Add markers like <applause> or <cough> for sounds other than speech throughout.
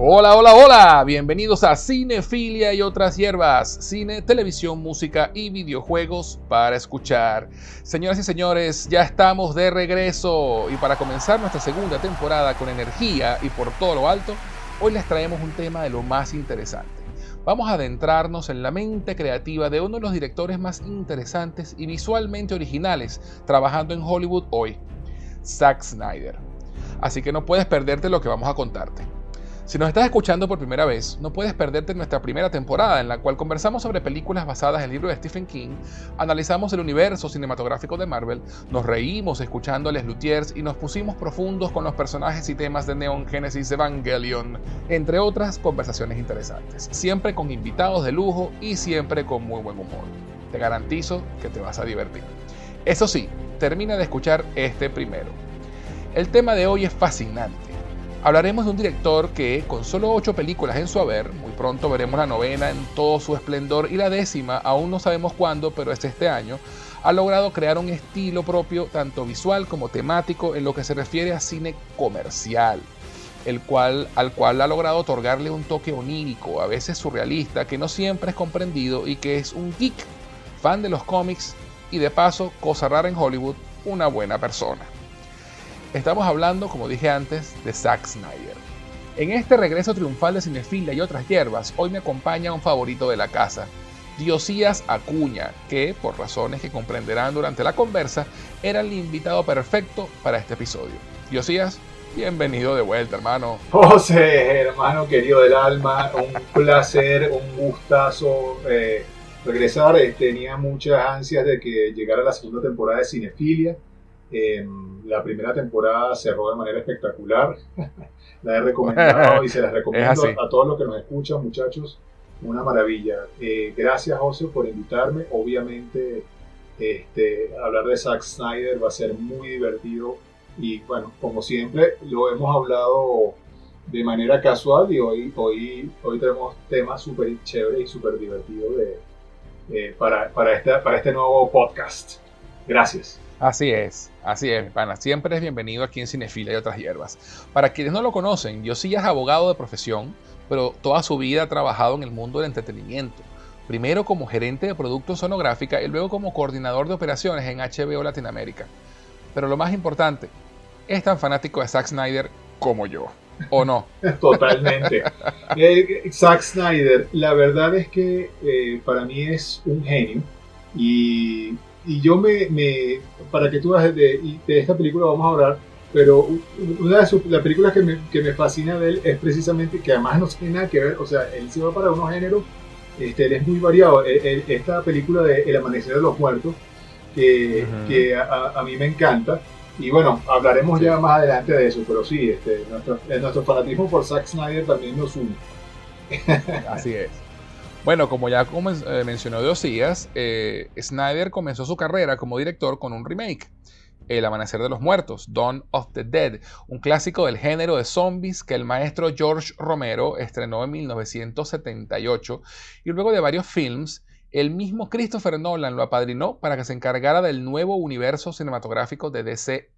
Hola, hola, hola, bienvenidos a Cinefilia y otras hierbas, cine, televisión, música y videojuegos para escuchar. Señoras y señores, ya estamos de regreso y para comenzar nuestra segunda temporada con energía y por todo lo alto, hoy les traemos un tema de lo más interesante. Vamos a adentrarnos en la mente creativa de uno de los directores más interesantes y visualmente originales trabajando en Hollywood hoy, Zack Snyder. Así que no puedes perderte lo que vamos a contarte. Si nos estás escuchando por primera vez, no puedes perderte nuestra primera temporada en la cual conversamos sobre películas basadas en el libro de Stephen King, analizamos el universo cinematográfico de Marvel, nos reímos escuchando a Les Luthiers y nos pusimos profundos con los personajes y temas de Neon Genesis Evangelion, entre otras conversaciones interesantes, siempre con invitados de lujo y siempre con muy buen humor. Te garantizo que te vas a divertir. Eso sí, termina de escuchar este primero. El tema de hoy es fascinante Hablaremos de un director que, con solo ocho películas en su haber, muy pronto veremos la novena en todo su esplendor y la décima, aún no sabemos cuándo, pero es este año, ha logrado crear un estilo propio tanto visual como temático en lo que se refiere a cine comercial, el cual, al cual ha logrado otorgarle un toque onírico, a veces surrealista, que no siempre es comprendido y que es un geek, fan de los cómics y de paso, cosa rara en Hollywood, una buena persona. Estamos hablando, como dije antes, de Zack Snyder. En este regreso triunfal de Cinefilia y otras hierbas, hoy me acompaña un favorito de la casa, Diosías Acuña, que, por razones que comprenderán durante la conversa, era el invitado perfecto para este episodio. Diosías, bienvenido de vuelta, hermano. José, hermano querido del alma, un placer, un gustazo eh, regresar. Eh, tenía muchas ansias de que llegara la segunda temporada de Cinefilia. Em, la primera temporada cerró de manera espectacular. <laughs> la he recomendado y se las <laughs> recomiendo a todos los que nos escuchan, muchachos. Una maravilla. Eh, gracias, José, por invitarme. Obviamente, este, hablar de Zack Snyder va a ser muy divertido. Y bueno, como siempre, lo hemos hablado de manera casual y hoy, hoy, hoy tenemos temas súper chéveres y súper divertidos de, para, para, esta, para este nuevo podcast. Gracias. Así es, así es, pana. Siempre es bienvenido aquí en Cinefila y otras hierbas. Para quienes no lo conocen, yo sí es abogado de profesión, pero toda su vida ha trabajado en el mundo del entretenimiento. Primero como gerente de producto sonográfica y luego como coordinador de operaciones en HBO Latinoamérica. Pero lo más importante, es tan fanático de Zack Snyder como yo. ¿O no? <laughs> Totalmente. Eh, Zack Snyder, la verdad es que eh, para mí es un genio y y yo me, me, para que tú veas de, de, esta película vamos a hablar, pero una de las películas que me, que me fascina de él es precisamente que además no tiene nada que ver, o sea, él se va para unos géneros, este, él es muy variado. esta película de El Amanecer de los Muertos, que, que a, a, mí me encanta, y bueno, hablaremos ya más adelante de eso, pero sí, este, nuestro, nuestro fanatismo por Zack Snyder también nos une. Así es. Bueno, como ya eh, mencionó Diosías, eh, Snyder comenzó su carrera como director con un remake, El Amanecer de los Muertos, Dawn of the Dead, un clásico del género de zombies que el maestro George Romero estrenó en 1978 y luego de varios films, el mismo Christopher Nolan lo apadrinó para que se encargara del nuevo universo cinematográfico de DC,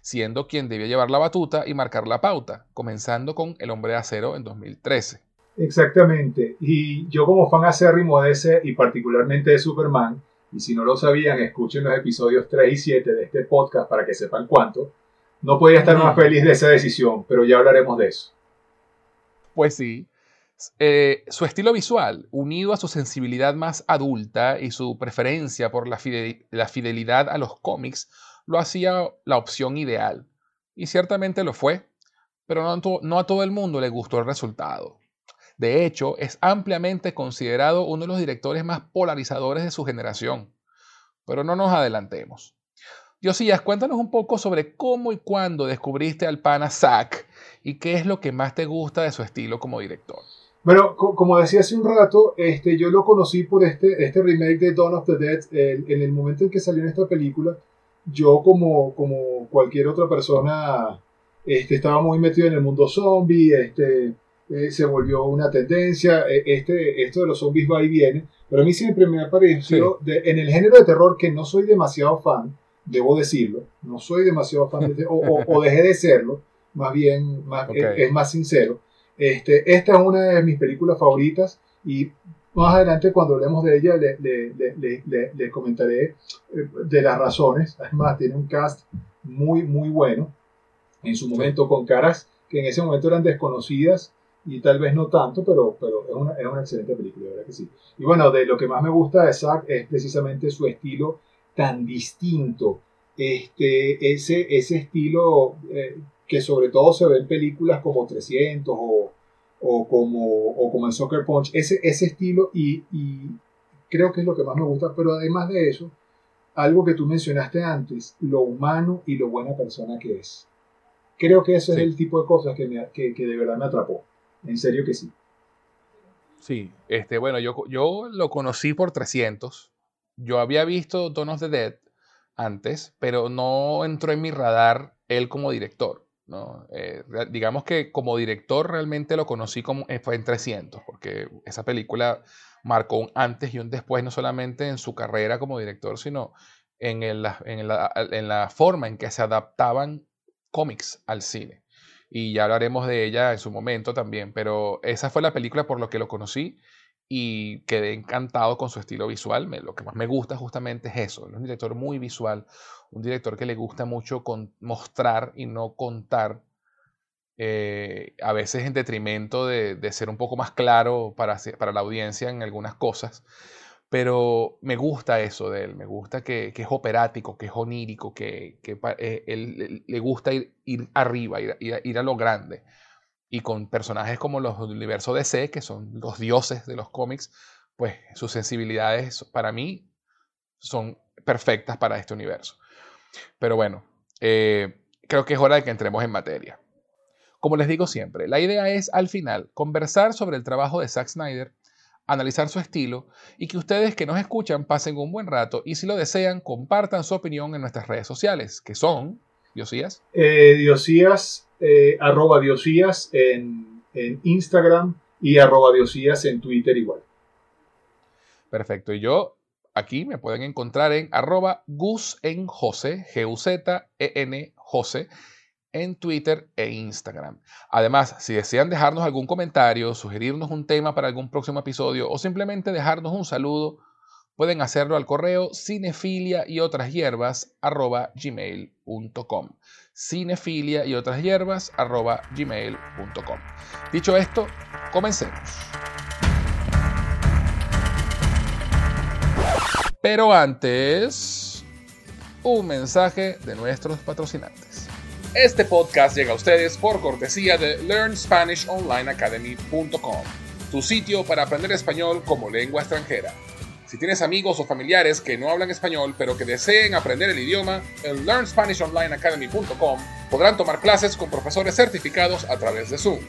siendo quien debía llevar la batuta y marcar la pauta, comenzando con El Hombre de Acero en 2013. Exactamente. Y yo como fan acérrimo de ese y particularmente de Superman, y si no lo sabían, escuchen los episodios 3 y 7 de este podcast para que sepan cuánto, no podía estar más feliz de esa decisión, pero ya hablaremos de eso. Pues sí. Eh, su estilo visual, unido a su sensibilidad más adulta y su preferencia por la, fidelidad a los cómics, lo hacía la opción ideal. Y ciertamente lo fue, pero no a todo el mundo le gustó el resultado. De hecho, es ampliamente considerado uno de los directores más polarizadores de su generación. Pero no nos adelantemos. Diosías, cuéntanos un poco sobre cómo y cuándo descubriste al pana Zack y qué es lo que más te gusta de su estilo como director. Bueno, como decía hace un rato, este, yo lo conocí por este, este remake de Dawn of the Dead. en el momento en que salió en esta película, yo como, como cualquier otra persona este, estaba muy metido en el mundo zombie, este, eh, se volvió una tendencia, eh, este, esto de los zombies va y viene, pero a mí siempre me ha parecido, en el género de terror que no soy demasiado fan, debo decirlo, no soy demasiado fan, o, dejé de serlo, más bien es, más sincero, Este, esta es una de mis películas favoritas y más adelante cuando hablemos de ella les le, le, comentaré eh, de las razones. Además tiene un cast muy, muy bueno en su momento con caras que en ese momento eran desconocidas y tal vez no tanto, pero, pero es, una, es una excelente película, verdad que sí. Y bueno, de lo que más me gusta de Zack es precisamente su estilo tan distinto, este, ese, ese estilo eh, que sobre todo se ve en películas como 300 o, o, como, o como en Soccer Punch, ese, ese estilo y, y creo que es lo que más me gusta, pero además de eso, algo que tú mencionaste antes, lo humano y lo buena persona que es. Creo que ese es el tipo de cosas que, me, que, que de verdad me atrapó. En serio que sí. Sí, este, bueno, yo, yo lo conocí por 300. Yo había visto of the Dead antes, pero no entró en mi radar él como director. ¿no? Eh, digamos que como director realmente lo conocí como, eh, fue en 300, porque esa película marcó un antes y un después, no solamente en su carrera como director, sino en, el, en, la, en la forma en que se adaptaban cómics al cine y ya hablaremos de ella en su momento también, pero esa fue la película por lo que lo conocí y quedé encantado con su estilo visual. lo que más me gusta justamente es eso, es un director muy visual, un director que le gusta mucho mostrar y no contar, eh, a veces en detrimento de, de, ser un poco más claro para, para la audiencia en algunas cosas. Pero me gusta eso de él, me gusta que, es operático, que es onírico, que, eh, le gusta ir, ir arriba, ir, ir, a lo grande. Y con personajes como los del universo DC, que son los dioses de los cómics, pues sus sensibilidades para mí son perfectas para este universo. Pero bueno, eh, creo que es hora de que entremos en materia. Como les digo siempre, la idea es al final conversar sobre el trabajo de Zack Snyder analizar su estilo y que ustedes que nos escuchan pasen un buen rato y si lo desean compartan su opinión en nuestras redes sociales, que son, Diosías. Eh, Diosías, eh, arroba Diosías en, en, Instagram y arroba Diosías en Twitter igual. Perfecto, y yo aquí me pueden encontrar en arroba Gus en José, G-U-Z-E-N José en Twitter e Instagram. Además, si desean dejarnos algún comentario, sugerirnos un tema para algún próximo episodio o simplemente dejarnos un saludo, pueden hacerlo al correo cinefilia y otras hierbas gmail.com. Cinefilia y otras hierbas gmail.com. Dicho esto, comencemos. Pero antes, un mensaje de nuestros patrocinantes. Este podcast llega a ustedes por cortesía de LearnSpanishOnlineAcademy.com, tu sitio para aprender español como lengua extranjera. Si tienes amigos o familiares que no hablan español pero que deseen aprender el idioma, en LearnSpanishOnlineAcademy.com podrán tomar clases con profesores certificados a través de Zoom.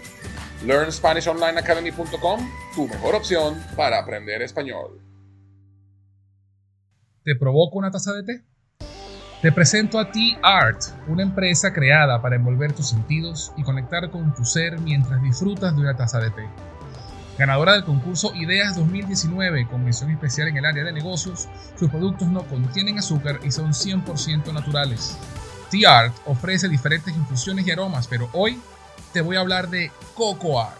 LearnSpanishOnlineAcademy.com, tu mejor opción para aprender español. ¿Te provoco una taza de té? Te presento a T-Art, una empresa creada para envolver tus sentidos y conectar con tu ser mientras disfrutas de una taza de té. Ganadora del concurso Ideas 2019 con mención especial en el área de negocios, sus productos no contienen azúcar y son 100% naturales. T-Art ofrece diferentes infusiones y aromas, pero hoy te voy a hablar de Coco Art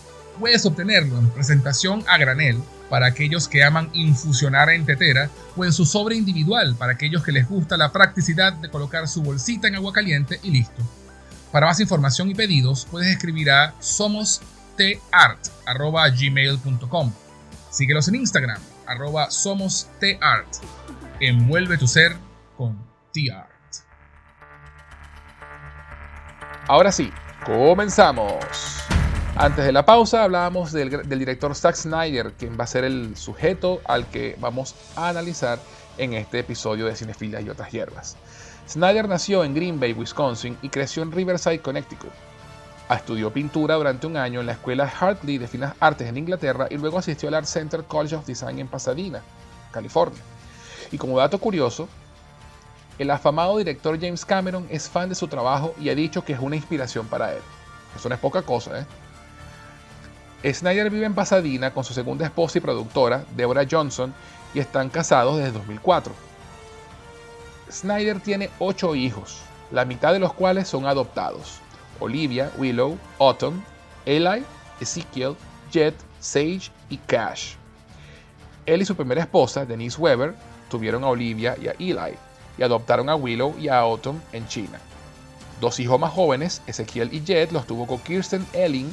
Puedes obtenerlo en presentación a granel para aquellos que aman infusionar en tetera o en su sobre individual para aquellos que les gusta la practicidad de colocar su bolsita en agua caliente y listo. Para más información y pedidos puedes escribir a somostart.gmail.com. Síguelos en Instagram, arroba somostart. Envuelve tu ser con T-Art. Ahora sí, comenzamos. Antes de la pausa hablábamos del, director Zack Snyder, quien va a ser el sujeto al que vamos a analizar en este episodio de Cinefilas y otras hierbas. Snyder nació en Green Bay, Wisconsin y creció en Riverside, Connecticut. Estudió pintura durante un año en la escuela Hartley de Finas Artes en Inglaterra y luego asistió al Art Center College of Design en Pasadena, California. Y como dato curioso, el afamado director James Cameron es fan de su trabajo y ha dicho que es una inspiración para él. Eso no es poca cosa, ¿eh? Snyder vive en Pasadena con su segunda esposa y productora, Deborah Johnson, y están casados desde 2004. Snyder tiene ocho hijos, la mitad de los cuales son adoptados. Olivia, Willow, Autumn, Eli, Ezekiel, Jet, Sage y Cash. Él y su primera esposa, Denise Weber, tuvieron a Olivia y a Eli, y adoptaron a Willow y a Autumn en China. Dos hijos más jóvenes, Ezekiel y Jet, los tuvo con Kirsten Elling,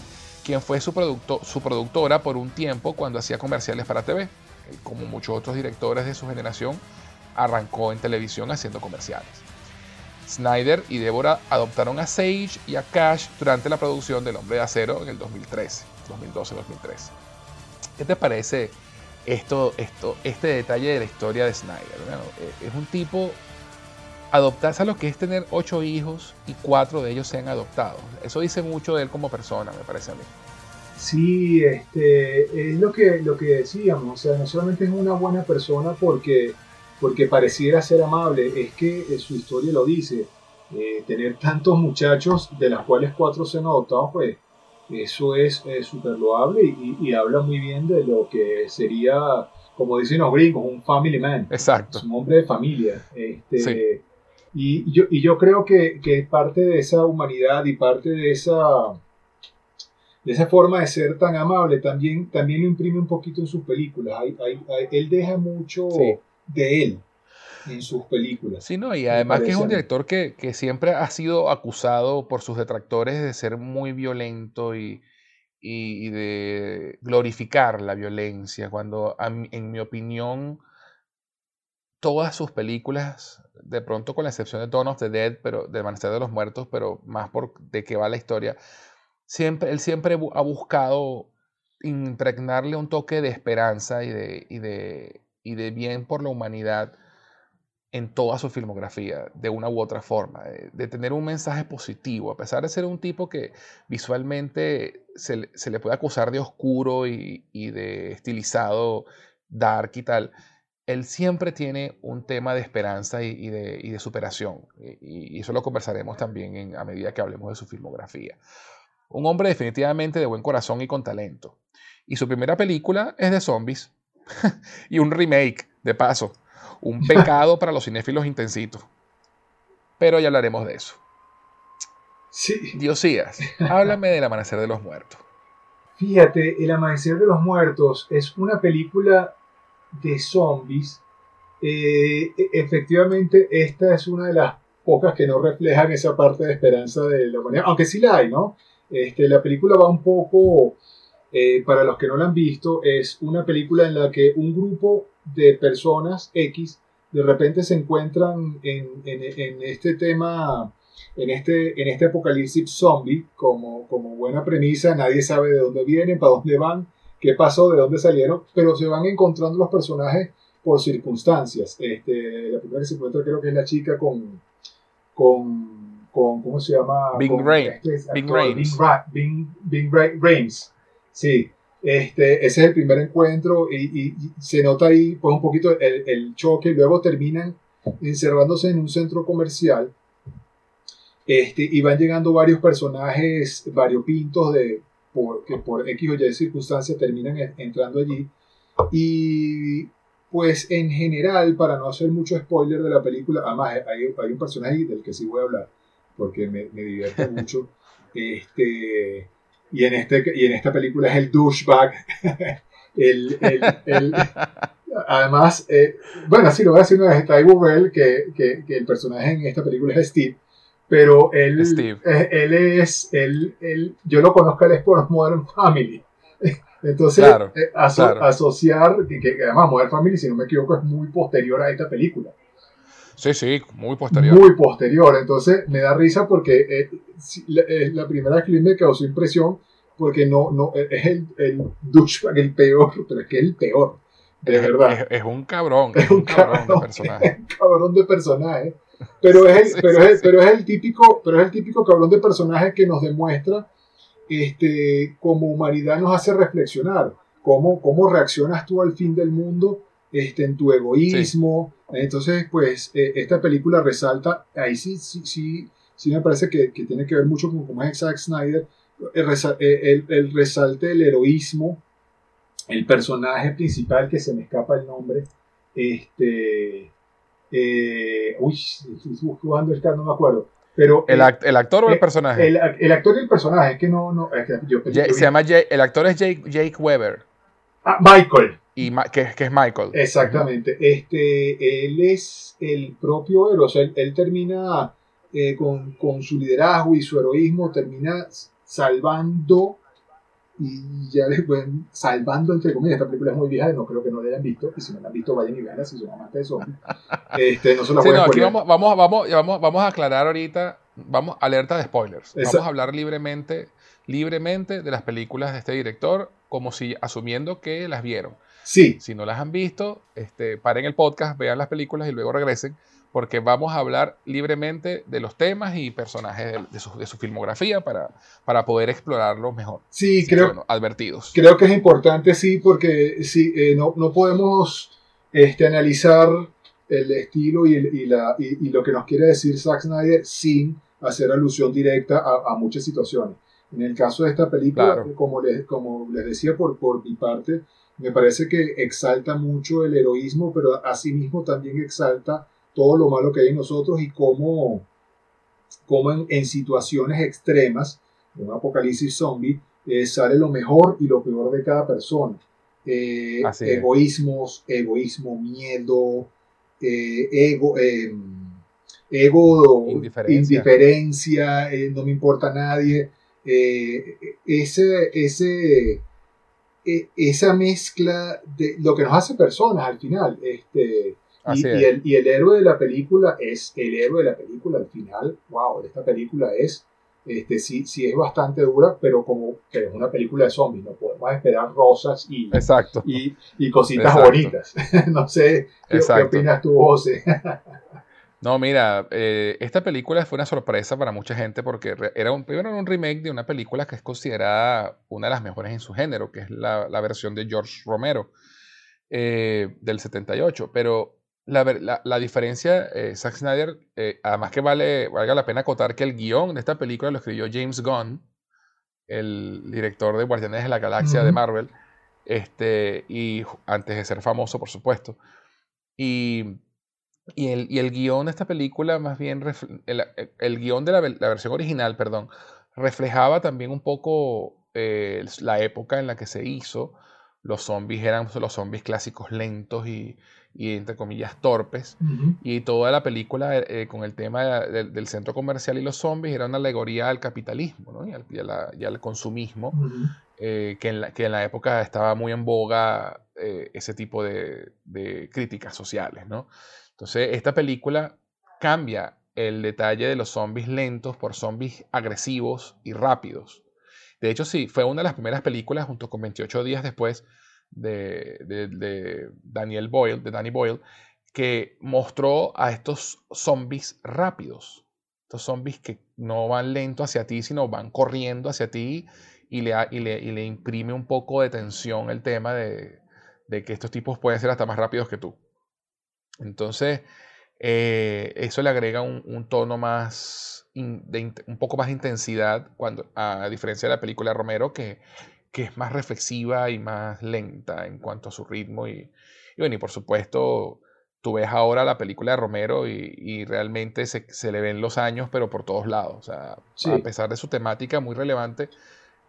quien fue su, su productora por un tiempo cuando hacía comerciales para TV. Como muchos otros directores de su generación, arrancó en televisión haciendo comerciales. Snyder y Deborah adoptaron a Sage y a Cash durante la producción del Hombre de Acero en el 2013, 2012-2013. ¿Qué te parece esto, esto, este detalle de la historia de Snyder? Eh, es un tipo adoptarse a lo que es tener ocho hijos y cuatro de ellos sean adoptados. Eso dice mucho de él como persona, me parece a mí. Sí, este, es lo que, lo que decíamos, o sea, no solamente es una buena persona porque porque pareciera ser amable, es que eh, su historia lo dice. Eh, tener tantos muchachos, de las cuales cuatro se han adoptado, pues eso es súper loable y, habla muy bien de lo que sería, como dicen los gringos, un family man. Exacto. un hombre de familia. Este, y, yo, y yo creo que, que parte de esa humanidad y parte de esa, de esa forma de ser tan amable también, también lo imprime un poquito en sus películas. él deja mucho de él en sus películas. Sí, no, y además que es un director que, siempre ha sido acusado por sus detractores de ser muy violento y, de glorificar la violencia, cuando en mi opinión todas sus películas, de pronto con la excepción de Dawn of the Dead, pero de Amanecer de los Muertos, pero más por de qué va la historia, siempre, él siempre ha buscado impregnarle un toque de esperanza y de y de bien por la humanidad en toda su filmografía, de una u otra forma, de, tener un mensaje positivo, a pesar de ser un tipo que visualmente se, le puede acusar de oscuro y, de estilizado, dark y tal, él siempre tiene un tema de esperanza y, de, superación, y, eso lo conversaremos también a medida que hablemos de su filmografía. Un hombre definitivamente de buen corazón y con talento. Y su primera película es de zombies, <laughs> y un remake, de paso. Un pecado para los cinéfilos intensitos. Pero ya hablaremos de eso. Sí. Diosías, háblame del Amanecer de los Muertos. Fíjate, El Amanecer de los Muertos es una película de zombies. Eh, e, efectivamente, esta es una de las pocas que no reflejan esa parte de esperanza de la humanidad, aunque sí la hay, ¿no? Este, la película va un poco eh, para los que no la han visto, es una película en la que un grupo de personas X de repente se encuentran en, este tema, en este, en este apocalipsis zombie, como, como buena premisa, nadie sabe de dónde vienen, para dónde van, qué pasó, de dónde salieron, pero se van encontrando los personajes por circunstancias. Este, la primera que se encuentra creo que es la chica con, con, con ¿cómo se llama? Bing Rain. Bing Rains. Sí, este, ese es el primer encuentro y, se nota ahí pues, un poquito el, el, choque. Luego terminan encerrándose en un centro comercial este, y van llegando varios personajes variopintos de, por, que por X o Y circunstancias terminan entrando allí. Y pues en general, para no hacer mucho spoiler de la película, además hay, hay un personaje del que sí voy a hablar porque me, me divierte <laughs> mucho. Este, y en, este, y en esta película es el douchebag. <laughs> el, el, además, eh, bueno, sí, lo voy a decir una vez, está Bell, que, que, que, el personaje en esta película es Steve, pero él, eh, él es, él, él, yo lo conozco, él es por Modern Family. <laughs> Entonces, eh, asociar, que, que, además Modern Family, si no me equivoco, es muy posterior a esta película. Sí, sí, muy posterior. Muy posterior. Entonces me da risa porque eh, es la, primera que me causó impresión porque no, no es el, el douchebag el peor, pero es que es el peor. De verdad. Es, un cabrón. Es, un, cabrón, de <laughs> personaje. Es un cabrón de personaje. Pero es el, pero, es, pero es el típico, pero es el típico cabrón de personaje que nos demuestra este, como humanidad nos hace reflexionar. ¿Cómo, cómo reaccionas tú al fin del mundo este, en tu egoísmo? Entonces, pues, eh, esta película resalta, ahí sí, sí, sí, sí me parece que, que tiene que ver mucho con cómo es Zack Snyder, el, el, el, resalte del heroísmo, el personaje principal que se me escapa el nombre, este, eh, uy, jugando el no me acuerdo. Pero el, el actor o el personaje? El, el, actor y el personaje, es que no. no yo, se llama Jake, el actor es Jake, Jake Weber. Ah, Michael. Y que, que, es Michael. Exactamente. Este, él es el propio héroe. O sea, él, termina eh, con, con, su liderazgo y su heroísmo, termina salvando y ya después salvando entre comillas esta película es muy vieja no creo que no la hayan visto y si no la han visto vayan y veanla si son amantes de zombies. <laughs> Este, no se sí, no, aquí vamos, vamos, vamos, vamos, vamos a aclarar ahorita vamos alerta de spoilers. Vamos a hablar libremente libremente de las películas de este director como si asumiendo que las vieron. Sí. Si no las han visto este, paren el podcast vean las películas y luego regresen porque vamos a hablar libremente de los temas y personajes de, su, de su, filmografía para, para poder explorarlos mejor. Sí, creo. advertidos. Creo que es importante, sí, porque sí, eh, no, no, podemos este, analizar el estilo y, y, la, y, lo que nos quiere decir Zack Snyder sin hacer alusión directa a, a muchas situaciones. En el caso de esta película, como, les, como les decía por, por mi parte, me parece que exalta mucho el heroísmo, pero asimismo también exalta todo lo malo que hay en nosotros y cómo, cómo en, situaciones extremas, un apocalipsis zombie, eh, sale lo mejor y lo peor de cada persona. Eh, egoísmos, egoísmo, miedo, eh, ego, ego, indiferencia, no me importa nadie. ese, ese, e, esa mezcla de lo que nos hace personas al final. Este, y, el, y, el, héroe de la película es el héroe de la película al final. Wow, esta película es, este, sí, sí es bastante dura, pero como que es una película de zombies, no podemos esperar rosas y, Exacto. y, y cositas bonitas. <laughs> no sé, ¿qué, ¿qué, opinas tú, José? <laughs> no, mira, eh, esta película fue una sorpresa para mucha gente porque era un, primero era un remake de una película que es considerada una de las mejores en su género, que es la, la versión de George Romero. Eh, del 78, pero la, la, diferencia, eh, Zack Snyder, eh, además que vale, valga la pena acotar que el guion de esta película lo escribió James Gunn, el director de Guardianes de la Galaxia de Marvel, este, y antes de ser famoso, por supuesto. Y, y, el, y el guion de esta película, más bien, el, el guion de la, la, versión original, perdón, reflejaba también un poco eh, la época en la que se hizo. Los zombies eran los zombies clásicos lentos y, y entre comillas torpes. Y toda la película eh, con el tema del centro comercial y los zombies era una alegoría al capitalismo ¿no? y, al, consumismo, eh, que, en la, que, en la, época estaba muy en boga eh, ese tipo de, de, críticas sociales. ¿no? Entonces, esta película cambia el detalle de los zombies lentos por zombies agresivos y rápidos. De hecho, sí, fue una de las primeras películas, junto con 28 días después, de, Daniel Boyle, de Danny Boyle, que mostró a estos zombies rápidos. Estos zombies que no van lento hacia ti, sino van corriendo hacia ti y le, y le, imprime un poco de tensión el tema de, que estos tipos pueden ser hasta más rápidos que tú. Entonces, eh, eso le agrega un, tono más, de, un poco más de intensidad, cuando, a diferencia de la película de Romero, que que es más reflexiva y más lenta en cuanto a su ritmo. Y, bueno, y por supuesto, tú ves ahora la película de Romero y, realmente se, se, le ven los años, pero por todos lados. O sea, a pesar de su temática muy relevante,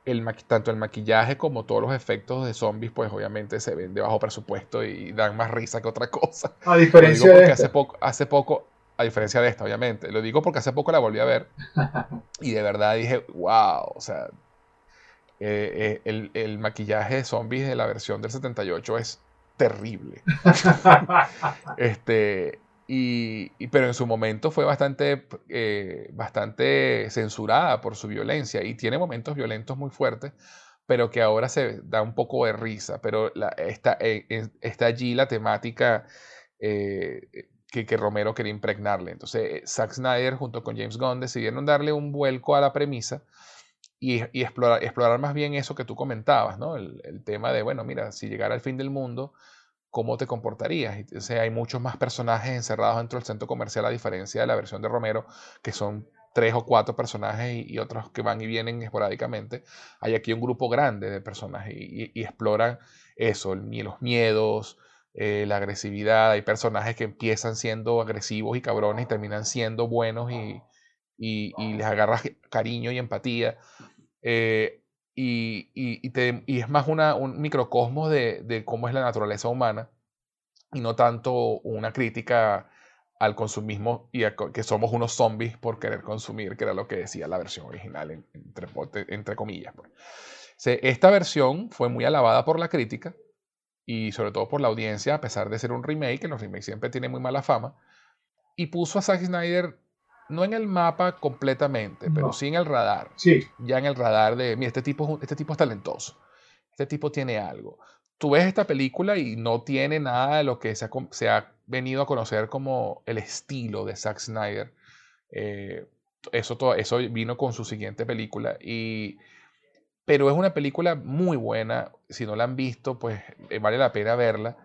el tanto el maquillaje como todos los efectos de zombies, pues obviamente se ven de bajo presupuesto y dan más risa que otra cosa. A diferencia de hace poco, hace poco, a diferencia de esta, obviamente. Lo digo porque hace poco la volví a ver <laughs> y de verdad dije, wow, o sea, eh, eh, el, maquillaje de zombies de la versión del 78 es terrible. <laughs> este, y, pero en su momento fue bastante, eh, bastante censurada por su violencia y tiene momentos violentos muy fuertes, pero que ahora se da un poco de risa. Pero la, está, está allí la temática que, que, Romero quería impregnarle. Entonces, Zack Snyder junto con James Gunn decidieron darle un vuelco a la premisa y, explorar, explorar, más bien eso que tú comentabas, ¿no? El, el, tema de, bueno, mira, si llegara el fin del mundo, ¿cómo te comportarías? O sea, hay muchos más personajes encerrados dentro del centro comercial, a diferencia de la versión de Romero, que son tres o cuatro personajes y, otros que van y vienen esporádicamente. Hay aquí un grupo grande de personajes y, exploran eso, los miedos, eh, la agresividad. Hay personajes que empiezan siendo agresivos y cabrones y terminan siendo buenos y, y, les agarras cariño y empatía. Eh, y, y, es más una, un microcosmos de, de, cómo es la naturaleza humana y no tanto una crítica al consumismo y a que somos unos zombies por querer consumir, que era lo que decía la versión original, entre, entre comillas. Pues. Esta versión fue muy alabada por la crítica y sobre todo por la audiencia, a pesar de ser un remake, que los remakes siempre tienen muy mala fama, y puso a Zack Snyder no en el mapa completamente, pero sí en el radar. Sí. Ya en el radar de, mira, este tipo, este tipo es talentoso, este tipo tiene algo. Tú ves esta película y no tiene nada de lo que se ha, se ha venido a conocer como el estilo de Zack Snyder. Eh, eso, todo, eso vino con su siguiente película y pero es una película muy buena. Si no la han visto, pues eh, vale la pena verla.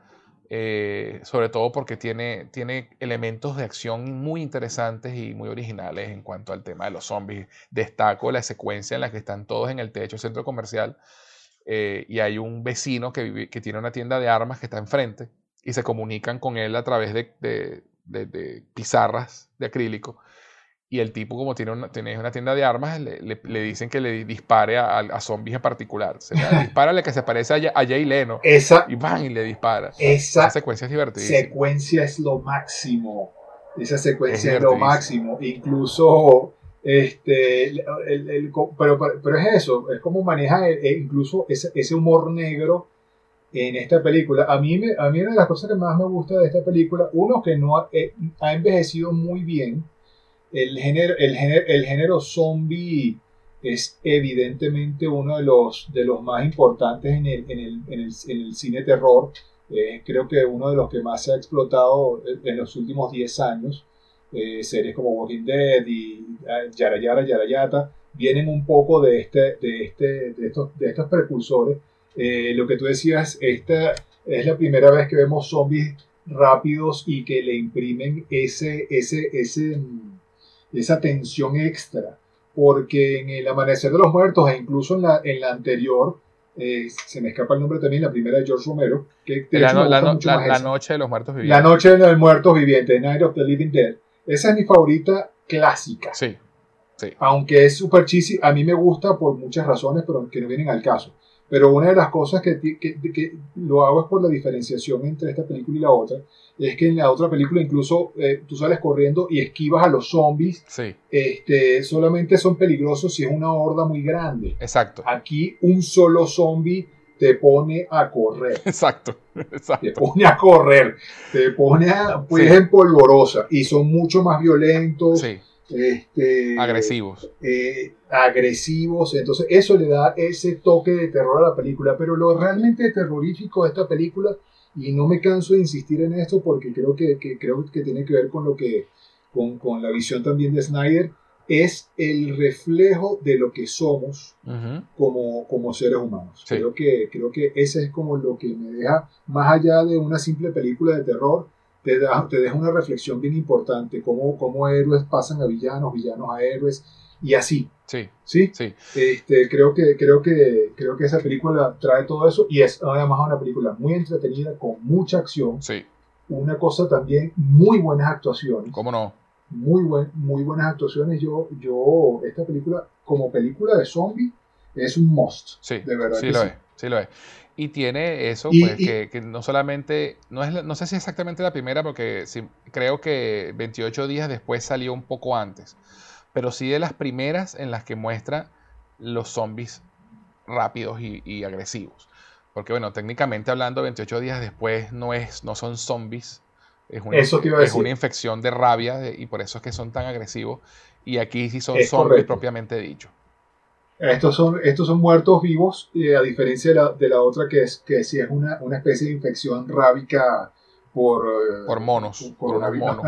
Eh, sobre todo porque tiene, tiene elementos de acción muy interesantes y muy originales en cuanto al tema de los zombies. Destaco la secuencia en la que están todos en el techo del centro comercial eh, y hay un vecino que, que tiene una tienda de armas que está enfrente y se comunican con él a través de pizarras de acrílico y el tipo, como tiene una, tiene una tienda de armas, le, le, dicen que le dispare a, a, zombies en particular. Se dispara que se parece a, a Jay Leno. Esa, y van y le dispara. Esa, secuencia es divertida. secuencia es lo máximo. Esa secuencia es, lo máximo. Incluso, este, el, el, pero, pero, es eso, es como maneja incluso ese, ese humor negro en esta película. A mí, me, a mí una de las cosas que más me gusta de esta película, uno que no ha, eh, ha envejecido muy bien, el género, el género, el género zombie es evidentemente uno de los, de los más importantes en el, en el, en el, en el cine terror. Eh, creo que uno de los que más se ha explotado en los últimos 10 años. Eh, series como Walking Dead y ah, Yara Yara Yara Yata vienen un poco de, este, de, este, de, estos, de estos precursores. Eh, lo que tú decías, esta es la primera vez que vemos zombies rápidos y que le imprimen ese, ese, ese, esa tensión extra, porque en el Amanecer de los Muertos e incluso en la, en la anterior, eh, se me escapa el nombre también, la primera de George Romero, que la, Noche de los Muertos Vivientes. La Noche de los Muertos Vivientes, Night of the Living Dead. Esa es mi favorita clásica. Sí, sí. Aunque es super cheesy, a mí me gusta por muchas razones, pero que no vienen al caso. Pero una de las cosas que, que, que, lo hago es por la diferenciación entre esta película y la otra. Es que en la otra película incluso eh, tú sales corriendo y esquivas a los zombies. Sí. Este, solamente son peligrosos si es una horda muy grande. Exacto. Aquí un solo zombie te pone a correr. <laughs> Exacto. Exacto. Te pone a correr. Te pone a, pues, en polvorosa. Y son mucho más violentos. Sí este, agresivos. Eh, agresivos. Entonces, eso le da ese toque de terror a la película. Pero lo realmente terrorífico de esta película, y no me canso de insistir en esto porque creo que, creo que tiene que ver con lo que. Con, con, la visión también de Snyder, es el reflejo de lo que somos como, como seres humanos. Creo, que, creo que ese es como lo que me deja, más allá de una simple película de terror, te, te deja una reflexión bien importante, cómo, cómo héroes pasan a villanos, villanos a héroes, y así. Sí. ¿Sí? sí. Este, creo, que, creo, que, creo que esa película trae todo eso y es además una película muy entretenida, con mucha acción. Sí. Una cosa también, muy buenas actuaciones. ¿Cómo no? Muy, buen, muy buenas actuaciones. Yo, yo, esta película, como película de zombie, es un must. Sí, de verdad. Sí, lo es. Sí, lo es. Y tiene eso, pues, que, no solamente, no, es, no sé si exactamente la primera, porque creo que 28 días después salió un poco antes, pero sí de las primeras en las que muestra los zombies rápidos y, agresivos. Porque bueno, técnicamente hablando, 28 días después no, es, no son zombies, es una, es una infección de rabia y por eso es que son tan agresivos. Y aquí sí son zombies propiamente dicho. Estos son, estos son muertos vivos, a diferencia de la, de la, otra que es que sí es una, una especie de infección rábica por, eh, por monos. Por, una, <laughs> mono,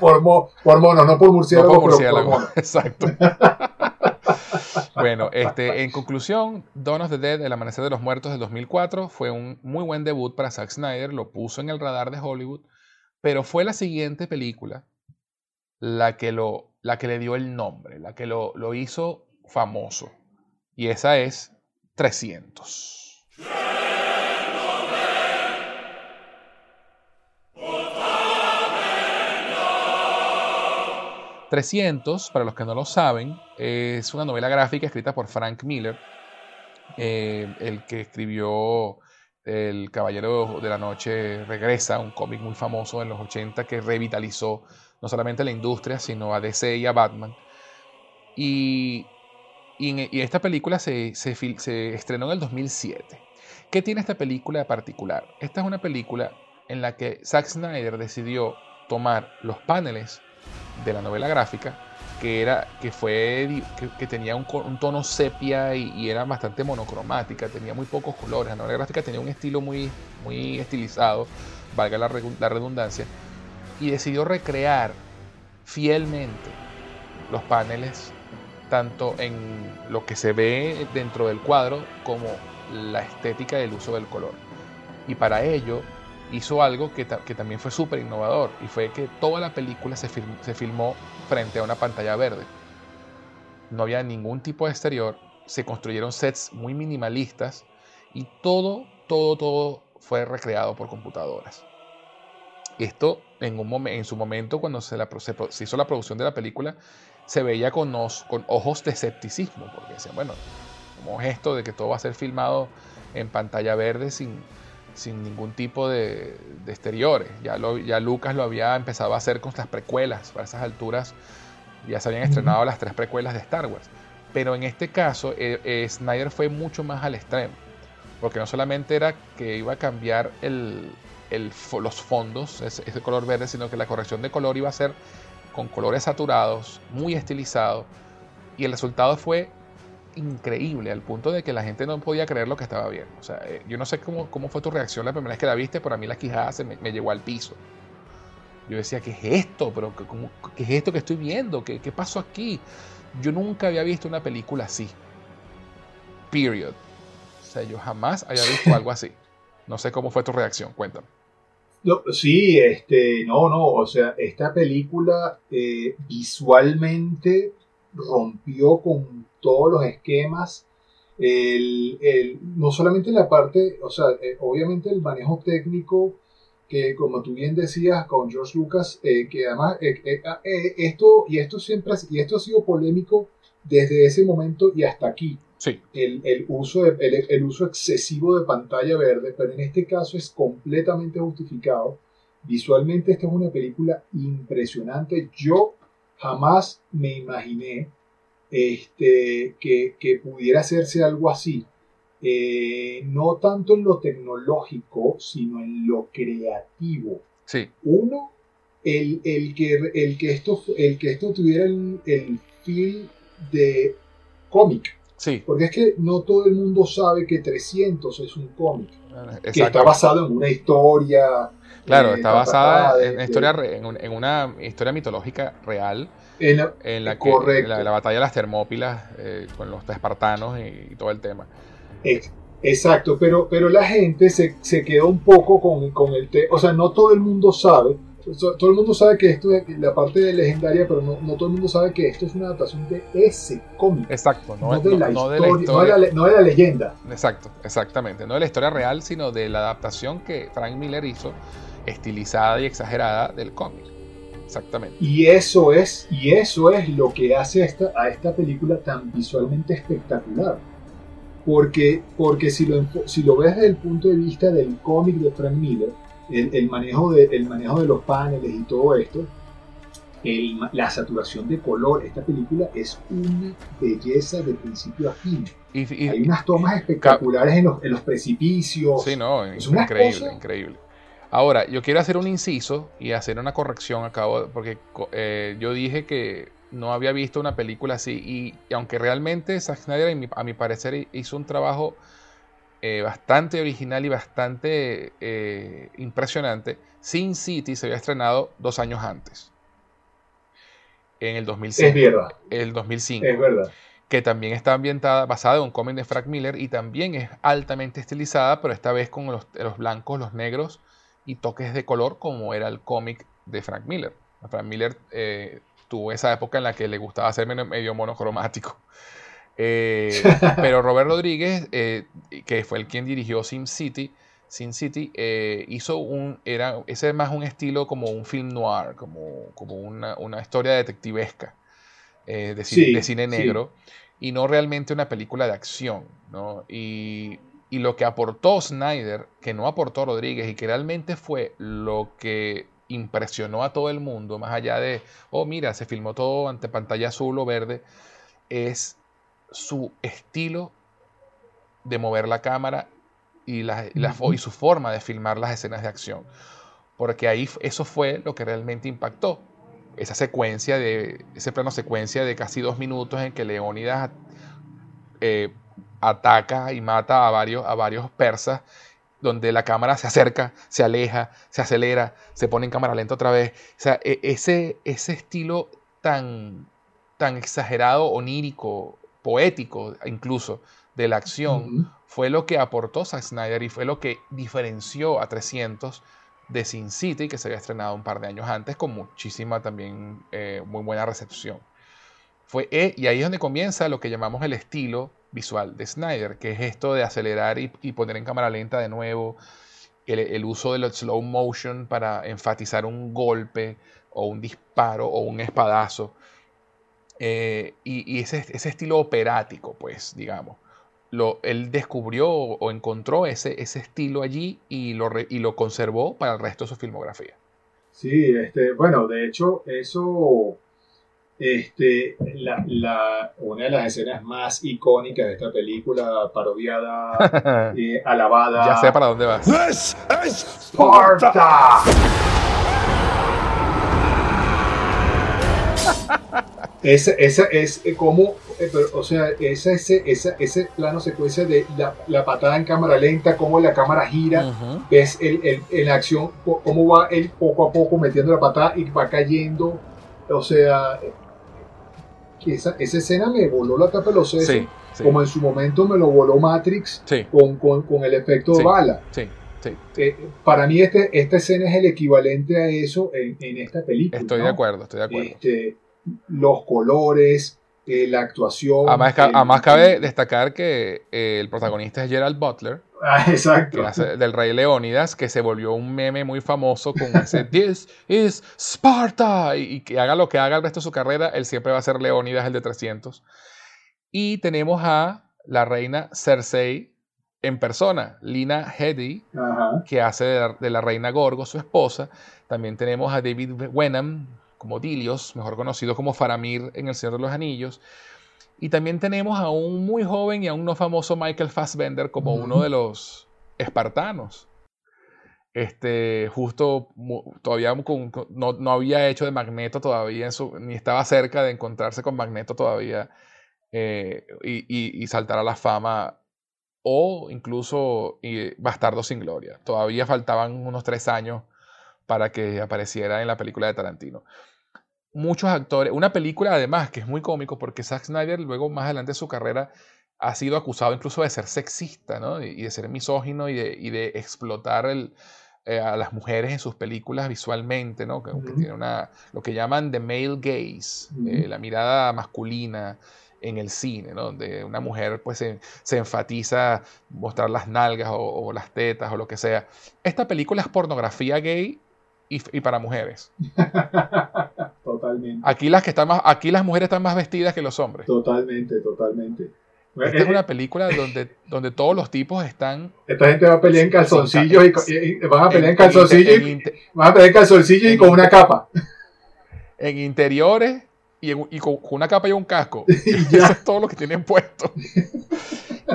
por, por, monos, no por murciélagos, no por murciélago, <laughs> Exacto. Bueno, este, en conclusión, Dawn of the Dead, El Amanecer de los Muertos del 2004, fue un muy buen debut para Zack Snyder, lo puso en el radar de Hollywood, pero fue la siguiente película la que, lo, la que le dio el nombre, la que lo, lo hizo famoso. Y esa es 300. 300, para los que no lo saben, es una novela gráfica escrita por Frank Miller, eh, el que escribió El Caballero de la Noche Regresa, un cómic muy famoso en los 80 que revitalizó no solamente la industria, sino a DC y a Batman. Y, y, esta película se, se, estrenó en el 2007. ¿Qué tiene esta película de particular? Esta es una película en la que Zack Snyder decidió tomar los paneles de la novela gráfica, que, era, que, fue, que, tenía un, tono sepia y, era bastante monocromática, tenía muy pocos colores. La novela gráfica tenía un estilo muy, muy estilizado, valga la, la redundancia, y decidió recrear fielmente los paneles, tanto en lo que se ve dentro del cuadro como la estética del uso del color. Y para ello hizo algo que, también fue súper innovador y fue que toda la película se, filmó frente a una pantalla verde. No había ningún tipo de exterior, se construyeron sets muy minimalistas y todo, todo, todo fue recreado por computadoras. Esto en, su momento, cuando se, hizo la producción de la película, se veía con, con ojos de escepticismo, porque decían, bueno, ¿cómo es esto de que todo va a ser filmado en pantalla verde sin, sin ningún tipo de, exteriores. Ya, lo, ya Lucas lo había empezado a hacer con las precuelas. Para esas alturas ya se habían estrenado las tres precuelas de Star Wars. Pero en este caso, eh, eh, Snyder fue mucho más al extremo. Porque no solamente era que iba a cambiar el, los fondos, ese, ese, color verde, sino que la corrección de color iba a ser con colores saturados, muy estilizado. Y el resultado fue increíble, al punto de que la gente no podía creer lo que estaba viendo. O sea, eh, yo no sé cómo, cómo fue tu reacción la primera vez que la viste, pero a mí la quijada se me, me llevó al piso. Yo decía, ¿qué es esto? ¿Pero qué, es esto que estoy viendo? ¿Qué, ¿Qué pasó aquí? Yo nunca había visto una película así. Period. O sea, yo jamás había visto <laughs> algo así. No sé cómo fue tu reacción, cuéntame. No, sí, este, no, no, o sea, esta película eh, visualmente rompió con todos los esquemas, el, no solamente la parte, o sea, eh, obviamente el manejo técnico, que como tú bien decías con George Lucas, eh, que además eh, ah, esto, y esto siempre y esto ha sido polémico desde ese momento y hasta aquí. Sí. El, el uso de, el, el, uso excesivo de pantalla verde, pero en este caso es completamente justificado. Visualmente esta es una película impresionante. Yo jamás me imaginé este, que, que pudiera hacerse algo así. Eh, no tanto en lo tecnológico, sino en lo creativo. Sí. Uno, el, el, que, el, que, esto, el que esto tuviera el, el feel de cómic. Sí. Porque es que no todo el mundo sabe que 300 es un cómic. Que está basado en una historia Claro, está basada en, historia, en, una historia mitológica real. En la, que la, batalla de las Termópilas eh, con los espartanos y, todo el tema. Exacto, pero, pero la gente se, se quedó un poco con, con el tema. O sea, no todo el mundo sabe. Todo el mundo sabe que esto es la parte de legendaria, pero no, no todo el mundo sabe que esto es una adaptación de ese cómic. Exacto, no, de, la historia, no de la leyenda. Exacto, exactamente. No de la historia real, sino de la adaptación que Frank Miller hizo estilizada y exagerada del cómic. Exactamente. Y eso es, y eso es lo que hace esta, a esta película tan visualmente espectacular. Porque, porque si, lo, si lo ves desde el punto de vista del cómic de Frank Miller, el, manejo de, el manejo de los paneles y todo esto, la saturación de color, esta película es una belleza de principio a fin. Hay unas tomas espectaculares en los, en los, precipicios. Sí, no, es increíble, increíble. Ahora, yo quiero hacer un inciso y hacer una corrección acabo porque eh, yo dije que no había visto una película así y, aunque realmente Zack Snyder a mi parecer hizo un trabajo eh, bastante original y bastante eh, impresionante, Sin City se había estrenado dos años antes, en el 2005. Es verdad. El 2005. Es verdad. que también está ambientada, basada en un cómic de Frank Miller y también es altamente estilizada, pero esta vez con los, blancos, los negros y toques de color como era el cómic de Frank Miller. Frank Miller eh, tuvo esa época en la que le gustaba hacer medio monocromático. <laughs> Eh, pero Robert Rodríguez, eh, que fue el quien dirigió Sin City, Sin City hizo un, era, ese es más un estilo como un film noir, como, como una, una historia detectivesca. De, cine, negro y no realmente una película de acción. ¿no? Y, y, lo que aportó Snyder, que no aportó Rodríguez y que realmente fue lo que impresionó a todo el mundo, más allá de, oh mira, se filmó todo ante pantalla azul o verde, es su estilo de mover la cámara y, la, y su forma de filmar las escenas de acción. Porque ahí eso fue lo que realmente impactó esa secuencia de, ese plano secuencia de casi dos minutos en que Leónidas eh, ataca y mata a varios, a varios persas, donde la cámara se acerca, se aleja, se acelera, se pone en cámara lenta otra vez. O sea, e, ese, ese estilo tan, tan exagerado, onírico, poético incluso, de la acción, fue lo que aportó Zack Snyder y fue lo que diferenció a 300 de Sin City, que se había estrenado un par de años antes, con muchísima también eh, muy buena recepción. Fue, eh, y ahí es donde comienza lo que llamamos el estilo visual de Snyder, que es esto de acelerar y, poner en cámara lenta de nuevo, el, uso del slow motion para enfatizar un golpe o un disparo o un espadazo. Eh, y, ese, estilo operático, pues, digamos lo, él descubrió o encontró ese, estilo allí y lo, y lo conservó para el resto de su filmografía. Sí, este, bueno, de hecho, eso, este, la, una de las escenas más icónicas de esta película, parodiada, <laughs> eh, alabada. Ya sé para dónde vas. ¡This Sparta! <laughs> Esa, esa es eh, como, eh, o sea, esa, ese, esa, ese plano secuencia de la, la, patada en cámara lenta, cómo la cámara gira, ves el, el, en la acción, cómo va él poco a poco metiendo la patada y va cayendo. O sea, esa, esa escena me voló la tapa de los sesos, como en su momento me lo voló Matrix con, con, con, el efecto de bala. Eh, para mí este, esta escena es el equivalente a eso en, en esta película. Estoy de acuerdo, estoy de acuerdo. Este, los colores, eh, la actuación. Además, cabe destacar que eh, el protagonista es Gerald Butler. Ah, <laughs> exacto. del rey Leónidas, que se volvió un meme muy famoso con ese <laughs> This is Sparta. Y, que haga lo que haga el resto de su carrera, él siempre va a ser Leónidas, el de 300. Y tenemos a la reina Cersei en persona, Lina Headey, que hace de la, de la, reina Gorgo, su esposa. También tenemos a David Wenham, como Dilios, mejor conocido como Faramir en El Señor de los Anillos. Y también tenemos a un muy joven y aún no famoso Michael Fassbender como uno de los espartanos. Este, justo todavía no, había hecho de Magneto todavía, ni estaba cerca de encontrarse con Magneto todavía eh, y, saltar a la fama o incluso Bastardo sin Gloria. Todavía faltaban unos tres años para que apareciera en la película de Tarantino muchos actores. Una película, además, que es muy cómico, porque Zack Snyder, luego más adelante de su carrera, ha sido acusado incluso de ser sexista, ¿no? Y de ser misógino y de, explotar el, eh, a las mujeres en sus películas visualmente, ¿no? Que, tiene una, lo que llaman the male gaze, eh, la mirada masculina en el cine, ¿no? Donde una mujer pues se, enfatiza mostrar las nalgas o, o, las tetas o lo que sea. Esta película es pornografía gay y, para mujeres. <laughs> totalmente. Aquí las, que están más, aquí las mujeres están más vestidas que los hombres. Totalmente, totalmente. Esta es una película donde, donde todos los tipos están. Esta gente va a pelear en calzoncillos y, van a pelear en, calzoncillos y, van a pelear en calzoncillos y con una capa. <laughs> En interiores y, y con, una capa y un casco. <laughs> Eso es todo lo que tienen puesto.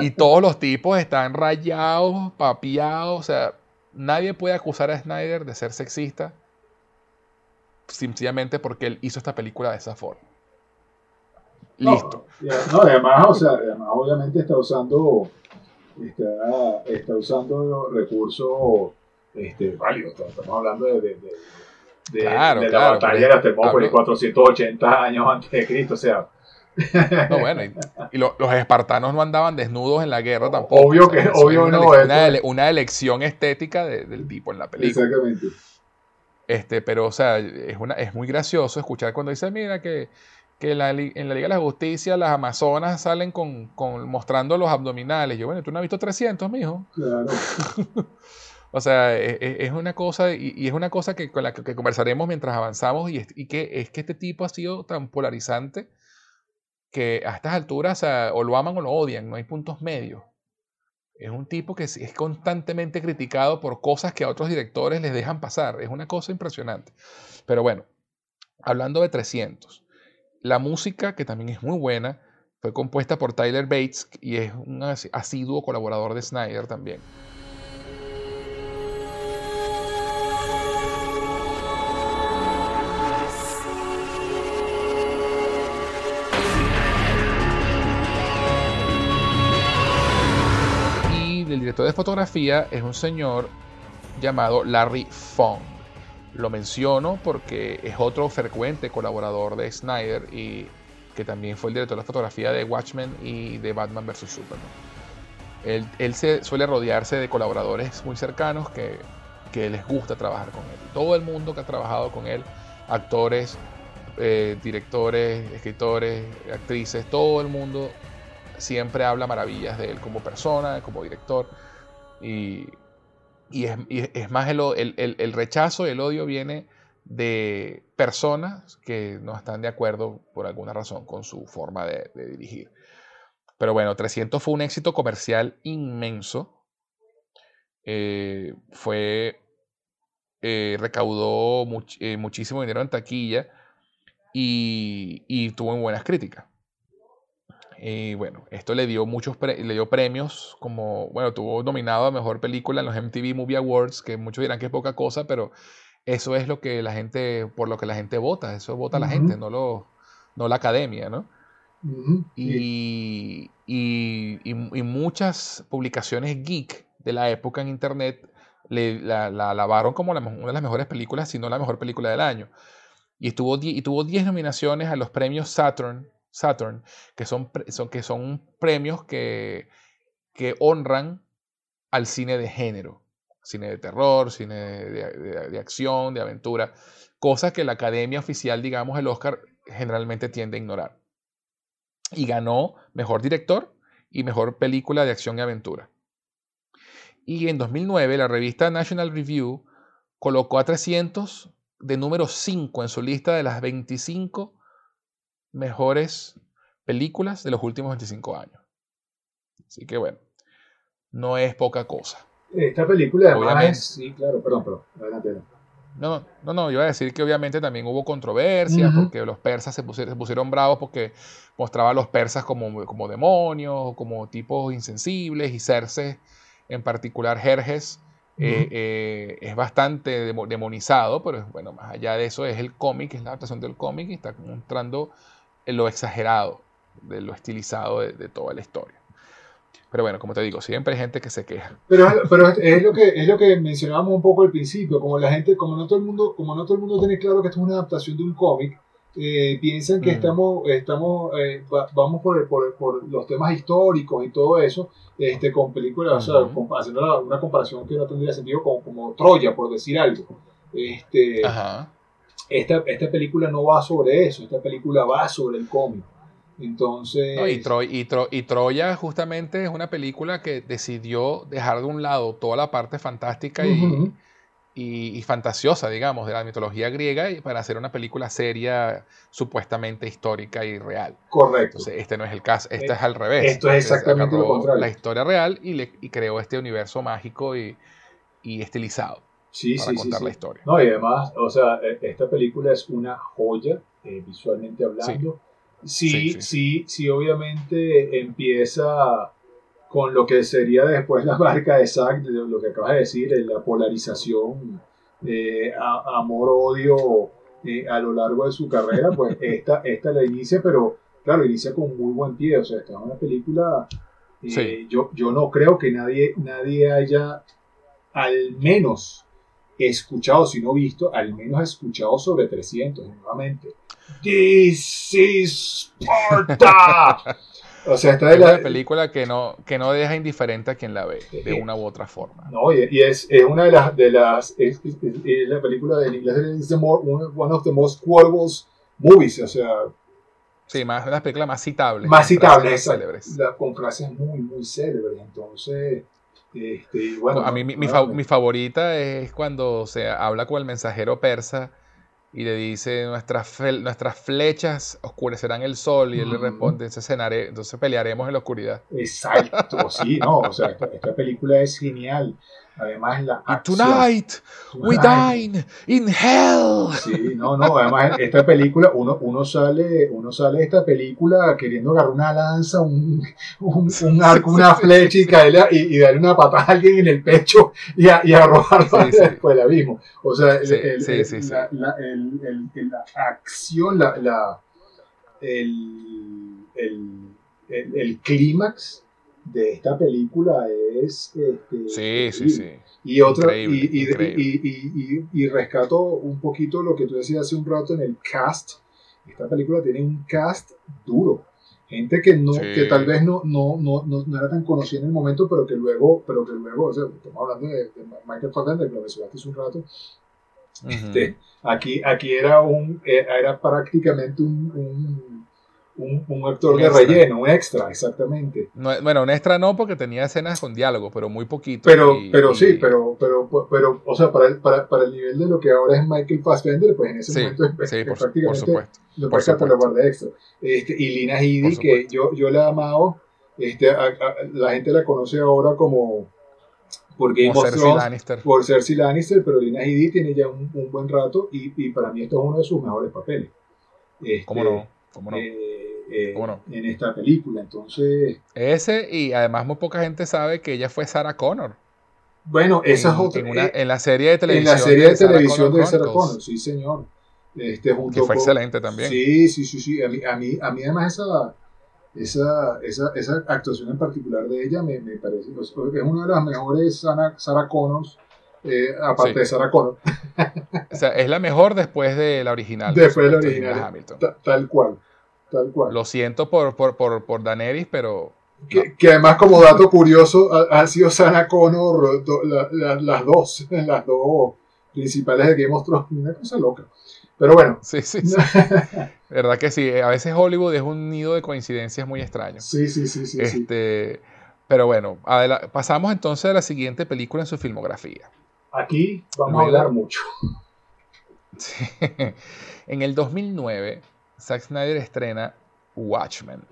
y todos los tipos están rayados, papiados, o sea, nadie puede acusar a Snyder de ser sexista sencillamente porque él hizo esta película de esa forma. Listo. No, además, o sea, además, obviamente está usando, está, está usando recursos este, válidos. Estamos hablando de, de, de, claro, de la batalla de las Termópolis 480 años antes de Cristo. O sea, No, bueno, y, los espartanos no andaban desnudos en la guerra tampoco. Obvio que, obvio no. Una, una, elección estética del tipo en la película. Exactamente. Este, pero, o sea, es, una, es muy gracioso escuchar cuando dice, mira, que, que en la Liga de la Justicia las amazonas salen con, con mostrando los abdominales. Yo, bueno, tú no has visto 300, mijo. Claro. <laughs> o sea, e, e, es, una cosa, y, es una cosa que, con la que, conversaremos mientras avanzamos, y, y, que es que este tipo ha sido tan polarizante que a estas alturas o, lo aman o lo odian, no hay puntos medios. Es un tipo que es constantemente criticado por cosas que a otros directores les dejan pasar. Es una cosa impresionante. Pero bueno, hablando de 300, la música, que también es muy buena, fue compuesta por Tyler Bates y es un asiduo colaborador de Snyder también. De fotografía es un señor llamado Larry Fong. Lo menciono porque es otro frecuente colaborador de Snyder y que también fue el director de fotografía de Watchmen y de Batman vs. Superman. Él, se suele rodearse de colaboradores muy cercanos que, que, les gusta trabajar con él. Todo el mundo que ha trabajado con él, actores, eh, directores, escritores, actrices, todo el mundo siempre habla maravillas de él como persona, como director. Y, es, más el, el, rechazo, el odio viene de personas que no están de acuerdo por alguna razón con su forma de, dirigir. Pero bueno, 300 fue un éxito comercial inmenso. Eh, fue. Eh, recaudó eh, muchísimo dinero en taquilla y, y tuvo buenas críticas. Y bueno, esto le dio muchos le dio premios, como, bueno, tuvo nominado a Mejor Película en los MTV Movie Awards, que muchos dirán que es poca cosa, pero eso es lo que la gente, por lo que la gente vota, eso vota la gente, no, lo, no la academia, ¿no? y, y, y, muchas publicaciones geek de la época en Internet le, la, la alabaron como una de las mejores películas, si no la mejor película del año. Y, estuvo, y tuvo 10 nominaciones a los premios Saturn Saturn, que son, que son premios que, que honran al cine de género, cine de terror, cine de, acción, de aventura, cosas que la academia oficial, digamos, el Oscar generalmente tiende a ignorar. Y ganó mejor director y mejor película de acción y aventura. Y en 2009 la revista National Review colocó a 300 de número 5 en su lista de las 25 mejores películas de los últimos 25 años. Así que bueno, no es poca cosa. Esta película además sí, claro, perdón, perdón, adelante. No, no, no, yo iba a decir que obviamente también hubo controversias porque los persas se pusieron, bravos porque mostraba a los persas como, como demonios, como tipos insensibles y Cersei, en particular Jerjes, eh, eh, es bastante demonizado, pero bueno, más allá de eso es el cómic, es la adaptación del cómic y está mostrando lo exagerado, de lo estilizado de, toda la historia. Pero bueno, como te digo, siempre hay gente que se queja. Pero, pero es, lo que, es lo que mencionábamos un poco al principio, como la gente, como no todo el mundo, como no todo el mundo tiene claro que esto es una adaptación de un cómic, eh, piensan que estamos, estamos eh, vamos por, por, por, los temas históricos y todo eso, este, con películas, o sea, haciendo una comparación que no tendría sentido como, como Troya, por decir algo. Este, Ajá esta, esta película no va sobre eso, esta película va sobre el cómic. Entonces. y, Troya justamente es una película que decidió dejar de un lado toda la parte fantástica y, y, fantasiosa, digamos, de la mitología griega y para hacer una película seria, supuestamente histórica y real. Correcto. Entonces, este no es el caso, este es al revés. Esto es exactamente lo contrario. La historia real y, le, y creó este universo mágico y, y estilizado sí, para sí, contar sí, la historia. No, y además, o sea, e, esta película es una joya eh, visualmente hablando. Sí sí, sí, obviamente empieza con lo que sería después la marca de Zack, lo que acabas de decir, la polarización, eh, amor-odio eh, a lo largo de su carrera, pues <laughs> esta, esta la inicia, pero claro, inicia con muy buen pie, o sea, esta es una película, yo, yo no creo que nadie, nadie haya al menos escuchado, si no visto, al menos escuchado sobre 300 nuevamente. This is Sparta. <laughs> O sea, esta Es es la una película que no, que no deja indiferente a quien la ve, de Eh, una u otra forma. No, y, es, es una de las, de las es, es- es- la película del inglés es the more- one of the most quotable movies, o sea, Sí, más de las películas más citables. más con frases citable, más exacto, célebres. la- con frases muy, muy célebres, entonces, este, bueno. a mí mi, fa- mi favorita es cuando se habla con el mensajero persa y le dice nuestras, nuestras flechas oscurecerán el sol y él le responde entonces, cenaré, entonces pelearemos en la oscuridad. Exacto, sí, no, o sea, esta, esta película es genial, además la Y acción, tonight we dine in hell. Sí, no, no, además esta película, uno, uno sale, uno sale de esta película queriendo agarrar una lanza, un, un, un arco, una flecha y caerle y, y darle una patada a alguien en el pecho y, a- y arrojarlo Sí, sí. después del abismo. O sea, el- el- la, la- el- la acción, la, el- el clímax de esta película es... Este, Sí, sí, sí. Y Increíble, y, y, y, y- y- y rescato un poquito lo que tú decías hace un rato en el cast. Esta película tiene un cast duro. Gente que no, Sí. que tal vez no, no, no, no, no era tan conocida en el momento, pero que luego, pero que luego, o sea, estamos hablando de, de Michael Fassbender, que lo mencionaste hace un rato. Este, aquí, aquí era un, era era prácticamente un, un, un, un actor Un de extra. relleno, un extra, exactamente. No, bueno, un extra no porque tenía escenas con diálogo, pero muy poquito. Pero, y- pero y- sí, pero, pero, pero, o sea, para el, para, para el nivel de lo que ahora es Michael Fassbender, pues en ese Sí, momento es, sí, es por, su- por prácticamente supuesto. lo por catalogar de extra. Este, y Lina Headey, Por que yo, yo la he amado, este, a- a- la gente la conoce ahora como por Game Como of Cersei Thrones, Lannister. por Cersei Lannister, pero Lina Headey tiene ya un, un buen rato y, y para mí esto es uno de sus mejores papeles. Este, ¿Cómo no? ¿Cómo no? eh, eh. En esta película, entonces, Ese, y además muy poca gente sabe que ella fue Sarah Connor. bueno, esa en, es otra. en, una- eh, en la serie de en televisión. la serie de Sarah televisión Connor de Sarah Connor, sí señor. Este, junto Que fue con- excelente también. Sí, sí, sí, sí. A mí, a mí, a mí además esa, esa, esa, esa actuación en particular de ella me, me parece, sea, es una de las mejores Sarah, Sarah Connors, eh, aparte Sí. de Sarah Connor, O sea, es la mejor después de la original. Después de la original. Hamilton. ta- tal cual, tal cual. Lo siento por, por, por, por Daenerys, pero Que, que además como dato curioso ha, ha sido Sarah Connor do- la- la- las dos, <laughs> las dos principales de Game of Thrones, una cosa loca. Pero bueno, <laughs> sí, sí, sí. <laughs> Verdad que sí. A veces Hollywood es un nido de coincidencias muy extraños. sí, sí, sí, sí, sí. Este, pero bueno, pasamos entonces a la siguiente película en su filmografía. Aquí vamos Luego- a hablar mucho. Sí. En el 2009, Zack Snyder estrena Watchmen.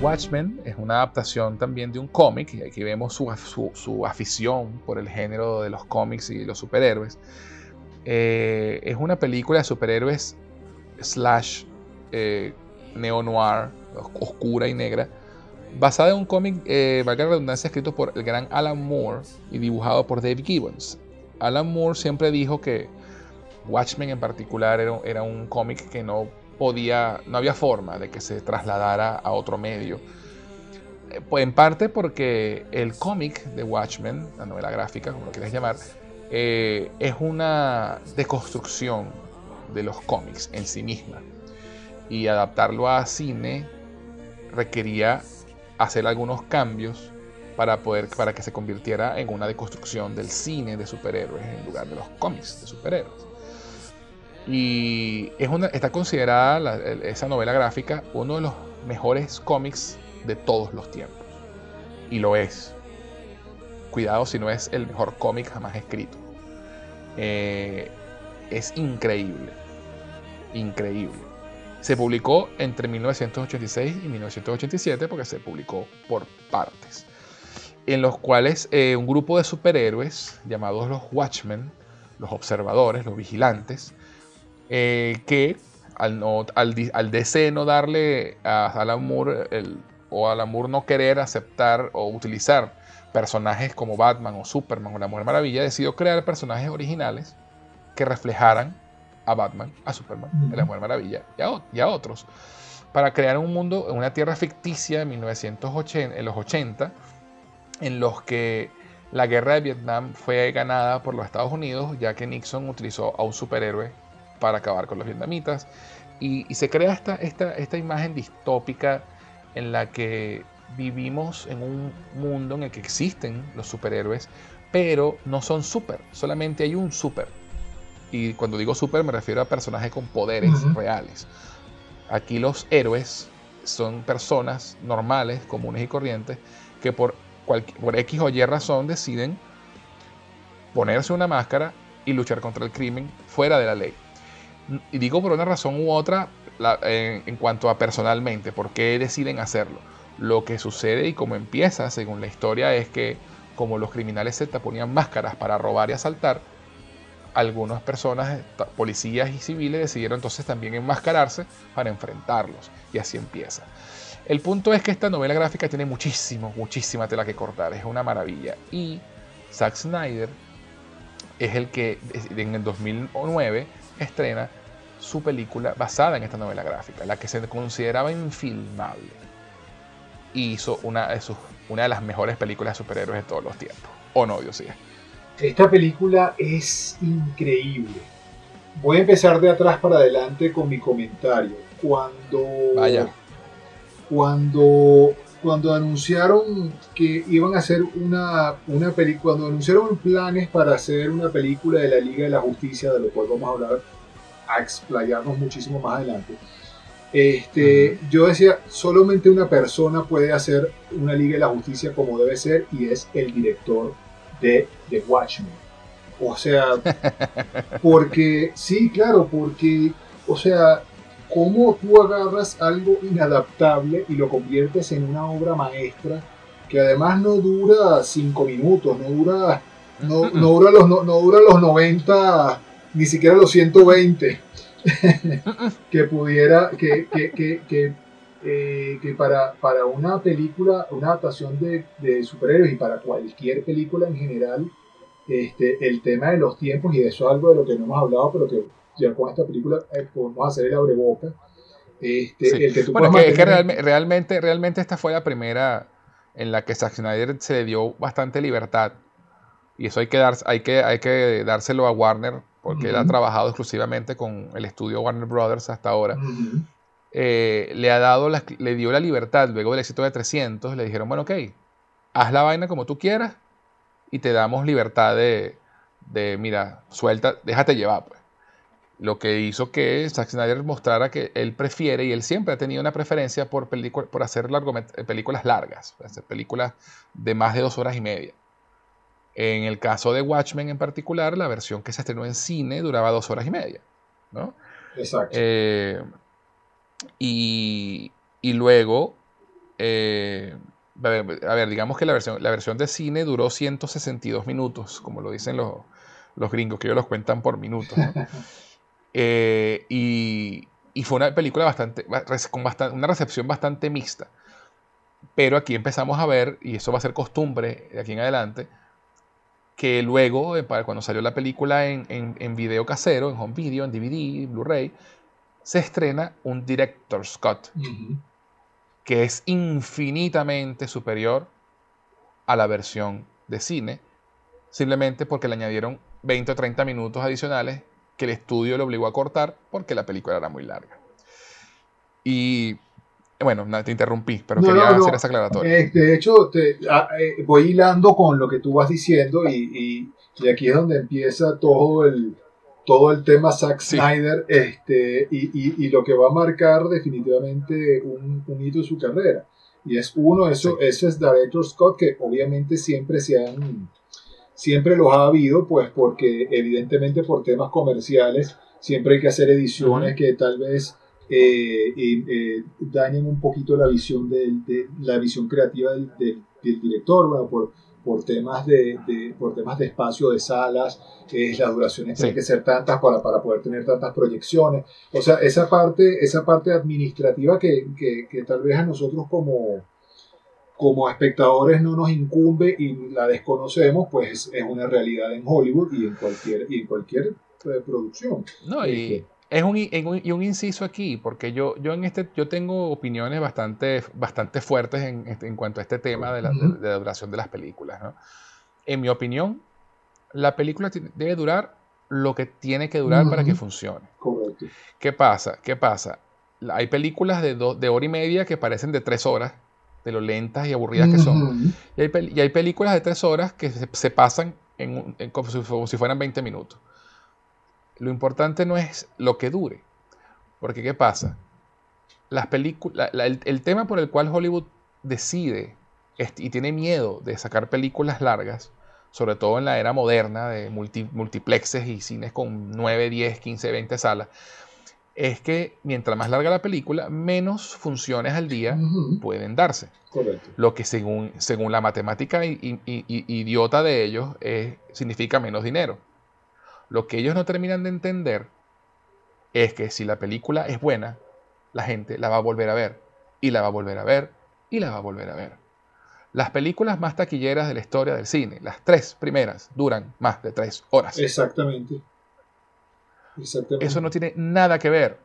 Watchmen es una adaptación también de un cómic, y aquí vemos su, su- afición por el género de los cómics y los superhéroes. Eh, es una película de superhéroes slash eh, neo-noir, os- oscura y negra, basada en un cómic, eh, valga la redundancia, escrito por el gran Alan Moore y dibujado por Dave Gibbons. Alan Moore siempre dijo que Watchmen en particular era, un cómic que no podía, no había forma de que se trasladara a otro medio. Eh, pues en parte porque el cómic de Watchmen, la novela gráfica, como lo quieras llamar, eh, es una deconstrucción de los cómics en sí misma. Y adaptarlo a cine requería hacer algunos cambios para, poder, para que se convirtiera en una deconstrucción del cine de superhéroes en lugar de los cómics de superhéroes. Y es una, está considerada esa novela gráfica uno de los mejores cómics de todos los tiempos. Y lo es. Cuidado si no es el mejor cómic jamás escrito. Eh, es increíble. Increíble. Se publicó entre 1986 y 1987 porque se publicó por partes. En los cuales eh, un grupo de superhéroes llamados los Watchmen, los observadores, los vigilantes, eh, que al, no, al, al DC no darle a Alan Moore el- o Alan Moore no querer aceptar o utilizar personajes como Batman o Superman o la Mujer Maravilla, decidió crear personajes originales que reflejaran a Batman, a Superman, a la. Mujer Maravilla y a, y otros. para crear un mundo, una tierra ficticia 1980, en los 80, en los que la guerra de Vietnam fue ganada por los Estados Unidos, ya que Nixon utilizó a un superhéroe para acabar con los vietnamitas. Y, se crea esta, esta, esta imagen distópica en la que vivimos en un mundo en el que existen los superhéroes, pero no son super, solamente hay un super. Y cuando digo super me refiero a personajes con poderes reales. Aquí los héroes son personas normales, comunes y corrientes, que por, por X o Y razón deciden ponerse una máscara y luchar contra el crimen fuera de la ley. Y digo por una razón u otra en, cuanto a personalmente, por qué deciden hacerlo. Lo que sucede y cómo empieza, según la historia, es que como los criminales se ponían máscaras para robar y asaltar, algunas personas, policías y civiles, decidieron entonces también enmascararse para enfrentarlos. Y así empieza. El punto es que esta novela gráfica tiene muchísimo, muchísima tela que cortar. Es una maravilla. Y Zack Snyder es el que en el 2009 estrena su película basada en esta novela gráfica, la que se consideraba infilmable. Y hizo una de, sus, una de las mejores películas de superhéroes de todos los tiempos. ¿O no, Dios sí. Esta película es increíble. Voy a empezar de atrás para adelante con mi comentario. Cuando. Vaya. Cuando. Cuando anunciaron que iban a hacer una, una película, cuando anunciaron planes para hacer una película de la Liga de la Justicia, de lo cual vamos a hablar, a explayarnos muchísimo más adelante, este, yo decía, solamente una persona puede hacer una Liga de la Justicia como debe ser y es el director de The Watchmen. O sea, porque, sí, claro, porque, o sea, cómo tú agarras algo inadaptable y lo conviertes en una obra maestra que además no dura cinco minutos, no dura, no, dura, los, no, dura los 90, ni siquiera los 120, <laughs> que pudiera, que, que, que eh, que para, para una película, una adaptación de, de, superhéroes y para cualquier película en general, este, el tema de los tiempos, y eso es algo de lo que no hemos hablado, pero que ya con esta película eh, podemos hacer el abreboca. Este, el que bueno, es que, realmente, realmente esta fue la primera en la que Zack Snyder se le dio bastante libertad. Y eso hay que, dar, hay que, hay que dárselo a Warner, porque él ha trabajado exclusivamente con el estudio Warner Brothers hasta ahora. Eh, le ha dado, le dio la libertad luego del éxito de 300, le dijeron, bueno, ok, haz la vaina como tú quieras y te damos libertad de, de mira, suelta, déjate llevar, pues. Lo que hizo que Zack Snyder mostrara que él prefiere y él siempre ha tenido una preferencia por, por hacer películas largas, hacer películas de más de dos horas y media. En el caso de Watchmen en particular, la versión que se estrenó en cine duraba dos horas y media. ¿no? Exacto. Eh, y, luego, eh, a, ver, digamos que la versión, la versión de cine duró 162 minutos, como lo dicen los, los gringos, que ellos los cuentan por minutos. <laughs> Eh, y, fue una película bastante, con bastante, una recepción bastante mixta. Pero aquí empezamos a ver, y eso va a ser costumbre de aquí en adelante, que luego, eh, cuando salió la película en, en, en video casero, en home video, en DVD, Blu-ray, se estrena un Director's Cut, que es infinitamente superior a la versión de cine, simplemente porque le añadieron 20 o 30 minutos adicionales que el estudio le obligó a cortar porque la película era muy larga. Y bueno, te interrumpí, pero quería hacer esa aclaratoria. Eh, de hecho, ah, eh, voy hilando con lo que tú vas diciendo y aquí es donde empieza todo el, todo el tema Zack Snyder este, y, y, lo que va a marcar definitivamente un, un hito en su carrera. Y es uno, eso, ese es Director Scott, que obviamente siempre se han, siempre los ha habido, pues porque evidentemente por temas comerciales siempre hay que hacer ediciones que tal vez eh, eh, dañen un poquito la visión, de, la visión creativa del, del, del director, bueno, por por temas de, por temas de espacio de salas, es las duraciones tienen que ser tantas para, para poder tener tantas proyecciones. O sea, esa parte, esa parte administrativa que, que, tal vez a nosotros como, como espectadores no nos incumbe y la desconocemos, pues es una realidad en Hollywood y en cualquier, y en cualquier eh, producción. No, y, es un, y un inciso aquí, porque yo, yo, en este, yo tengo opiniones bastante, bastante fuertes en, en cuanto a este tema de la, de, la duración de las películas. ¿no? En mi opinión, la película debe durar lo que tiene que durar para que funcione. Correcto. ¿Qué pasa? ¿Qué pasa? Hay películas de, de hora y media que parecen de tres horas, de lo lentas y aburridas que son. Y hay, y hay, películas de tres horas que se, se pasan en, como, si, como si fueran 20 minutos. Lo importante no es lo que dure. Porque ¿qué pasa? Las películas, el, tema por el cual Hollywood decide y tiene miedo de sacar películas largas, sobre todo en la era moderna de multiplexes y cines con 9, 10, 15, 20 salas, es que mientras más larga la película, menos funciones al día pueden darse. Correcto. Lo que según, según la matemática idiota de ellos significa menos dinero. Lo que ellos no terminan de entender es que si la película es buena, la gente la va a volver a ver, y la va a volver a ver, y la va a volver a ver. Las películas más taquilleras de la historia del cine, las tres primeras, duran más de tres horas. Exactamente. Exactamente. Eso no tiene nada que ver,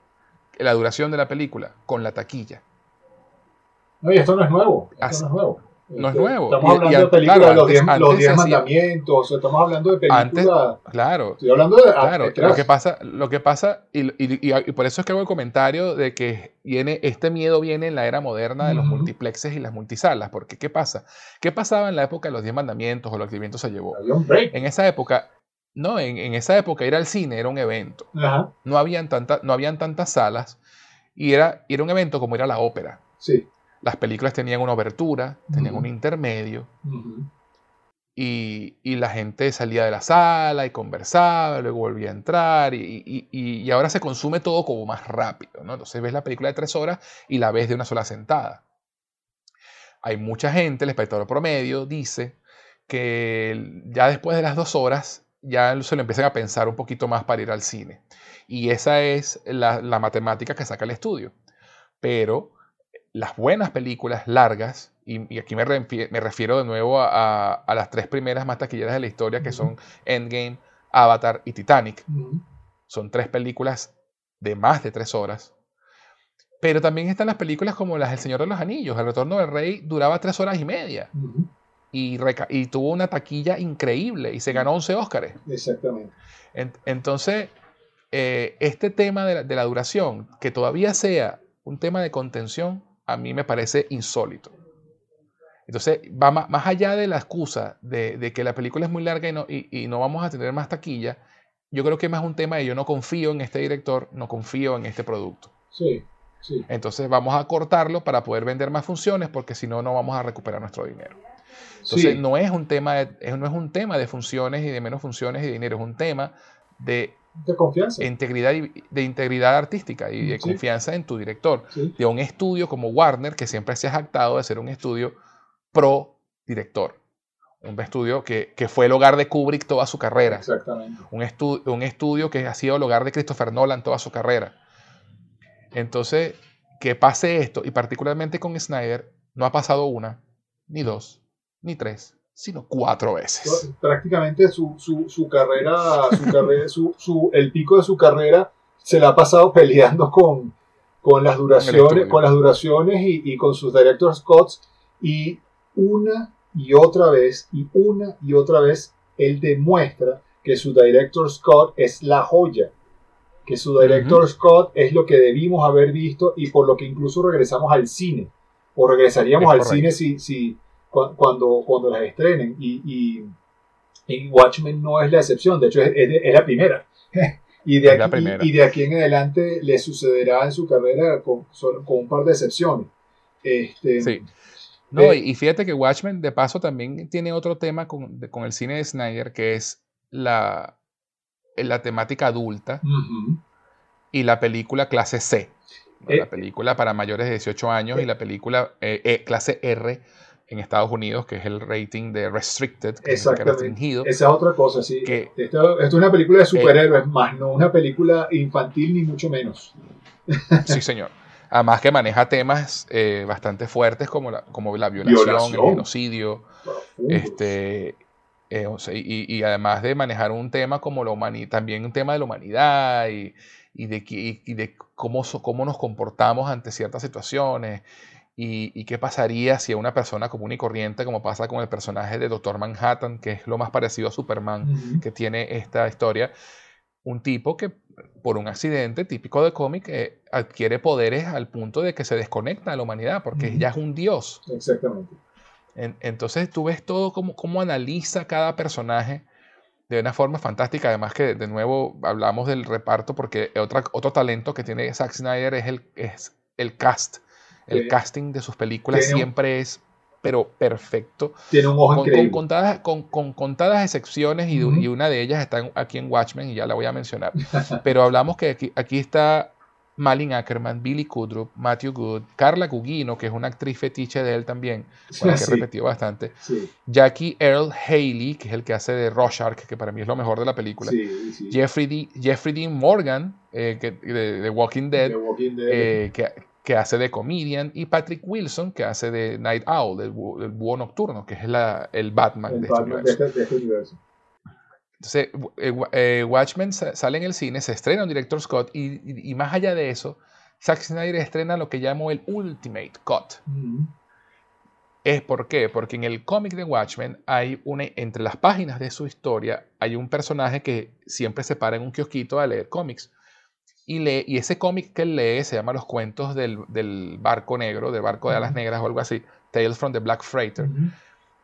la duración de la película, con la taquilla. No, y esto no es nuevo. Esto no es nuevo. No es nuevo. Estamos hablando de películas de los 10 los diez mandamientos, estamos hablando de películas. claro. Estoy hablando de. Claro, lo que pasa, lo que pasa y, por eso es que hago el comentario de que viene, este miedo viene en la era moderna de los multiplexes y las multisalas. Porque, ¿qué pasa? ¿Qué pasaba en la época de los 10 mandamientos o los viento se llevó? En esa época. No, en, en, esa época ir al cine era un evento. No, habían tanta, no habían tantas salas y era, era un evento como ir a la ópera. Sí. Las películas tenían una obertura, tenían un intermedio. y, y, la gente salía de la sala y conversaba, luego volvía a entrar y, y, ahora se consume todo como más rápido. ¿no? Entonces ves la película de tres horas y la ves de una sola sentada. Hay mucha gente, el espectador promedio dice que ya después de las dos horas ya se lo empiezan a pensar un poquito más para ir al cine. Y esa es la, la matemática que saca el estudio. Pero las buenas películas largas, y, aquí me, refiero de nuevo a, las tres primeras más taquilleras de la historia, que son Endgame, Avatar y Titanic. Son tres películas de más de tres horas. Pero también están las películas como las El Señor de los Anillos. El Retorno del Rey duraba tres horas y media. y, y, tuvo una taquilla increíble y se ganó 11 Óscares. Exactamente. entonces, eh, este tema de la duración, que todavía sea un tema de contención, a mí me parece insólito. Entonces, va más, allá de la excusa de, que la película es muy larga y no, y, no vamos a tener más taquilla, yo creo que es más un tema de yo no confío en este director, no confío en este producto. Sí, sí. Entonces vamos a cortarlo para poder vender más funciones porque si no, no vamos a recuperar nuestro dinero. Entonces no, es un tema de, no es un tema de funciones y de menos funciones y de dinero, es un tema de de confianza. Integridad, de integridad artística y de confianza en tu director. De un estudio como Warner, que siempre se ha jactado de ser un estudio pro director. Un estudio que, que fue el hogar de Kubrick toda su carrera. Exactamente. Un, estu un estudio que ha sido el hogar de Christopher Nolan toda su carrera. Entonces, que pase esto, y particularmente con Snyder, no ha pasado una, ni dos, ni tres, sino cuatro veces. Prácticamente su, su, su carrera, su carrera su, su, el pico de su carrera se la ha pasado peleando con, con las duraciones, con las duraciones y, y, con sus director Scotts y una y otra vez y una y otra vez él demuestra que su director Scott es la joya, que su director Scott es lo que debimos haber visto y por lo que incluso regresamos al cine o regresaríamos al cine si, si cuando, cuando las estrenen. Y, y, Watchmen no es la excepción, de hecho es, es, la primera. <laughs> y, de aquí, y, de aquí en adelante le sucederá en su carrera con, con un par de excepciones. Este, sí. No, eh, y fíjate que Watchmen, de paso, también tiene otro tema con, con el cine de Snyder, que es la, la temática adulta y la película clase C. la eh, película para mayores de 18 años y la película eh, clase R en Estados Unidos, que es el rating de restricted, que es restringido. Esa es otra cosa, sí. Que, esto, es una película de superhéroes, más no una película infantil ni mucho menos. Sí, señor. Además que maneja temas eh, bastante fuertes como la, como la violación, el genocidio, este, eh, y, y, además de manejar un tema como la humanidad, también un tema de la humanidad y, y de, y de cómo, cómo nos comportamos ante ciertas situaciones y, qué pasaría si a una persona común y corriente, como pasa con el personaje de Doctor Manhattan, que es lo más parecido a Superman que tiene esta historia, un tipo que por un accidente típico de cómic eh, adquiere poderes al punto de que se desconecta de la humanidad porque ya es un dios. Exactamente. entonces tú ves todo como cómo analiza cada personaje de una forma fantástica. Además que de nuevo hablamos del reparto porque otra, otro talento que tiene Zack Snyder es el, es el cast. El casting de sus películas siempre es pero perfecto. Tiene un ojo con, increíble. Con contadas, con, con contadas excepciones y, y, una de ellas está aquí en Watchmen y ya la voy a mencionar. <laughs> pero hablamos que aquí, aquí está Malin Ackerman, Billy Kudrup, Matthew Good, Carla Gugino, que es una actriz fetiche de él también, con la que he repetido bastante, Jackie Earl Haley, que es el que hace de Rorschach, que para mí es lo mejor de la película, Jeffrey, D, Jeffrey Dean Morgan, eh, que, de, Walking Dead, eh, que, que, hace de Comedian, y Patrick Wilson, que hace de Night Owl, del, búho nocturno, que es la, el Batman, de, este este, de este universo. Entonces, eh, eh, Watchmen sale en el cine, se estrena un director Scott y, más allá de eso, Zack Snyder estrena lo que llamó el Ultimate Cut. ¿Es por qué? Porque en el cómic de Watchmen hay una, entre las páginas de su historia, hay un personaje que siempre se para en un kiosquito a leer cómics. Y, lee, y ese cómic que él lee se llama Los cuentos del, barco negro, del barco de alas negras o algo así, Tales from the Black Freighter,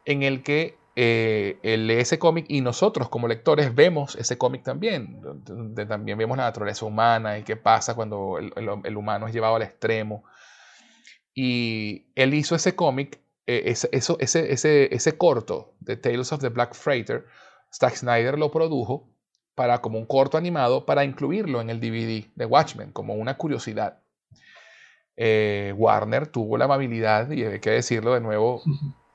en el que eh, él lee ese cómic y nosotros como lectores vemos ese cómic también, donde también vemos la naturaleza humana y qué pasa cuando el, humano es llevado al extremo. Y él hizo ese cómic, eh, ese, ese, ese, ese corto de Tales of the Black Freighter, Zack Snyder lo produjo para como un corto animado para incluirlo en el DVD de Watchmen como una curiosidad. Eh, Warner tuvo la amabilidad, y hay que decirlo de nuevo,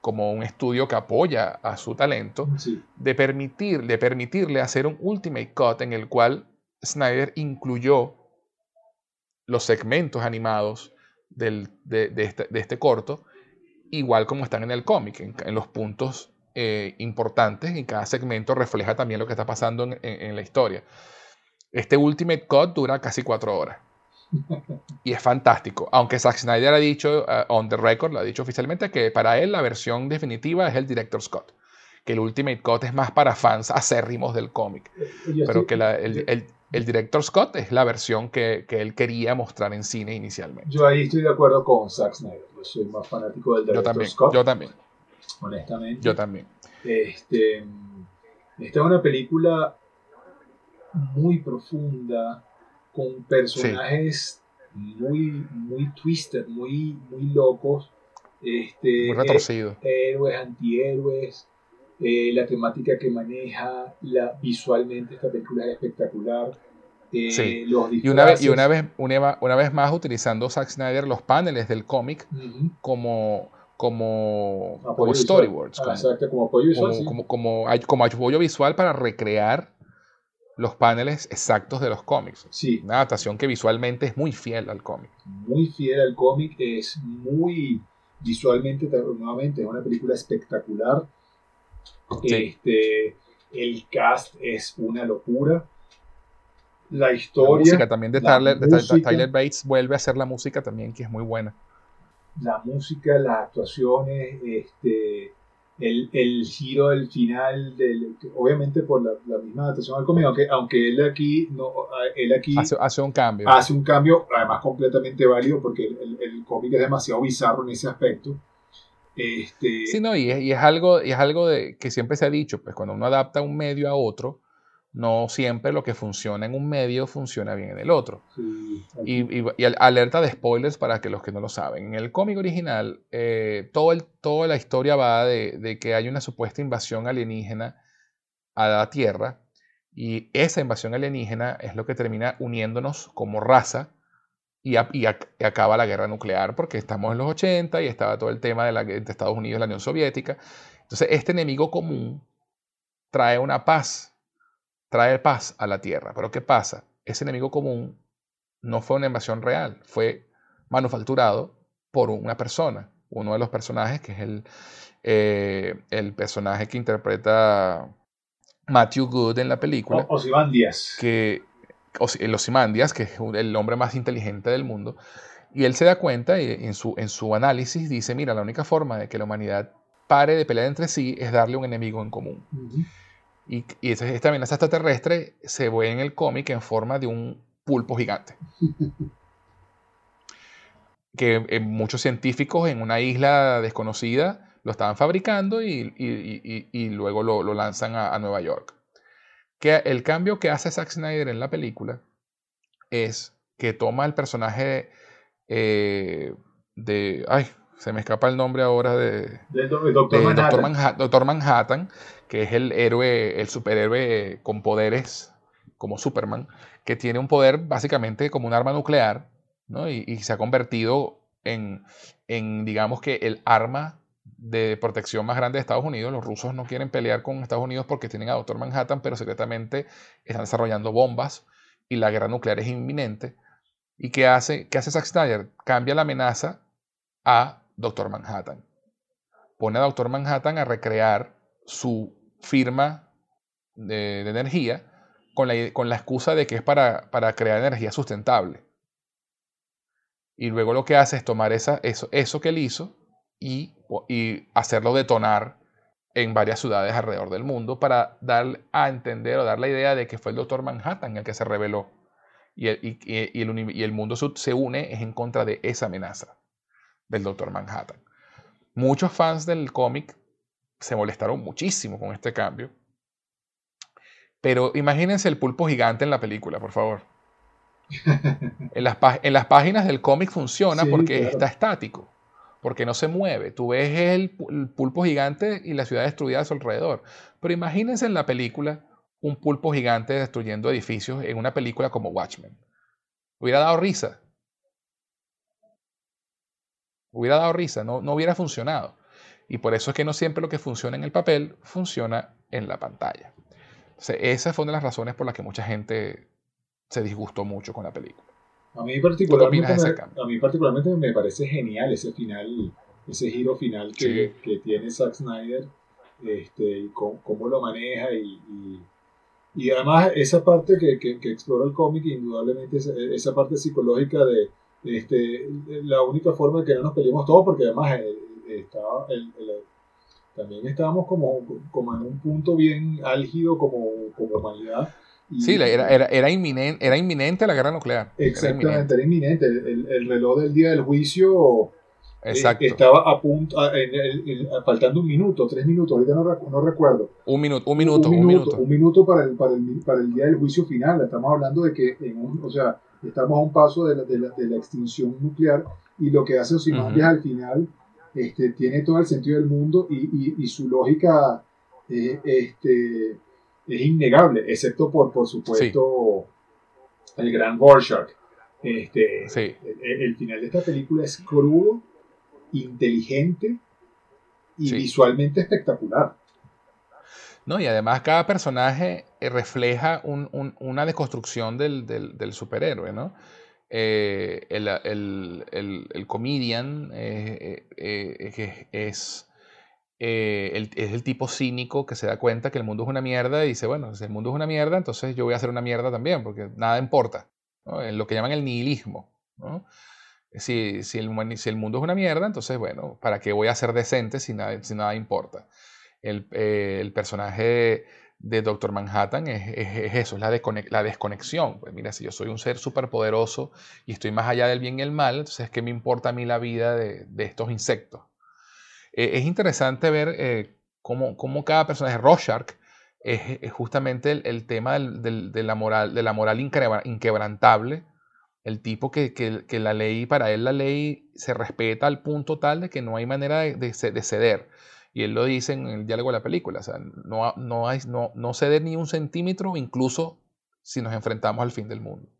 como un estudio que apoya a su talento, de, permitir, de permitirle hacer un Ultimate Cut en el cual Snyder incluyó los segmentos animados del, de, este, de, este, corto, igual como están en el cómic, en, los puntos eh, importantes, y cada segmento refleja también lo que está pasando en, en la historia. Este Ultimate Cut dura casi cuatro horas. <laughs> Y es fantástico. Aunque Zack Snyder ha dicho, uh, on the record, lo ha dicho oficialmente, que para él la versión definitiva es el Director Scott. Que el Ultimate Cut es más para fans acérrimos del cómic. Pero que el, el, el, Director Scott es la versión que, que, él quería mostrar en cine inicialmente. Yo ahí estoy de acuerdo con Zack Snyder. Yo soy más fanático del Director yo también. Yo también. Honestamente. Yo también. Este, esta es una película muy profunda con personajes muy, muy twisted, muy, muy locos. Este, muy retorcidos. héroes, antihéroes. Eh, la temática que maneja la, visualmente esta película es espectacular. Eh, sí. y una vez, y una vez, una, vez más utilizando Zack Snyder los paneles del cómic como, como, como storyboards. Ah, exacto, como apoyo visual. Como, como, como, apoyo visual para recrear los paneles exactos de los cómics. Sí. Una adaptación que visualmente es muy fiel al cómic. Muy fiel al cómic, es muy visualmente, nuevamente, es una película espectacular. Este, el cast es una locura. La historia. La música también de, Tyler, de Tyler Bates vuelve a hacer la música también, que es muy buena. La música, las actuaciones, este, el, el, giro del final, del, obviamente por la, la misma adaptación al cómic, aunque, aunque él aquí, no, él aquí hace, hace, un cambio. Hace un cambio, además completamente válido, porque el, el, cómic es demasiado bizarro en ese aspecto. Este... Sí, no, y es, y es algo, y es algo de, que siempre se ha dicho, pues cuando uno adapta un medio a otro, no siempre lo que funciona en un medio funciona bien en el otro. y, y, alerta de spoilers para que los que no lo saben. En el cómic original, eh, todo el, toda la historia va de, de, que hay una supuesta invasión alienígena a la Tierra y esa invasión alienígena es lo que termina uniéndonos como raza y, y, acaba la guerra nuclear porque estamos en los 80 y estaba todo el tema de, la, de Estados Unidos y la Unión Soviética. Entonces, este enemigo común trae una paz trae paz a la tierra. Pero ¿qué pasa? Ese enemigo común no fue una invasión real, fue manufacturado por una persona, uno de los personajes que es el, eh, el personaje que interpreta Matthew Good en la película. Ozymandias. Que los Simandias, que es el hombre más inteligente del mundo, y él se da cuenta y en su, en su análisis dice, mira, la única forma de que la humanidad pare de pelear entre sí es darle un enemigo en común. Y, y esta amenaza extraterrestre se ve en el cómic en forma de un pulpo gigante. <laughs> que eh, muchos científicos en una isla desconocida lo estaban fabricando y, y, luego lo, lo lanzan a, a, Nueva York. Que el cambio que hace Zack Snyder en la película es que toma el personaje eh, de... Ay, se me escapa el nombre ahora de... Doctor, Manhattan. Doctor, Manhattan. Que es el héroe, el superhéroe con poderes como Superman, que tiene un poder básicamente como un arma nuclear, ¿no? y, se ha convertido en, en, digamos que, el arma de protección más grande de Estados Unidos. Los rusos no quieren pelear con Estados Unidos porque tienen a Doctor Manhattan, pero secretamente están desarrollando bombas y la guerra nuclear es inminente. ¿Y qué hace, qué hace Zack Snyder? Cambia la amenaza a Doctor Manhattan. Pone a Doctor Manhattan a recrear su firma de, energía con la, con la, excusa de que es para, para, crear energía sustentable. Y luego lo que hace es tomar esa, eso, eso que él hizo y, y hacerlo detonar en varias ciudades alrededor del mundo para dar a entender o dar la idea de que fue el Doctor Manhattan el que se reveló y el, y, el, mundo se une es en contra de esa amenaza del Doctor Manhattan. Muchos fans del cómic se molestaron muchísimo con este cambio. Pero imagínense el pulpo gigante en la película, por favor. <laughs> en, las, en las páginas del cómic funciona porque está estático, porque no se mueve. Tú ves el, pulpo gigante y la ciudad destruida a su alrededor. Pero imagínense en la película un pulpo gigante destruyendo edificios en una película como Watchmen. Hubiera dado risa. Hubiera dado risa, no, no hubiera funcionado. Y por eso es que no siempre lo que funciona en el papel funciona en la pantalla. esa fue una de las razones por las que mucha gente se disgustó mucho con la película. A mí particularmente, me, a mí particularmente me parece genial ese final, ese giro final que, que tiene Zack Snyder, este, y cómo, lo maneja y y además esa parte que, que, explora el cómic, indudablemente esa, parte psicológica de, este, la única forma de que no nos peleemos todos, porque además eh, estaba también estábamos como, como en un punto bien álgido como, como humanidad. sí, era, era, era, inminente, era inminente la guerra nuclear. Exactamente, era inminente. El, el, reloj del día del juicio eh, Exacto. estaba a punto, faltando un minuto, tres minutos, ahorita no, no, recuerdo. Un minuto, un minuto, un minuto. Un minuto, para, el, para, el, para, el, día del juicio final. Estamos hablando de que, en un, o sea, estamos a un paso de la, de la, de la extinción nuclear y lo que hace Ozymandias al final este, tiene todo el sentido del mundo y, y, y su lógica eh, este, es innegable, excepto por, por supuesto, el gran Rorschach. Este, sí. el, el final de esta película es crudo inteligente y visualmente espectacular. No, y además cada personaje eh, refleja una deconstrucción del, superhéroe, ¿no? Eh, el, el, comedian eh, es, el, es el tipo cínico que se da cuenta que el mundo es una mierda y dice, bueno, si el mundo es una mierda, entonces yo voy a hacer una mierda también, porque nada importa. Lo que llaman el nihilismo. Si, si, el, el, mundo es una mierda, entonces, bueno, ¿para qué voy a ser decente si nada, si nada importa? El, eh, el personaje de Doctor Manhattan es, es, eso, es la, la, desconexión. Pues mira, si yo soy un ser superpoderoso y estoy más allá del bien y el mal, entonces, ¿qué me importa a mí la vida de, de estos insectos? Eh, es interesante ver eh, cómo, cómo, cada personaje, Rorschach, es, justamente el, el tema del, del, de la moral, de la moral inquebrantable el tipo que, que, la ley, para él la ley se respeta al punto tal de que no hay manera de, de, ceder. Y él lo dice en el diálogo de la película, o sea, no, no, hay, no, ceder ni un centímetro, incluso si nos enfrentamos al fin del mundo.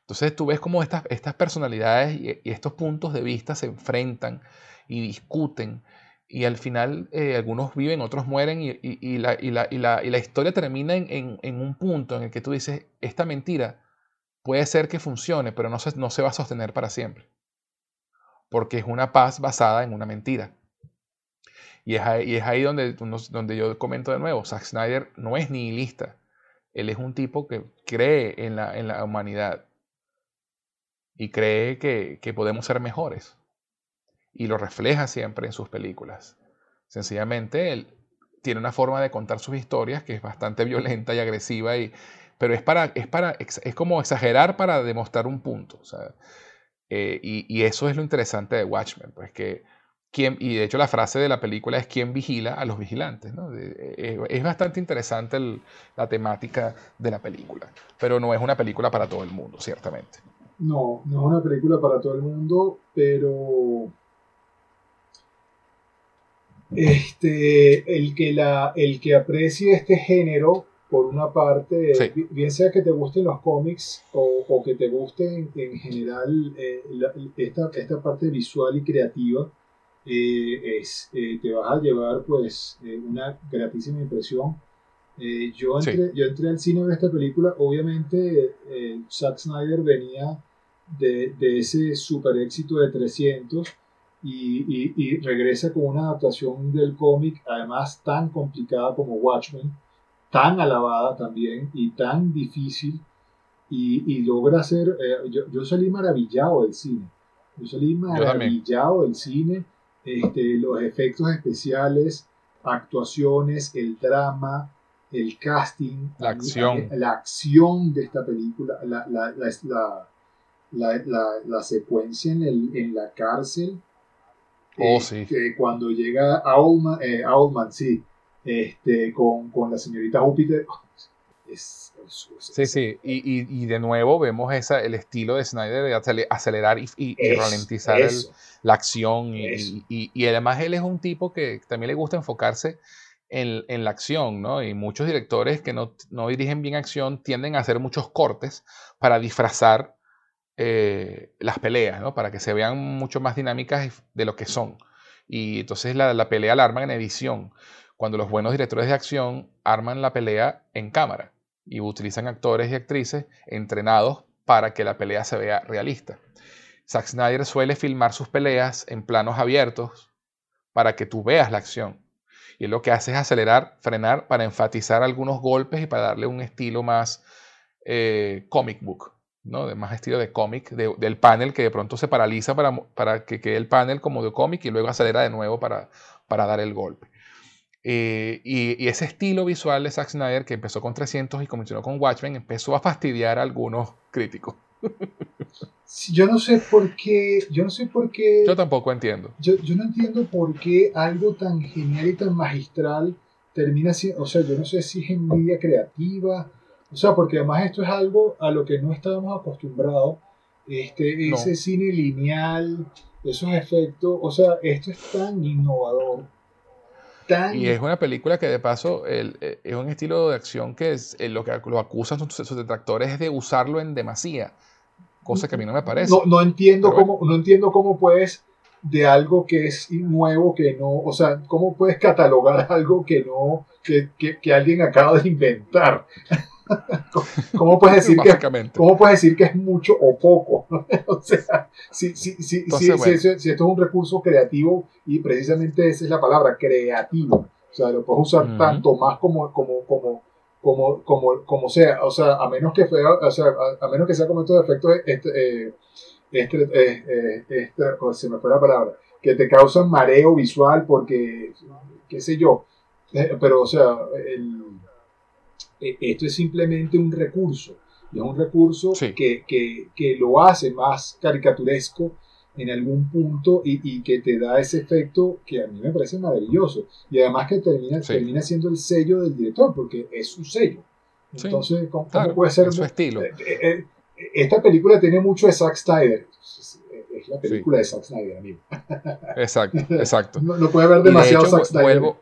Entonces tú ves cómo estas, estas personalidades y, estos puntos de vista se enfrentan y discuten y al final eh, algunos viven, otros mueren y, y, la, la, la, historia termina en, en, en, un punto en el que tú dices, esta mentira Puede ser que funcione, pero no se, no se va a sostener para siempre. Porque es una paz basada en una mentira. Y es ahí, donde, donde yo comento de nuevo, Zack Snyder no es nihilista. Él es un tipo que cree en la, en la humanidad y cree que, que podemos ser mejores. Y lo refleja siempre en sus películas. Sencillamente, él tiene una forma de contar sus historias que es bastante violenta y agresiva, y, pero es, para, es, para, es como exagerar para demostrar un punto. Eh, y, y, eso es lo interesante de Watchmen, pues que y de hecho la frase de la película es quién vigila a los vigilantes. Eh, es, bastante interesante la temática de la película, pero no es una película para todo el mundo, ciertamente. No, no es una película para todo el mundo, pero este, el, que la, el que aprecie este género, por una parte, bien sea que te gusten los cómics o, que te guste en, general eh, esta, esta parte visual y creativa, eh, es, eh, te vas a llevar pues eh, una gratísima impresión. yo, entré, yo entré al cine de esta película, obviamente Zack Snyder venía de, de, ese super éxito de 300 y, y, regresa con una adaptación del cómic, además tan complicada como Watchmen, tan alabada también y tan difícil, y, y logra hacer, yo, yo salí maravillado del cine, yo salí maravillado del cine este, los efectos especiales, actuaciones, el drama, el casting, la acción, la, acción de esta película, la, la secuencia en, el, en, la cárcel. Oh, sí. Que cuando llega Owlman, eh, sí, este, con, con la señorita Júpiter, sí, sí, y, de nuevo vemos esa, el estilo de Snyder de acelerar y, ralentizar la acción. Y, además él es un tipo que también le gusta enfocarse en, la acción, ¿no? Y muchos directores que no, dirigen bien acción tienden a hacer muchos cortes para disfrazar eh, las peleas, ¿no? Para que se vean mucho más dinámicas de lo que son. Y entonces la, la pelea la arman en edición cuando los buenos directores de acción arman la pelea en cámara y utilizan actores y actrices entrenados para que la pelea se vea realista. Zack Snyder suele filmar sus peleas en planos abiertos para que tú veas la acción. Y lo que hace es acelerar, frenar para enfatizar algunos golpes y para darle un estilo más eh, comic book, ¿no? de más estilo de cómic, del panel que de pronto se paraliza para, para que quede el panel como de cómic y luego acelera de nuevo para, para dar el golpe. Eh, y, ese estilo visual de Zack Snyder, que empezó con 300 y comenzó con Watchmen, empezó a fastidiar a algunos críticos. yo no sé por qué. Yo no sé por qué. Yo tampoco entiendo. Yo, yo, no entiendo por qué algo tan genial y tan magistral termina siendo. O sea, yo no sé si es envidia creativa. O sea, porque además esto es algo a lo que no estábamos acostumbrados. Este, ese cine lineal, esos efectos. O sea, esto es tan innovador y es una película que de paso eh, es un estilo de acción que es, eh, lo que lo acusan sus, detractores es de usarlo en demasía, cosa que a mí no me parece. No, no entiendo, cómo, no entiendo cómo puedes de algo que es nuevo, que no, o sea, cómo puedes catalogar <laughs> algo que no, que, que, que alguien acaba de inventar. ¿Cómo puedes, decir que, ¿Cómo puedes decir que es mucho o poco? <laughs> o sea, si, si, si, si, esto es un recurso creativo y precisamente esa es la palabra, creativo. O sea, lo puedes usar tanto más como, como, como, como, como, como sea. O sea, a menos que, o sea, a, menos que sea como estos efectos, este, eh, este, eh, eh, este, oh, se me fue la palabra, que te causan mareo visual porque, qué sé yo. pero, o sea, el esto es simplemente un recurso. Y es un recurso que, que, que, lo hace más caricaturesco en algún punto y, y, que te da ese efecto que a mí me parece maravilloso. Y además que termina, termina siendo el sello del director, porque es su sello. Entonces, ¿cómo, puede ser? su estilo. Eh, eh, eh, esta película tiene mucho de Zack Snyder. Es la película de Zack Snyder, amigo. Exacto, <laughs> exacto. No, puede haber demasiado Zack Snyder. Vuelvo,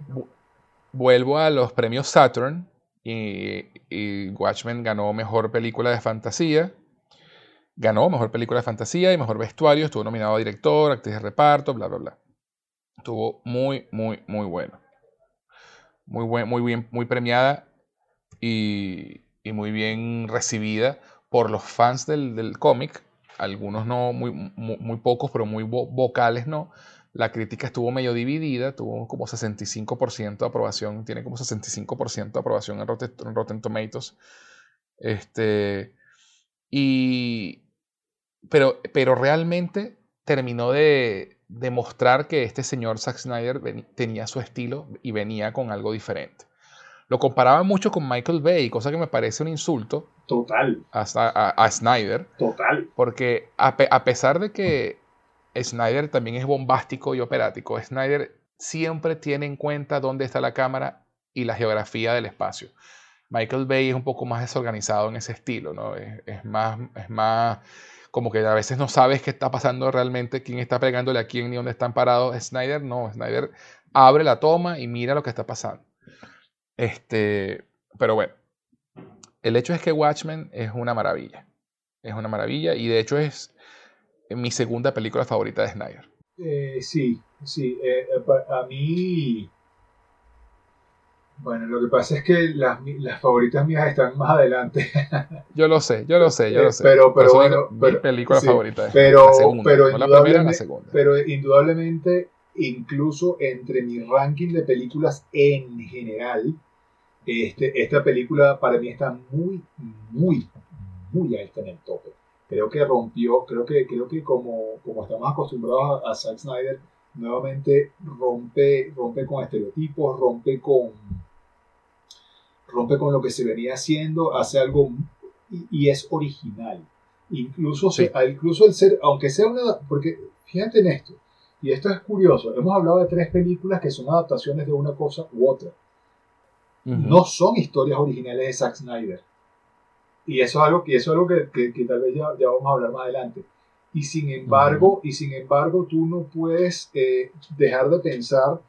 vuelvo a los premios Saturn y, Watchmen ganó mejor película de fantasía. Ganó mejor película de fantasía y mejor vestuario. Estuvo nominado a director, actriz de reparto, bla, bla, bla. Estuvo muy, muy, muy bueno. Muy, buen, muy bien, muy premiada y, muy bien recibida por los fans del, cómic. Algunos no, muy, muy, pocos, pero muy vocales no. La crítica estuvo medio dividida, tuvo como 65% de aprobación, tiene como 65% de aprobación en Rotten, Tomatoes. Este, y, pero, pero realmente terminó de demostrar que este señor Zack Snyder tenía su estilo y venía con algo diferente. Lo comparaba mucho con Michael Bay, cosa que me parece un insulto. Total. A, Snyder. Total. Porque a, pesar de que Snyder también es bombástico y operático, Snyder siempre tiene en cuenta dónde está la cámara y la geografía del espacio. Michael Bay es un poco más desorganizado en ese estilo, ¿no? Es, más, es más como que a veces no sabes qué está pasando realmente, quién está pegándole a quién ni dónde están parados. Snyder no, Snyder abre la toma y mira lo que está pasando. Este, pero bueno, el hecho es que Watchmen es una maravilla. Es una maravilla y de hecho es mi segunda película favorita de Snyder. Eh, sí, sí. Eh, a mí. Bueno, lo que pasa es que las, las favoritas mías están más adelante. <laughs> yo lo sé, yo lo sé, yo lo sé. Pero, pero bueno. mi película favorita es pero, la segunda, pero, no la primera, la segunda. pero indudablemente incluso entre mi ranking de películas en general, este, esta película para mí está muy, muy, muy alta en el tope. Creo que rompió, creo que, creo que como, como estamos acostumbrados a, a Zack Snyder, nuevamente rompe, rompe con estereotipos, rompe con, rompe con lo que se venía haciendo, hace algo y, es original. Incluso, incluso el ser, aunque sea una, porque fíjate en esto, y esto es curioso, hemos hablado de tres películas que son adaptaciones de una cosa u otra. No son historias originales de Zack Snyder. Y eso es algo, y eso es algo que, que, tal vez ya, ya, vamos a hablar más adelante. Y sin embargo, y sin embargo tú no puedes eh, dejar de pensar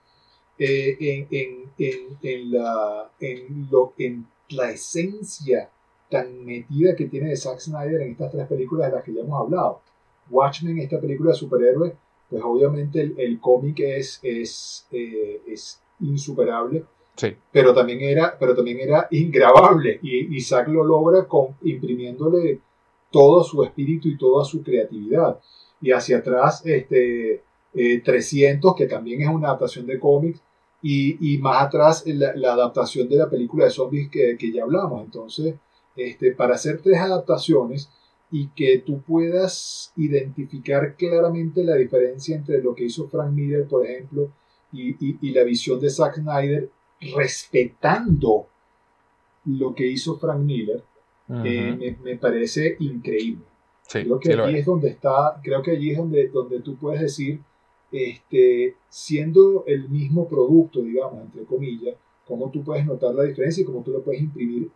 eh, en, en, en, en, la, en, lo, en la esencia tan metida que tiene de Zack Snyder en estas tres películas de las que ya hemos hablado. Watchmen, esta película de superhéroes, pues obviamente el, el cómic es, es, eh, es insuperable, sí. pero, también era, pero también era ingrabable y, Zack lo logra con, imprimiéndole todo su espíritu y toda su creatividad. Y hacia atrás, este, 300, eh, que también es una adaptación de cómics, y, y más atrás la, la, adaptación de la película de zombies que, que ya hablamos. Entonces, este, para hacer tres adaptaciones, y que tú puedas identificar claramente la diferencia entre lo que hizo Frank Miller, por ejemplo, y, y, la visión de Zack Snyder, respetando lo que hizo Frank Miller, eh, me, me, parece increíble. creo que allí es. donde está, creo que allí es donde, donde tú puedes decir, este, siendo el mismo producto, digamos, entre comillas, cómo tú puedes notar la diferencia y cómo tú lo puedes imprimir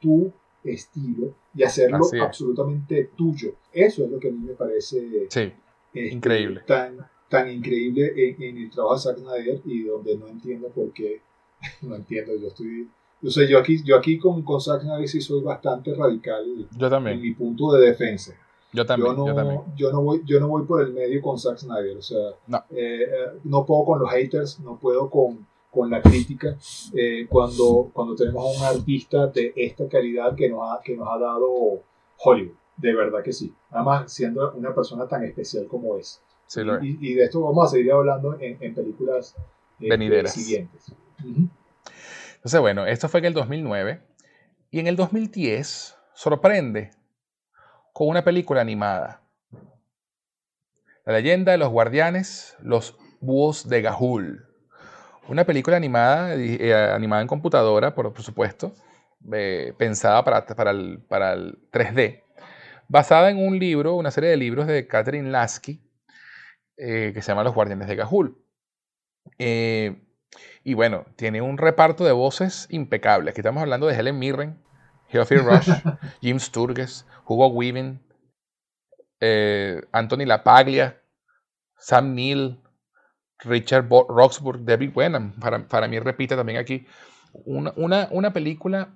tú estilo y hacerlo absolutamente tuyo. Eso es lo que a mí me parece este, increíble. Tan, tan increíble en, el trabajo de Zack Snyder y donde no entiendo por qué, <laughs> no entiendo, yo estoy... Yo sé, yo aquí, yo aquí con, con Zack Snyder sí soy bastante radical yo también. en mi punto de defensa. Yo también, yo no, yo también. Yo no, voy, yo no voy por el medio con Zack Snyder, o sea, no, eh, no puedo con los haters, no puedo con, con la crítica eh, cuando, cuando tenemos a un artista de esta calidad que nos, ha, que nos ha dado Hollywood. De verdad que sí. Nada más siendo una persona tan especial como es. y, y, de esto vamos a seguir hablando en, en películas eh, venideras siguientes. Entonces, bueno, esto fue en el 2009. Y en el 2010 sorprende con una película animada. La leyenda de los guardianes, los búhos de Gahul. Una película animada, eh, animada en computadora, por, supuesto, eh, pensada para, para, el, para, el, 3D, basada en un libro, una serie de libros de Catherine Lasky, eh, que se llama Los Guardianes de Gahul. Y bueno, tiene un reparto de voces impecable. Aquí estamos hablando de Helen Mirren, Geoffrey <laughs> Rush, Jim Sturges, Hugo Weaving, Anthony LaPaglia, Sam Neill, Richard Roxburgh, David Wenham, para, para mí repite también aquí. Una, una, una, película,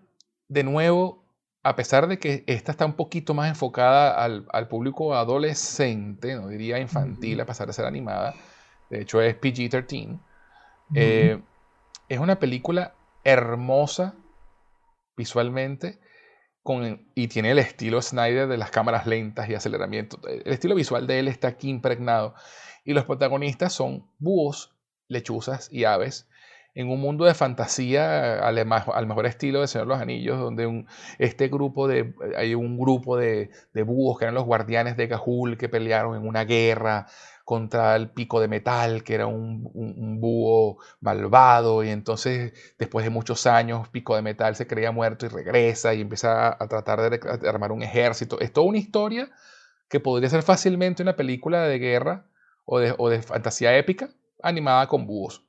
de nuevo, a pesar de que esta está un poquito más enfocada al, al público adolescente, no diría infantil, a pesar de ser animada, de hecho es PG-13, eh, es una película hermosa visualmente con, y tiene el estilo Snyder de las cámaras lentas y aceleramiento. El estilo visual de él está aquí impregnado. Y los protagonistas son búhos, lechuzas y aves en un mundo de fantasía al, mejor estilo de Señor de los Anillos, donde este grupo de, hay un grupo de, búhos que eran los guardianes de Gahul que pelearon en una guerra contra el pico de metal, que era un, búho malvado, y entonces después de muchos años pico de metal se creía muerto y regresa y empieza a, tratar de, armar un ejército. Es toda una historia que podría ser fácilmente una película de guerra o de, o de fantasía épica animada con búhos.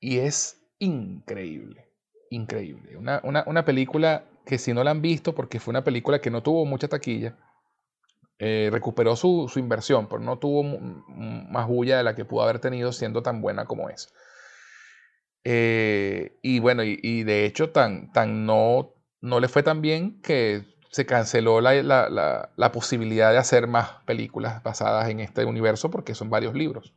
Y es increíble, increíble. Una, película que si no la han visto, porque fue una película que no tuvo mucha taquilla, eh, recuperó su, inversión, pero no tuvo más bulla de la que pudo haber tenido siendo tan buena como es. Eh, y bueno, y, de hecho tan, tan no, no le fue tan bien que se canceló la, la, posibilidad de hacer más películas basadas en este universo porque son varios libros.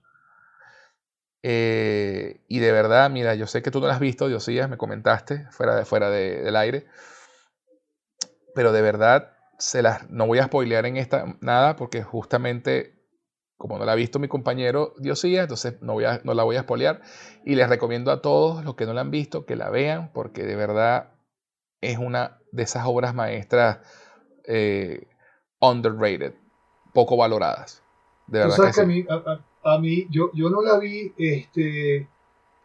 Eh, y de verdad, mira, yo sé que tú no la has visto, Diosías, me comentaste fuera, de, fuera del aire. Pero de verdad, se las, no voy a spoilear en esta nada porque justamente como no la ha visto mi compañero Diosías, entonces no, voy a, no la voy a spoilear. Y les recomiendo a todos los que no la han visto que la vean porque de verdad es una de esas obras maestras eh, underrated, poco valoradas. De verdad que, sí a mí, yo, yo no la vi, este,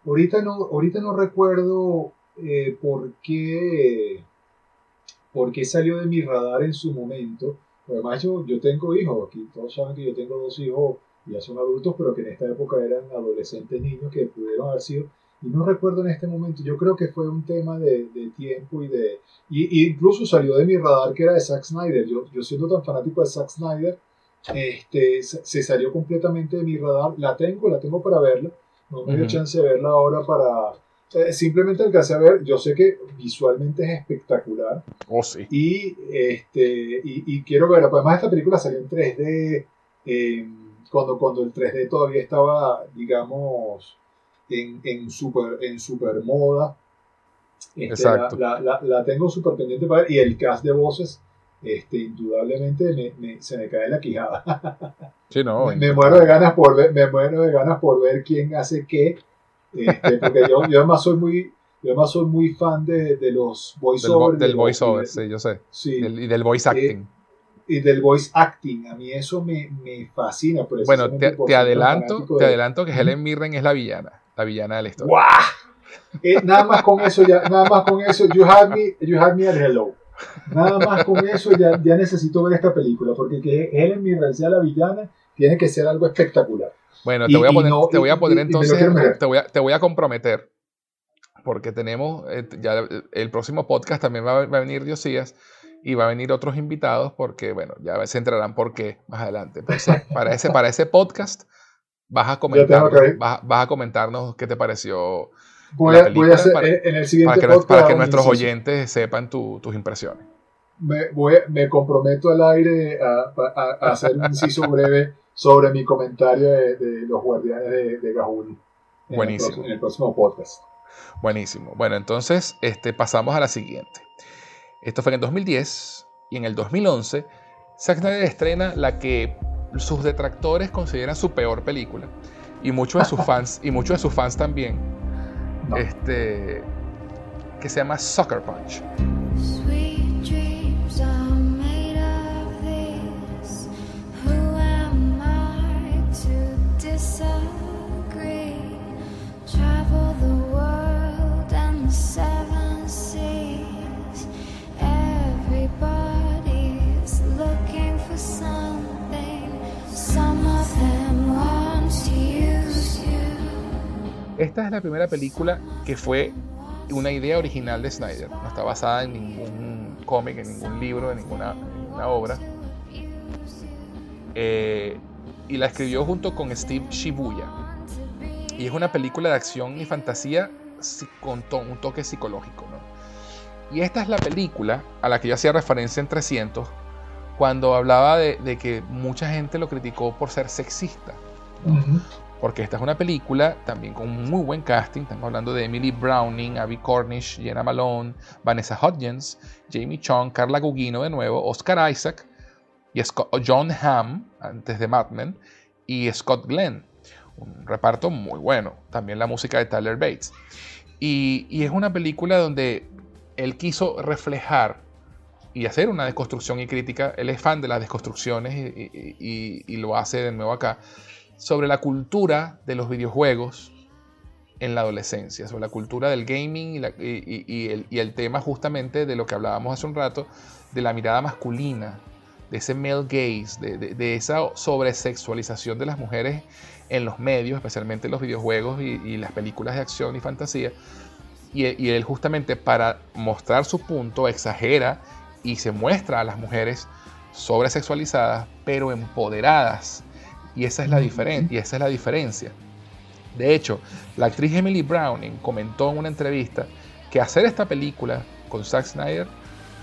ahorita no, ahorita no recuerdo eh, por, qué, por qué salió de mi radar en su momento. Además, yo, yo tengo hijos, aquí todos saben que yo tengo dos hijos, ya son adultos, pero que en esta época eran adolescentes niños que pudieron haber sido, y no recuerdo en este momento, yo creo que fue un tema de, de tiempo y de, y, incluso salió de mi radar que era de Zack Snyder, yo, yo siendo tan fanático de Zack Snyder, este, se salió completamente de mi radar. La tengo, la tengo para verla. No me dio chance de verla ahora para... Eh, simplemente alcancé a ver, yo sé que visualmente es espectacular. Oh, sí. Y, este, y, quiero ver, además esta película salió en 3D, em, cuando, cuando el 3D todavía estaba, digamos, en, en, super, en super moda. Este, Exacto. La, la, la, tengo súper pendiente para ver. Y el cast de voces este, indudablemente me, se me cae la quijada. <laughs> me, muero de ganas por ver, me muero de ganas por ver quién hace qué, este, porque yo, yo, además soy muy, yo además soy muy fan de, de los voiceovers. Del, voiceover, sí, yo sé. y del voice acting. y del voice acting, a mí eso me, me fascina. Bueno, te, te adelanto, te adelanto que Helen Mirren es la villana, la villana de la historia. Eh, nada más con eso ya, nada más con eso, you had me, you had me at hello. Nada más con eso ya, ya necesito ver esta película, porque que Helen Mirren sea la villana tiene que ser algo espectacular. Bueno, te voy a poner, te voy a poner entonces, te, voy a, te voy a comprometer, porque tenemos, eh, ya el próximo podcast también va, a venir Diosías y va a venir otros invitados, porque bueno, ya se entrarán por qué más adelante. para, ese, para ese podcast vas a, <laughs> comentar, vas, a comentarnos qué te pareció Voy, a, voy a hacer para, en el siguiente para que, para que nuestros oyentes sepan tus impresiones. Me, voy, me, comprometo al aire a, a, hacer un inciso breve sobre mi comentario de, los guardianes de, de Buenísimo. en el próximo podcast. Buenísimo. Bueno, entonces este, pasamos a la siguiente. Esto fue en el 2010 y en el 2011 Zack Snyder estrena la que sus detractores consideran su peor película y muchos de sus <laughs> fans y muchos de sus fans también este, que se llama Sucker Punch. Esta es la primera película que fue una idea original de Snyder. No está basada en ningún cómic, en ningún libro, en ninguna, obra. Eh, y la escribió junto con Steve Shibuya. Y es una película de acción y fantasía con un toque psicológico. Y esta es la película a la que yo hacía referencia en 300 cuando hablaba de, que mucha gente lo criticó por ser sexista porque esta es una película también con un muy buen casting. Estamos hablando de Emily Browning, Abby Cornish, Jenna Malone, Vanessa Hudgens, Jamie Chung, Carla Gugino de nuevo, Oscar Isaac y John Hamm, antes de Mad Men, y Scott Glenn. Un reparto muy bueno. También la música de Tyler Bates. Y, es una película donde él quiso reflejar y hacer una desconstrucción y crítica. Él es fan de las desconstrucciones y, lo hace de nuevo acá. Sobre la cultura de los videojuegos en la adolescencia, sobre la cultura del gaming y, el, tema justamente de lo que hablábamos hace un rato, de la mirada masculina, de ese male gaze, de, de esa sobresexualización de las mujeres en los medios, especialmente en los videojuegos y, las películas de acción y fantasía. Y, él justamente para mostrar su punto exagera y se muestra a las mujeres sobresexualizadas, pero empoderadas. Y esa es la, y esa es la diferencia. De hecho, la actriz Emily Browning comentó en una entrevista que hacer esta película con Zack Snyder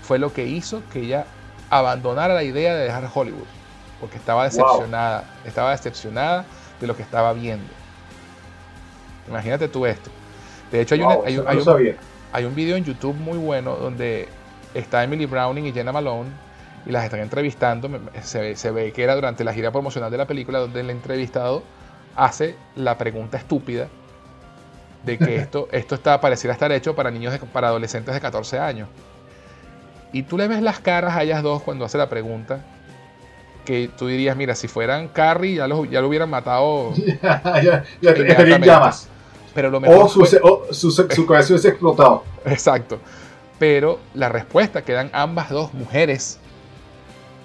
fue lo que hizo que ella abandonara la idea de dejar Hollywood, porque estaba decepcionada, estaba decepcionada de lo que estaba viendo. Imagínate tú esto. De hecho, hay, hay, un, video en YouTube muy bueno donde está Emily Browning y Jenna Malone y las están entrevistando. Se, se, ve que era durante la gira promocional de la película donde el entrevistado hace la pregunta estúpida de que <laughs> esto, esto está, pareciera estar hecho para niños, para adolescentes de 14 años. Y tú le ves las caras a ellas dos cuando hace la pregunta que tú dirías, mira, si fueran Carrie ya lo, ya lo hubieran matado. <laughs> ya, ya llamas. Pero lo mejor o su, su, su cabeza hubiese explotado. <laughs> Exacto. Pero la respuesta que dan ambas dos mujeres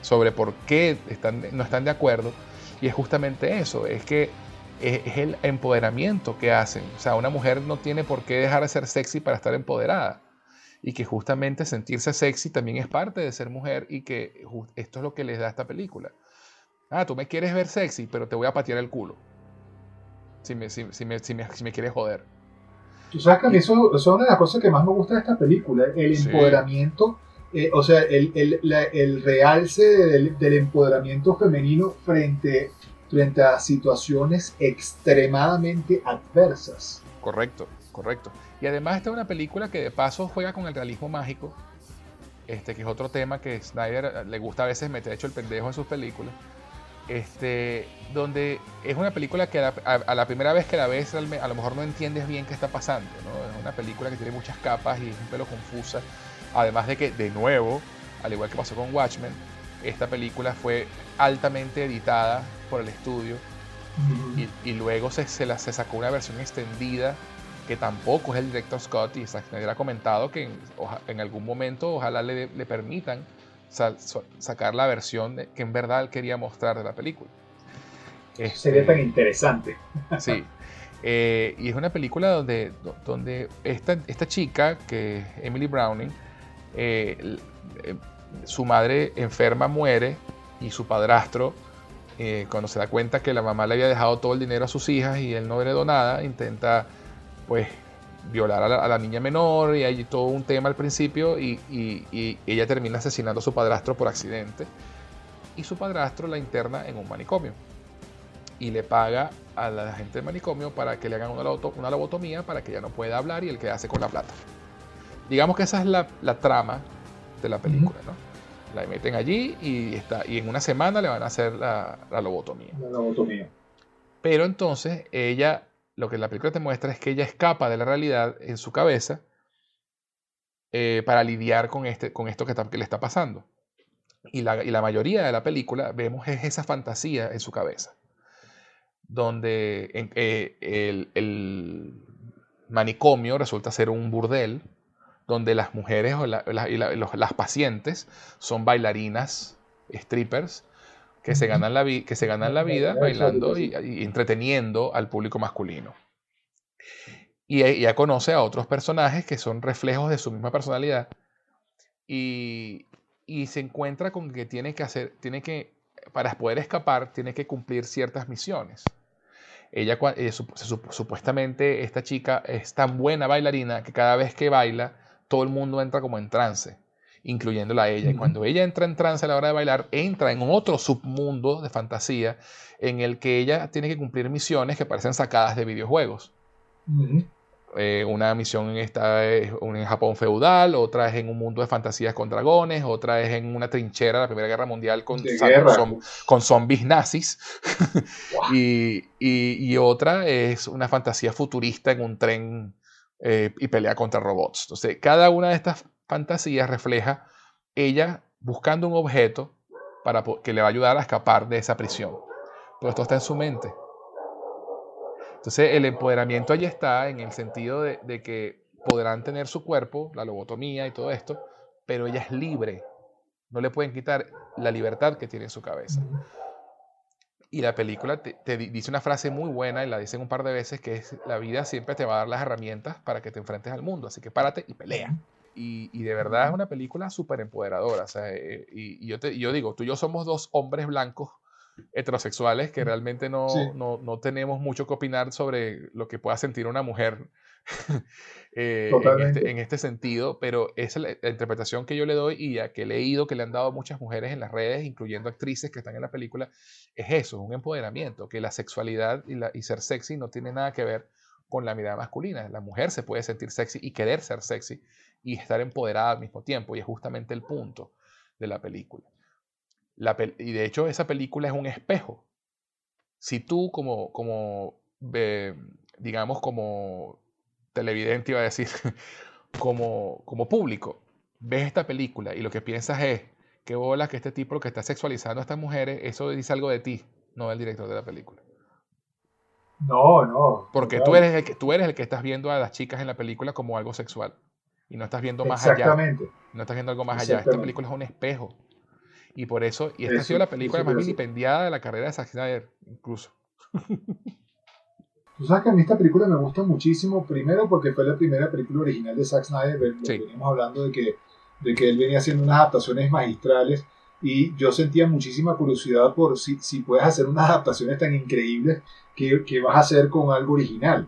sobre por qué están, no están de acuerdo, y es justamente eso, es que es, es el empoderamiento que hacen. O sea, una mujer no tiene por qué dejar de ser sexy para estar empoderada y que justamente sentirse sexy también es parte de ser mujer y que esto es lo que les da esta película. Ah, tú me quieres ver sexy, pero te voy a patear el culo. Si me, si, me, si me, quieres joder. Tú sabes que a mí eso, es una de las cosas que más me gusta de esta película, el empoderamiento, eh, o sea, el, el, el realce del, del, empoderamiento femenino frente, frente a situaciones extremadamente adversas. Correcto, correcto. Y además esta es una película que de paso juega con el realismo mágico, este, que es otro tema que Snyder eh, le gusta a veces meter hecho el pendejo en sus películas. Este, donde es una película que a la, primera vez que la ves a lo mejor no entiendes bien qué está pasando. Es una película que tiene muchas capas y es un pelo confusa. Además de que, de nuevo, al igual que pasó con Watchmen, esta película fue altamente editada por el estudio y, luego se, se, la, se sacó una versión extendida que tampoco es el director Scott, y Snyder ha comentado que en, algún momento ojalá le, permitan sacar la versión que en verdad él quería mostrar de la película. Sería tan interesante. Sí. Eh, y es una película donde, donde esta, esta chica, que Emily Browning, eh, eh, su madre enferma muere y su padrastro, cuando se da cuenta que la mamá le había dejado todo el dinero a sus hijas y él no heredó nada, intenta pues violar a la, niña menor y hay todo un tema al principio y, ella termina asesinando a su padrastro por accidente y su padrastro la interna en un manicomio y le paga a la gente del manicomio para que le hagan una, lobotomía para que ella no pueda hablar y el que hace con la plata. Digamos que esa es la, trama de la película, ¿no? La meten allí y, está, y en una semana le van a hacer la, la lobotomía. La lobotomía. Pero entonces ella lo que la película te muestra es que ella escapa de la realidad en su cabeza eh, para lidiar con, este, con esto que, le está pasando. Y la, y la, mayoría de la película vemos es esa fantasía en su cabeza, donde eh, el, el, manicomio resulta ser un burdel, donde las mujeres o y las pacientes son bailarinas, strippers, que se ganan la, que se ganan la vida bailando y, entreteniendo al público masculino. Y ella conoce a otros personajes que son reflejos de su misma personalidad y, se encuentra con que tiene que hacer, tiene que, para poder escapar, tiene que cumplir ciertas misiones. Ella, eh, supuestamente, esta chica es tan buena bailarina que cada vez que baila, todo el mundo entra como en trance incluyéndola a ella. Y cuando ella entra en trance a la hora de bailar, entra en otro submundo de fantasía en el que ella tiene que cumplir misiones que parecen sacadas de videojuegos. Eh, una misión en, esta es en Japón feudal, otra es en un mundo de fantasías con dragones, otra es en una trinchera de la Primera Guerra Mundial con, con zombies nazis, <laughs> y, y, otra es una fantasía futurista en un tren eh, y pelea contra robots. Entonces, cada una de estas fantasías refleja ella buscando un objeto para que le va a ayudar a escapar de esa prisión. Pero esto está en su mente. Entonces el empoderamiento allí está en el sentido de, que podrán tener su cuerpo, la lobotomía y todo esto, pero ella es libre. No le pueden quitar la libertad que tiene en su cabeza. Y la película te, dice una frase muy buena, y la dicen un par de veces, que es, la vida siempre te va a dar las herramientas para que te enfrentes al mundo, así que párate y pelea. Y, de verdad es una película súper empoderadora. Eh, y, yo, te, yo digo, tú y yo somos dos hombres blancos heterosexuales que realmente no, no, no, tenemos mucho que opinar sobre lo que pueda sentir una mujer <laughs> eh, en, este, en, este, sentido, pero esa es la, interpretación que yo le doy y a que he leído que le han dado muchas mujeres en las redes, incluyendo actrices que están en la película, es eso, un empoderamiento, que la sexualidad y, la, y ser sexy no tiene nada que ver con la mirada masculina. La mujer se puede sentir sexy y querer ser sexy y estar empoderada al mismo tiempo, y es justamente el punto de la película y de hecho esa película es un espejo. Si tú como, como digamos, como televidente iba a decir, <laughs> como, como público, ves esta película y lo que piensas es, qué bola que este tipo que está sexualizando a estas mujeres, eso dice algo de ti, no del director de la película. No, no. Porque tú eres, el que, tú eres el que estás viendo a las chicas en la película como algo sexual. Y no estás viendo más allá. Exactamente. No estás viendo algo más allá. Esta película es un espejo y por eso, y esta ha sido la película más vilipendiada de la carrera de Zack Snyder, incluso. <laughs> Tú sabes que a mí esta película me gusta muchísimo, primero porque fue la primera película original de Zack Snyder, venimos hablando de que, de que él venía haciendo unas adaptaciones magistrales y yo sentía muchísima curiosidad por si, si puedes hacer unas adaptaciones tan increíbles que, que vas a hacer con algo original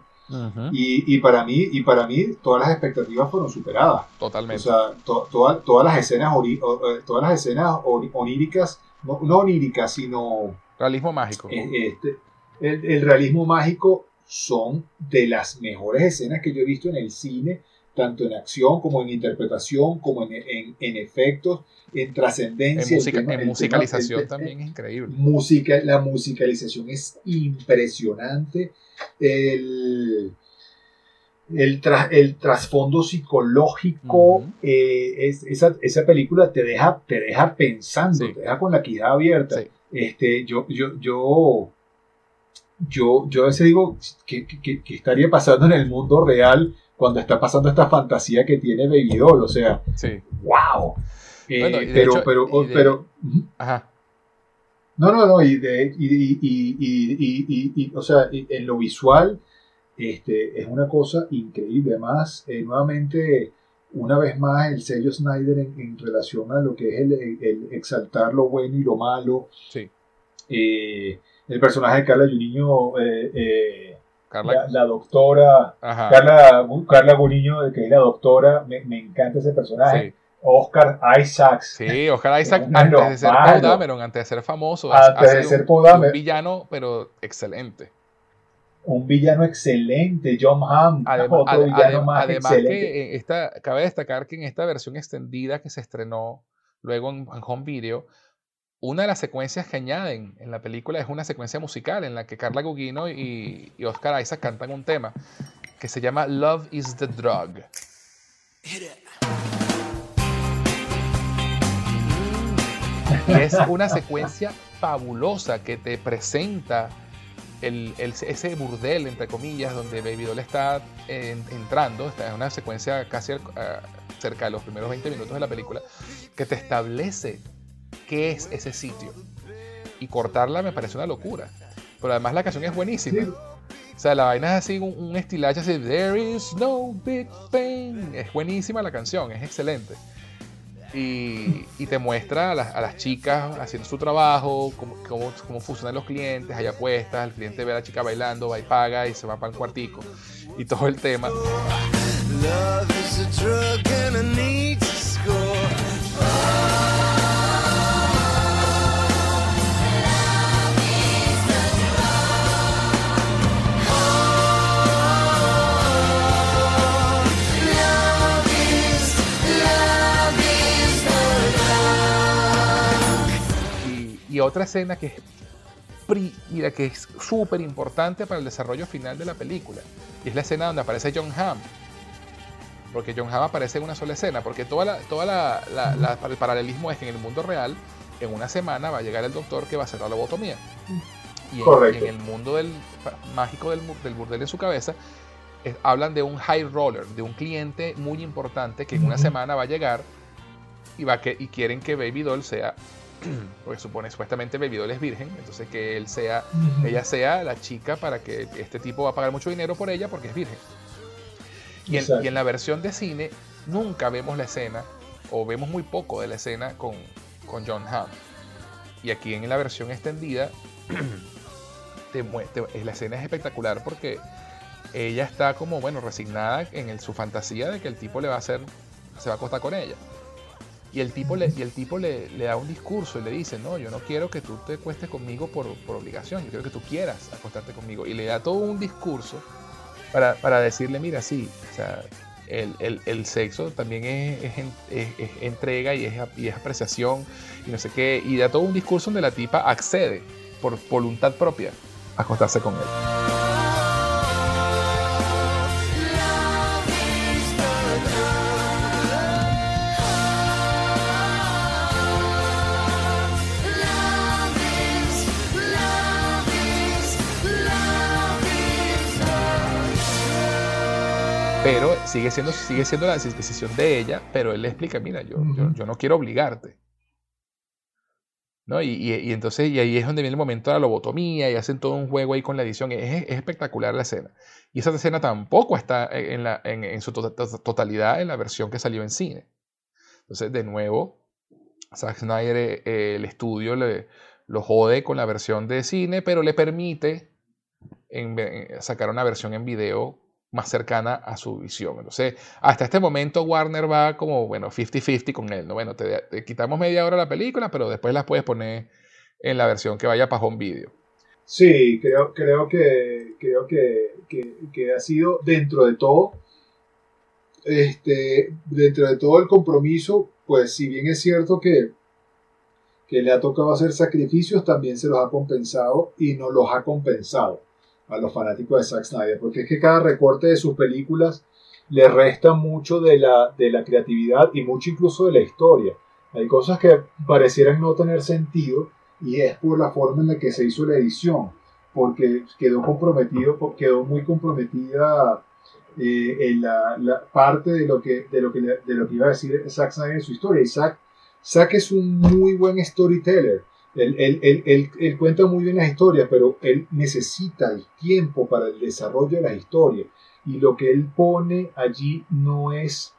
y, y, para mí, y para mí todas las expectativas fueron superadas. Totalmente. O sea, todas las escenas, eh, todas las escenas oníricas, no, oníricas, sino... Realismo mágico. Este, el, el, realismo mágico son de las mejores escenas que yo he visto en el cine, tanto en acción como en interpretación, como en, en, en efectos, en trascendencia. En, musicalización también es increíble. Música, la musicalización es impresionante el, el, el trasfondo psicológico, eh, esa, esa, película te deja, te deja pensando, te deja con la quijada abierta. Este, yo, yo, yo, yo, yo a veces digo que, estaría pasando en el mundo real cuando está pasando esta fantasía que tiene Baby Doll, o sea, wow. Eh, pero, pero, pero, ajá. No, no, no, y, de, y, y, y, o sea, en lo visual este, es una cosa increíble. Además, eh, nuevamente, una vez más, el sello Snyder en, relación a lo que es el, exaltar lo bueno y lo malo. Sí. Eh, el personaje de Carla Juniño, eh, eh La, doctora, Carla, Carla Guriño, que es la doctora, me, me encanta ese personaje. Oscar Isaacs. Sí, Oscar Isaac antes de ser Paul Dameron, antes de ser famoso. Antes de ser Paul Dameron. Un villano, pero excelente. Un villano excelente, John Hamm. Además, otro villano más además que esta, cabe destacar que en esta versión extendida que se estrenó luego en, Home Video, una de las secuencias que añaden en la película es una secuencia musical en la que Carla Gugino y, y Oscar Isaac cantan un tema que se llama Love is the Drug. es una secuencia fabulosa que te presenta el, ese burdel, entre comillas, donde Baby Doll está entrando. Esta es una secuencia casi cerca de los primeros 20 minutos de la película que te establece qué es ese sitio. Y cortarla me parece una locura. Pero además la canción es buenísima. O sea, la vaina es así, un, un estilacho así, There is no big pain. Es buenísima la canción, es excelente y, te muestra a las, chicas haciendo su trabajo, cómo, cómo, funcionan los clientes, hay apuestas, el cliente ve a la chica bailando, va y paga y se va para el cuartico y todo el tema. Otra escena que es, mira, que es súper importante para el desarrollo final de la película. Y es la escena donde aparece John Hamm. Porque John Hamm aparece en una sola escena. Porque toda la, toda la, el paralelismo es que en el mundo real, en una semana va a llegar el doctor que va a hacer la lobotomía. Y en, el mundo del, mágico del, del burdel en su cabeza, hablan de un high roller, de un cliente muy importante que en una semana va a llegar y, va que, y quieren que Baby Doll sea, <clears throat> porque supone supuestamente Doll es virgen, entonces que él sea, ella sea la chica para que este tipo va a pagar mucho dinero por ella porque es virgen. Y en, la versión de cine nunca vemos la escena, o vemos muy poco de la escena con, con John Hamm. Y aquí en la versión extendida, <clears throat> la escena es espectacular porque ella está como, bueno, resignada en su fantasía de que el tipo le va a hacer, se va a acostar con ella. Y el tipo, le, y el tipo le, da un discurso y le dice, no, yo no quiero que tú te acuestes conmigo por, obligación, yo quiero que tú quieras acostarte conmigo. Y le da todo un discurso para, decirle, mira, sí, o sea, el, sexo también es, entrega y es, y es apreciación y no sé qué. Y da todo un discurso donde la tipa accede por voluntad propia a acostarse con él. Pero sigue siendo, sigue siendo la decisión de ella, pero él le explica, mira, yo, yo, no quiero obligarte. ¿No? Y, y, entonces, y ahí es donde viene el momento de la lobotomía y hacen todo un juego ahí con la edición. Es, es espectacular la escena. Y esa escena tampoco está en, la, en, en su totalidad en la versión que salió en cine. Entonces, de nuevo, Zack Snyder, eh, el estudio le, lo jode con la versión de cine, pero le permite sacar una versión en video más cercana a su visión. Entonces, hasta este momento Warner va como, bueno, 50-50 con él, ¿no? Bueno, te, quitamos media hora la película, pero después las puedes poner en la versión que vaya para home video. Sí, creo, creo, que, creo que, que, ha sido dentro de todo, este, dentro de todo el compromiso, pues si bien es cierto que, que le ha tocado hacer sacrificios, también se los ha compensado y no los ha compensado a los fanáticos de Zack Snyder, porque es que cada recorte de sus películas le resta mucho de la, de la creatividad y mucho incluso de la historia. Hay cosas que parecieran no tener sentido y es por la forma en la que se hizo la edición, porque quedó comprometido, quedó muy comprometida eh, en la, parte de lo, que, de, lo que, de lo que iba a decir Zack Snyder en su historia. Y Zack, Zack es un muy buen storyteller él, cuenta muy bien las historias, pero él necesita el tiempo para el desarrollo de las historias. Y lo que él pone allí no es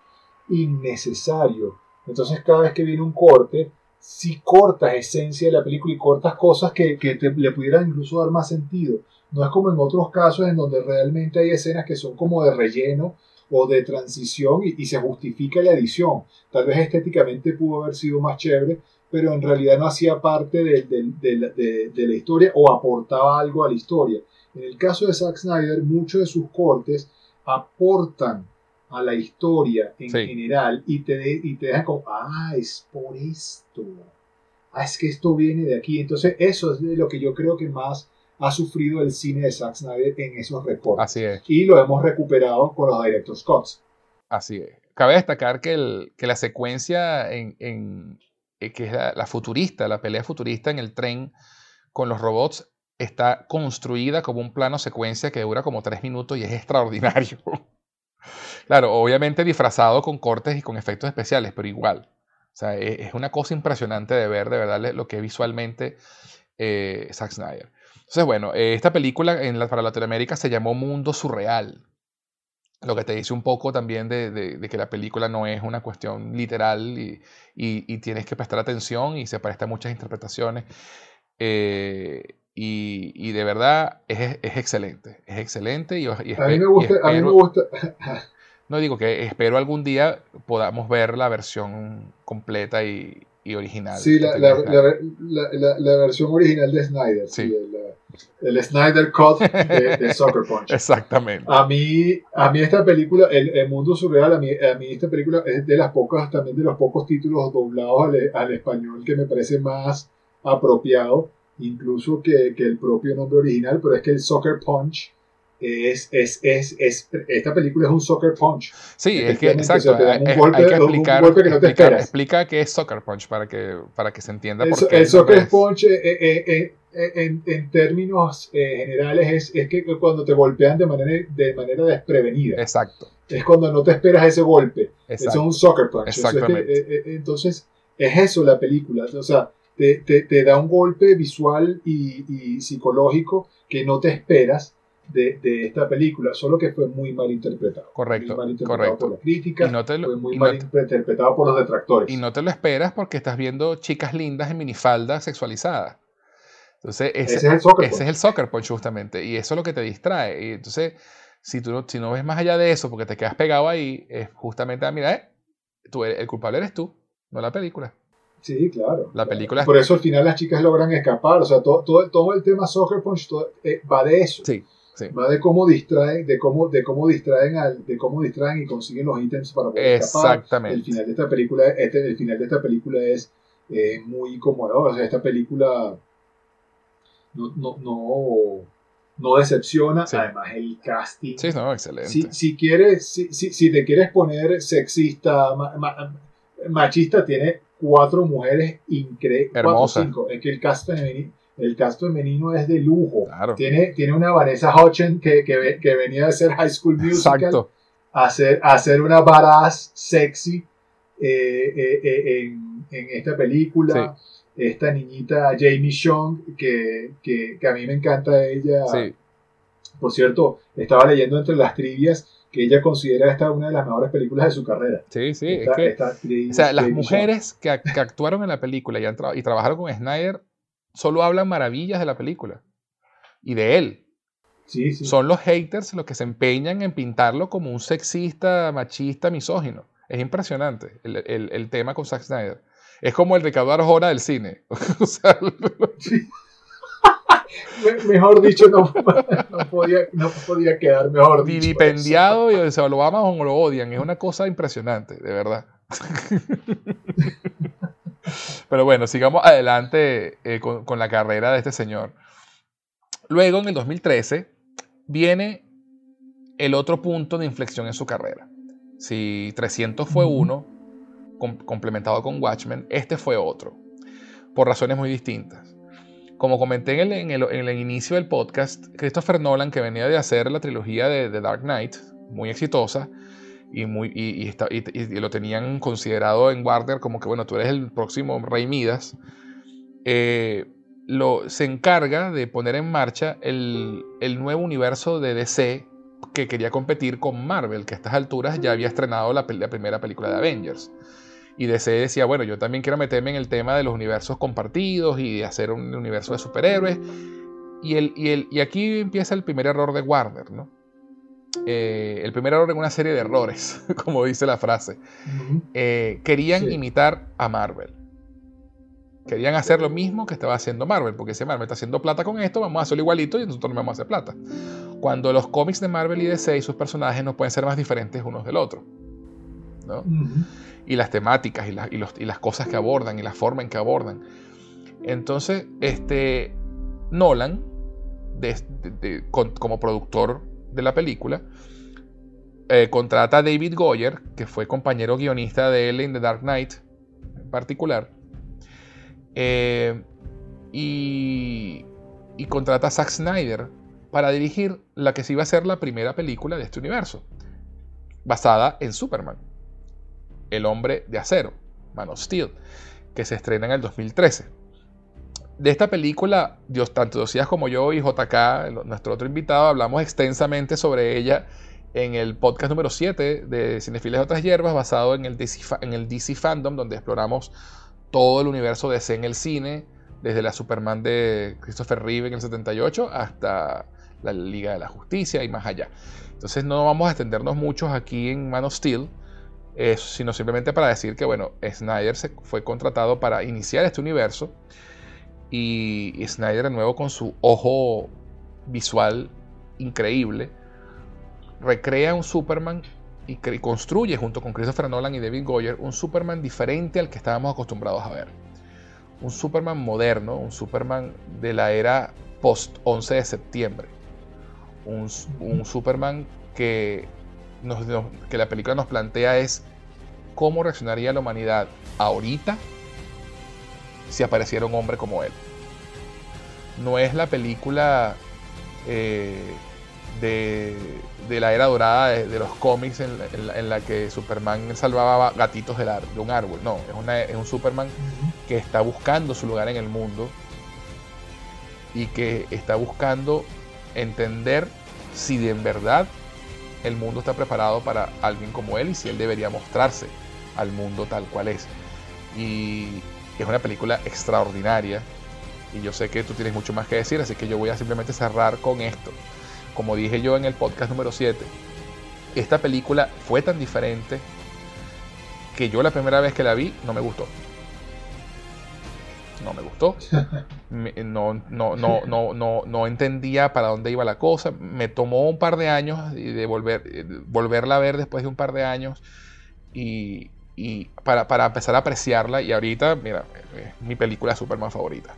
innecesario. Entonces cada vez que viene un corte, si cortas esencia de la película y cortas cosas que, le pudieran incluso dar más sentido. No es como en otros casos en donde realmente hay escenas que son como de relleno o de transición y se justifica la edición. Tal vez estéticamente pudo haber sido más chévere, pero en realidad no hacía parte de, la historia o aportaba algo a la historia. En el caso de Zack Snyder, muchos de sus cortes aportan a la historia en general y te, y te dejan como, ah, es por esto. Ah, es que esto viene de aquí. Entonces, eso es de lo que yo creo que más ha sufrido el cine de Zack Snyder en esos recortes. Así es. Y lo hemos recuperado con los Director's Cuts. Así es. Cabe destacar que, el, que la secuencia en, que es la, futurista, la pelea futurista en el tren con los robots, está construida como un plano secuencia que dura como tres minutos y es <laughs> extraordinario. claro, obviamente disfrazado con cortes y con efectos especiales, pero igual. O sea, e, es, una cosa impresionante de ver, de verdad, lo que visualmente eh, Zack Snyder. Entonces, bueno, eh, esta película para Latinoamérica se llamó Mundo Surreal lo que te dice un poco también de, que la película no es una cuestión literal y, tienes que prestar atención y se presta muchas interpretaciones. Eh, y, de verdad es, excelente, es excelente. Y, a mí me gusta. a mí me gusta. <laughs> no digo que espero algún día podamos ver la versión completa y, original. Sí, la, versión original de Snyder. Sí el Snyder Cut de, Soccer <laughs> Punch. Exactamente. A mí, a mí esta película, el, Mundo Surreal, a mí, a mí, esta película es de las pocas, también de los pocos títulos doblados al, español que me parece más apropiado incluso que, que el propio nombre original, pero es que el Soccer Punch es, es, es, es, esta película es un soccer punch. Sí, es que exacto. hay, que explicar, que no explicar, explica qué es soccer punch para que, para que se entienda el, por qué. El soccer punch eh, eh, eh, en, en, términos generales es, es, que cuando te golpean de manera, de manera desprevenida. Exacto. Es cuando no te esperas ese golpe. Eso es un soccer punch. Exactamente. entonces, es eso la película. O sea, te, te, te da un golpe visual y, y psicológico que no te esperas de, de, esta película, solo que fue muy mal interpretado. Correcto. Muy mal interpretado correcto. por la crítica, y no te lo, fue muy mal no interpretado por los detractores. Y no te lo esperas porque estás viendo chicas lindas en minifalda sexualizadas. Entonces, ese, ese, es el soccer, ese es el soccer punch justamente. Y eso es lo que te distrae. Y entonces, si tú no, si no ves más allá de eso, porque te quedas pegado ahí, es justamente, ah, mira, eh, tú, el culpable eres tú, no la película. Sí, claro. La película. Por eso al final las chicas logran escapar. O sea, todo, todo, todo el tema Soccer Punch eh, va de eso. Sí. Va de cómo distraen, de cómo, de cómo distraen al, de cómo distraen y consiguen los ítems para poder Exactamente. El final de esta película, este, el final de esta película es eh, muy conmovedor. O sea, esta película no, no, no, no decepciona. Además, el casting. Sí, no, excelente. Si, si quieres, si, si, si, te quieres poner sexista, machista, tiene cuatro mujeres increíbles. Hermosas. Es que el cast femenino el cast femenino es de lujo. Tiene, tiene una Vanessa Hudgens que, que, venía de ser High School Musical a hacer, a hacer una badass sexy eh, eh, eh, en, en, esta película. Esta niñita Jamie Chung, que, que, a mí me encanta ella. Por cierto, estaba leyendo entre las trivias que ella considera esta una de las mejores películas de su carrera. Sí, sí. es que, o sea, las mujeres que, actuaron en la película y, y trabajaron con Snyder solo hablan maravillas de la película y de él. Sí, sí. Son los haters los que se empeñan en pintarlo como un sexista, machista, misógino. Es impresionante el, el, el tema con Zack Snyder. Es como el Ricardo Arjona del cine. <laughs> o sea, sí. Mejor dicho, no, <laughs> no, podía, no, podía, quedar mejor dicho. Vilipendiado y o sea, lo aman o lo odian. Es una cosa impresionante, de verdad. <laughs> Pero bueno, sigamos adelante eh, con, la carrera de este señor. Luego, en el 2013, viene el otro punto de inflexión en su carrera. Si 300 fue uno, complementado con Watchmen, este fue otro, por razones muy distintas. Como comenté en el, inicio del podcast, Christopher Nolan, que venía de hacer la trilogía de The Dark Knight, muy exitosa, y, muy, y, lo tenían considerado en Warner como que, bueno, tú eres el próximo Rey Midas, eh, lo, se encarga de poner en marcha el, nuevo universo de DC que quería competir con Marvel, que a estas alturas ya había estrenado la primera película de Avengers. Y DC decía, bueno, yo también quiero meterme en el tema de los universos compartidos y hacer un universo de superhéroes. Y, el, y, el, y aquí empieza el primer error de Warner, ¿no? Eh, el primer error en una serie de errores, <laughs> como dice la frase. Eh, querían imitar a Marvel. Querían hacer lo mismo que estaba haciendo Marvel, porque si Marvel está haciendo plata con esto, vamos a hacerlo igualito y nosotros no vamos a hacer plata. Cuando los cómics de Marvel y DC y sus personajes no pueden ser más diferentes unos del otro. Y las temáticas y, y, las cosas que abordan y la forma en que abordan. Entonces, este, Nolan, como productor de la película, eh, contrata a David Goyer, que fue compañero guionista de él en The Dark Knight en particular, eh, y, y, contrata a Zack Snyder para dirigir la que se iba a ser la primera película de este universo, basada en Superman, el hombre de acero, Man of Steel, que se estrena en el 2013 de esta película, Dios, tanto Dosías como yo y JK, nuestro otro invitado, hablamos extensamente sobre ella en el podcast número 7 de Cinefiles de otras hierbas, basado en el, DC, en el DC Fandom, donde exploramos todo el universo de DC en el cine, desde la Superman de Christopher Reeve en el 78 hasta la Liga de la Justicia y más allá. Entonces no vamos a extendernos mucho aquí en Man of Steel, sino simplemente para decir que, bueno, Snyder se fue contratado para iniciar este universo y, Snyder de nuevo con su ojo visual increíble recrea un Superman y, construye junto con Christopher Nolan y David Goyer un Superman diferente al que estábamos acostumbrados a ver. un Superman moderno, un Superman de la era post 11 de septiembre. Un, un Superman que, nos, que la película nos plantea es cómo reaccionaría la humanidad ahorita si apareciera un hombre como él. No es la película eh, de, la era dorada de, los cómics en, la que Superman salvaba gatitos de, de un árbol. No, es, es un Superman que está buscando su lugar en el mundo y que está buscando entender si en verdad el mundo está preparado para alguien como él y si él debería mostrarse al mundo tal cual es. Y es una película extraordinaria y yo sé que tú tienes mucho más que decir, así que yo voy a simplemente cerrar con esto. Como dije yo en el podcast número 7, esta película fue tan diferente que yo la primera vez que la vi no me gustó. No me gustó. <laughs> No, no, no, no, no, no entendía para dónde iba la cosa. Me tomó un par de años de volver, volverla a ver después de un par de años y, para, para empezar a apreciarla. Y ahorita, mira, es mi película Superman favorita.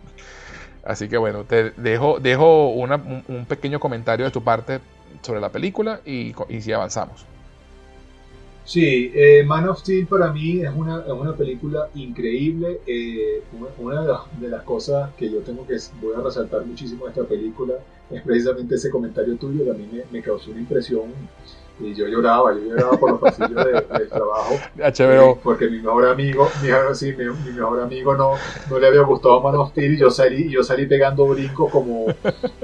<laughs> Así que bueno, te dejo, dejo un, pequeño comentario de tu parte sobre la película y, y si avanzamos. Sí, eh, Man of Steel para mí es una, una película increíble. Eh, una, de las, cosas que yo tengo que voy a resaltar muchísimo de esta película es precisamente ese comentario tuyo que a mí me, me causó una impresión y yo lloraba, yo lloraba por los pasillos del trabajo. <laughs> HBO. Eh, porque mi mejor amigo, mi, sí, mi, mejor amigo no, no le había gustado Man of Steel y yo salí, yo salí pegando brincos como,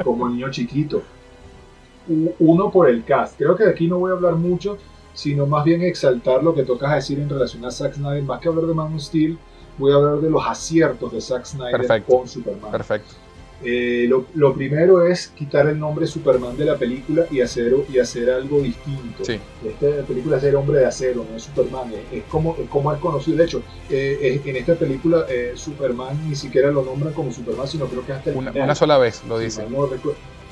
como niño chiquito. Uno por el cast. Creo que de aquí no voy a hablar mucho, sino más bien exaltar lo que tocas decir en relación a Zack Snyder. Más que hablar de Man of Steel, voy a hablar de los aciertos de Zack Snyder con Superman. Perfecto. Eh, lo, primero es quitar el nombre Superman de la película y hacer, y hacer algo distinto. Esta película es el hombre de acero, no es Superman, es, como, como es conocido. De hecho, eh, en esta película eh, Superman ni siquiera lo nombran como Superman, sino creo que hasta el una, sola vez lo dice.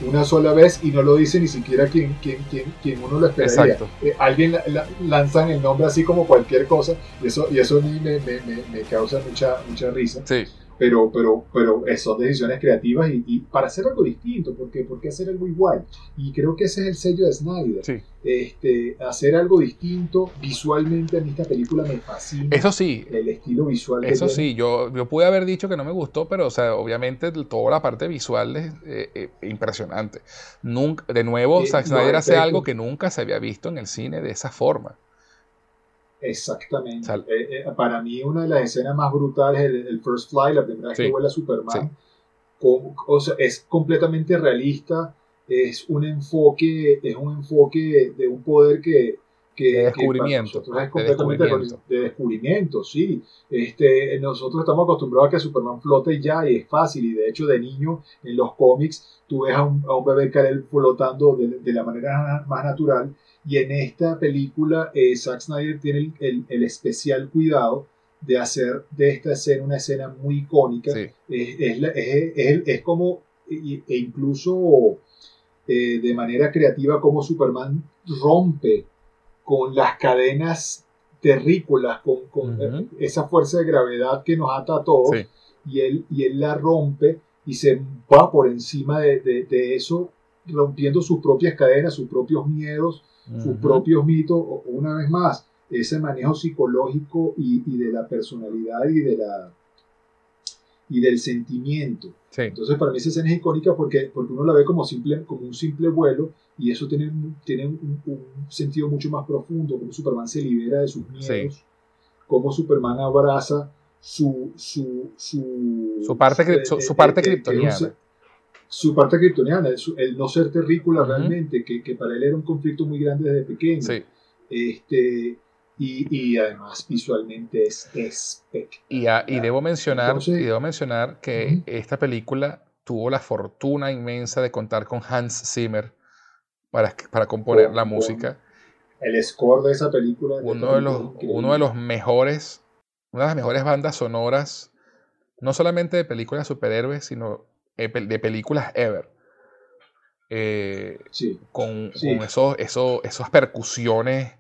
Una sola vez y no lo dice ni siquiera quien, quien, quien, uno lo esperaría. alguien lanzan el nombre así como cualquier cosa y eso, y eso a mí me, me, me, causa mucha, mucha risa. Sí pero, pero, pero son decisiones creativas y, para hacer algo distinto, porque ¿por qué hacer algo igual? Y creo que ese es el sello de Snyder. Este, hacer algo distinto visualmente mí esta película me fascina. Eso sí. El estilo visual. Eso sí, yo, yo pude haber dicho que no me gustó, pero o sea, obviamente toda la parte visual es eh, eh, impresionante. Nunca, de nuevo, eh, Snyder hace algo que nunca se había visto en el cine de esa forma. Exactamente. Eh, eh, para mí una de las escenas más brutales es el, First Fly, la primera vez que vuela Superman. es completamente realista, es un enfoque, es un enfoque de un poder que, que de descubrimiento, es completamente de descubrimiento. sí. Este, nosotros estamos acostumbrados a que Superman flote ya y es fácil, y de hecho de niño en los cómics tú ves a un, a un bebé caer flotando de, de, la manera más natural y en esta película, eh, Zack Snyder tiene el, especial cuidado de hacer de esta escena una escena muy icónica. Es, como, e incluso eh, de manera creativa, como Superman rompe con las cadenas terrícolas, con, esa fuerza de gravedad que nos ata a todos, y, él, y él la rompe y se va por encima de, de eso, rompiendo sus propias cadenas, sus propios miedos sus propios mitos, una vez más, ese manejo psicológico y, de la personalidad y de la y del sentimiento. Entonces para mí esa escena es icónica porque, porque uno la ve como, simple, como un simple vuelo y eso tiene, tiene un, sentido mucho más profundo, como Superman se libera de sus miedos, como Superman abraza su, su, su, parte, su, parte criptoniana su parte kryptoniana, el, no ser terrícola realmente, que, que, para él era un conflicto muy grande desde pequeño. Este, y, y, además visualmente es espectacular. Y, y debo mencionar, y debo mencionar que esta película tuvo la fortuna inmensa de contar con Hans Zimmer para, para componer la música. El score de esa película. Uno de, los, uno de los mejores, una de las mejores bandas sonoras, no solamente de películas de superhéroes, sino de películas ever. Eh, con, esos, esos, esas percusiones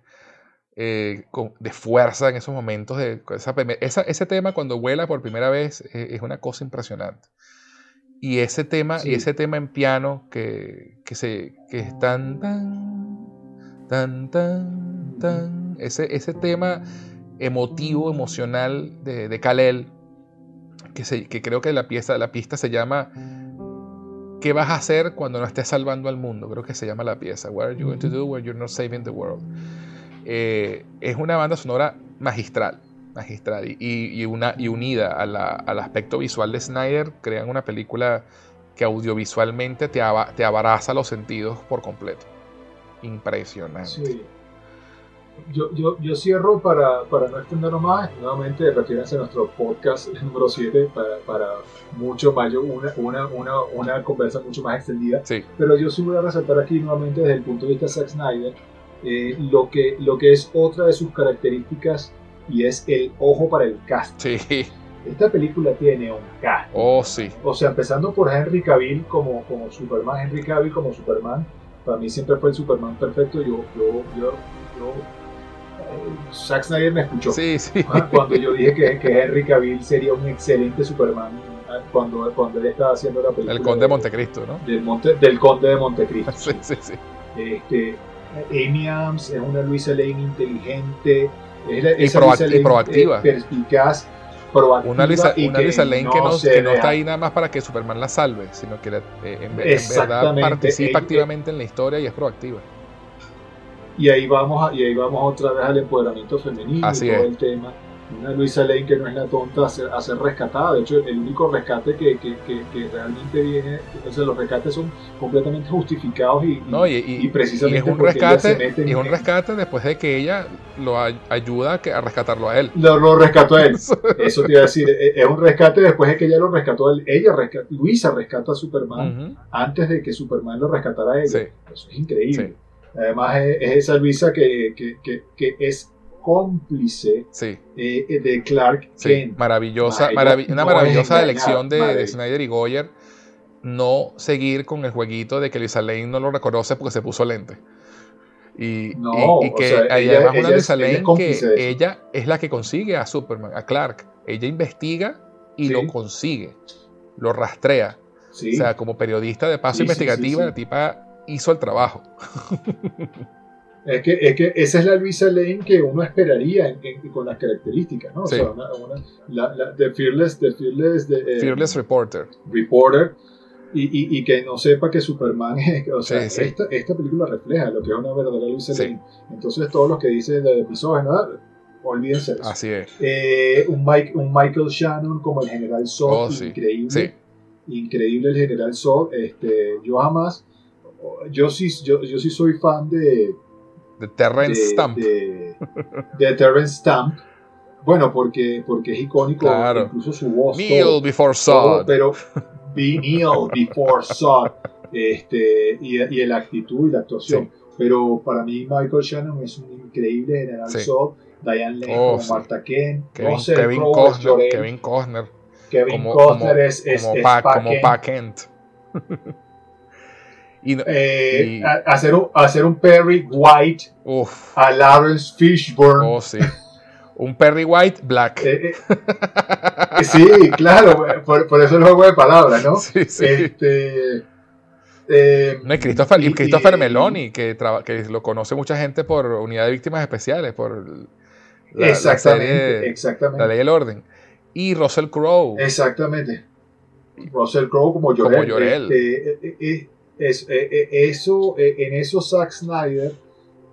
eh, de fuerza en esos momentos. De, ese tema cuando vuela por primera vez es, una cosa impresionante. Y ese tema, y ese tema en piano que, se, que es tan, tan, tan, tan, tan, ese, ese tema emotivo, emocional de, de Kalel, que, que creo que la, pieza, la pista se llama ¿Qué vas a hacer cuando no estés salvando al mundo? Creo que se llama la pieza. What are you going to do when you're not saving the world? Eh, es una banda sonora magistral, magistral y, una, y unida al aspecto visual de Snyder, crean una película que audiovisualmente te, te abaraza los sentidos por completo. Impresionante. Yo, yo, yo, cierro para, para no extenderlo más, nuevamente refierense a nuestro podcast <laughs> número 7 para, para mucho mayor, una, una, una, una conversa mucho más extendida. Sí. Pero yo sí voy a resaltar aquí nuevamente desde el punto de vista de Zack Snyder eh, lo, que, lo que es otra de sus características y es el ojo para el cast. Sí. Esta película tiene un cast. Oh, sí. O sea, empezando por Henry Cavill como, como Superman, Henry Cavill como Superman, para mí siempre fue el Superman perfecto. Yo, yo, yo, yo Zack Snyder me escuchó. Sí, sí. Cuando yo dije que, que, Henry Cavill sería un excelente Superman cuando, cuando él estaba haciendo la película. El Conde de Montecristo, ¿no? Del, Monte, del Conde de Montecristo. <laughs> Sí, sí, sí. Este, Amy Adams es una Luisa Lane inteligente, es y, proactiva. perspicaz, proactiva. Una Luisa, una Lisa Lane que, no, que no, está ahí nada más para que Superman la salve, sino que eh, en, verdad participa activamente en la historia y es proactiva. Y ahí vamos, y ahí vamos otra vez al empoderamiento femenino Así y todo el tema una Luisa Lane que no es la tonta a ser, rescatada. De hecho, el único rescate que, que, que, realmente viene, o sea, los rescates son completamente justificados y, y, precisamente es un rescate y es un rescate después de que ella lo ayuda a rescatarlo a él. Lo, lo rescató a él. <laughs> Eso te iba a decir. E, es un rescate después de que ella lo rescató a él. Ella rescata, Luisa rescata a Superman antes de que Superman lo rescatara a ella. Eso es increíble. Además, es, es, esa Luisa que, que, que es cómplice eh, de Clark Kent. Maravillosa, una maravillosa elección de, Snyder y Goyer no seguir con el jueguito de que Lisa Lane no lo reconoce porque se puso lente. Y, que además una Lisa Lane que ella es la que consigue a Superman, a Clark. Ella investiga y lo consigue, lo rastrea. O sea, como periodista de paso investigativa, la tipa hizo el trabajo. <laughs> Es que, es que esa es la Luisa Lane que uno esperaría con las características, ¿no? O sea, una, la, la, de Fearless, de Fearless, eh, Fearless Reporter. Reporter. Y, y, y, que no sepa que Superman es. O sea, Esta, esta, película refleja lo que es una verdadera Luisa Lane. Entonces, todos los que dicen de episodios, ¿no? olvídense eso. Así es. Eh, un, Mike, un, Michael Shannon como el General Zod, oh, increíble. Increíble el General Zod. Este, yo jamás. Yo sí, yo, yo sí soy fan de de Terrence Stamp. De, Terrence Stamp. Bueno, porque, porque es icónico, incluso su voz. Kneel before Sod. pero be kneel before Sod. Este, y, y la actitud y la actuación. Pero para mí Michael Shannon es un increíble general sí. Sod. Diane Lane oh, como Marta Kent. Kevin, Kevin, Costner, Kevin Costner. Kevin como, Costner es, es, como, es pa, como Pa Kent. <laughs> Eh, y, hacer, un, hacer un Perry White a Lawrence Fishburne. Oh, sí. Un Perry White Black. Eh, eh, sí, claro, por, por, eso el juego de palabras, ¿no? Sí, sí. Este, no, y Christopher, y, Christopher Meloni, que, que, lo conoce mucha gente por Unidad de Víctimas Especiales, por la, exactamente, exactamente. La Ley del Orden. Y Russell Crowe. Exactamente. Russell Crowe como Llorel. Como Llorel. Este, es, eh, eh, eso, eh, en eso Zack Snyder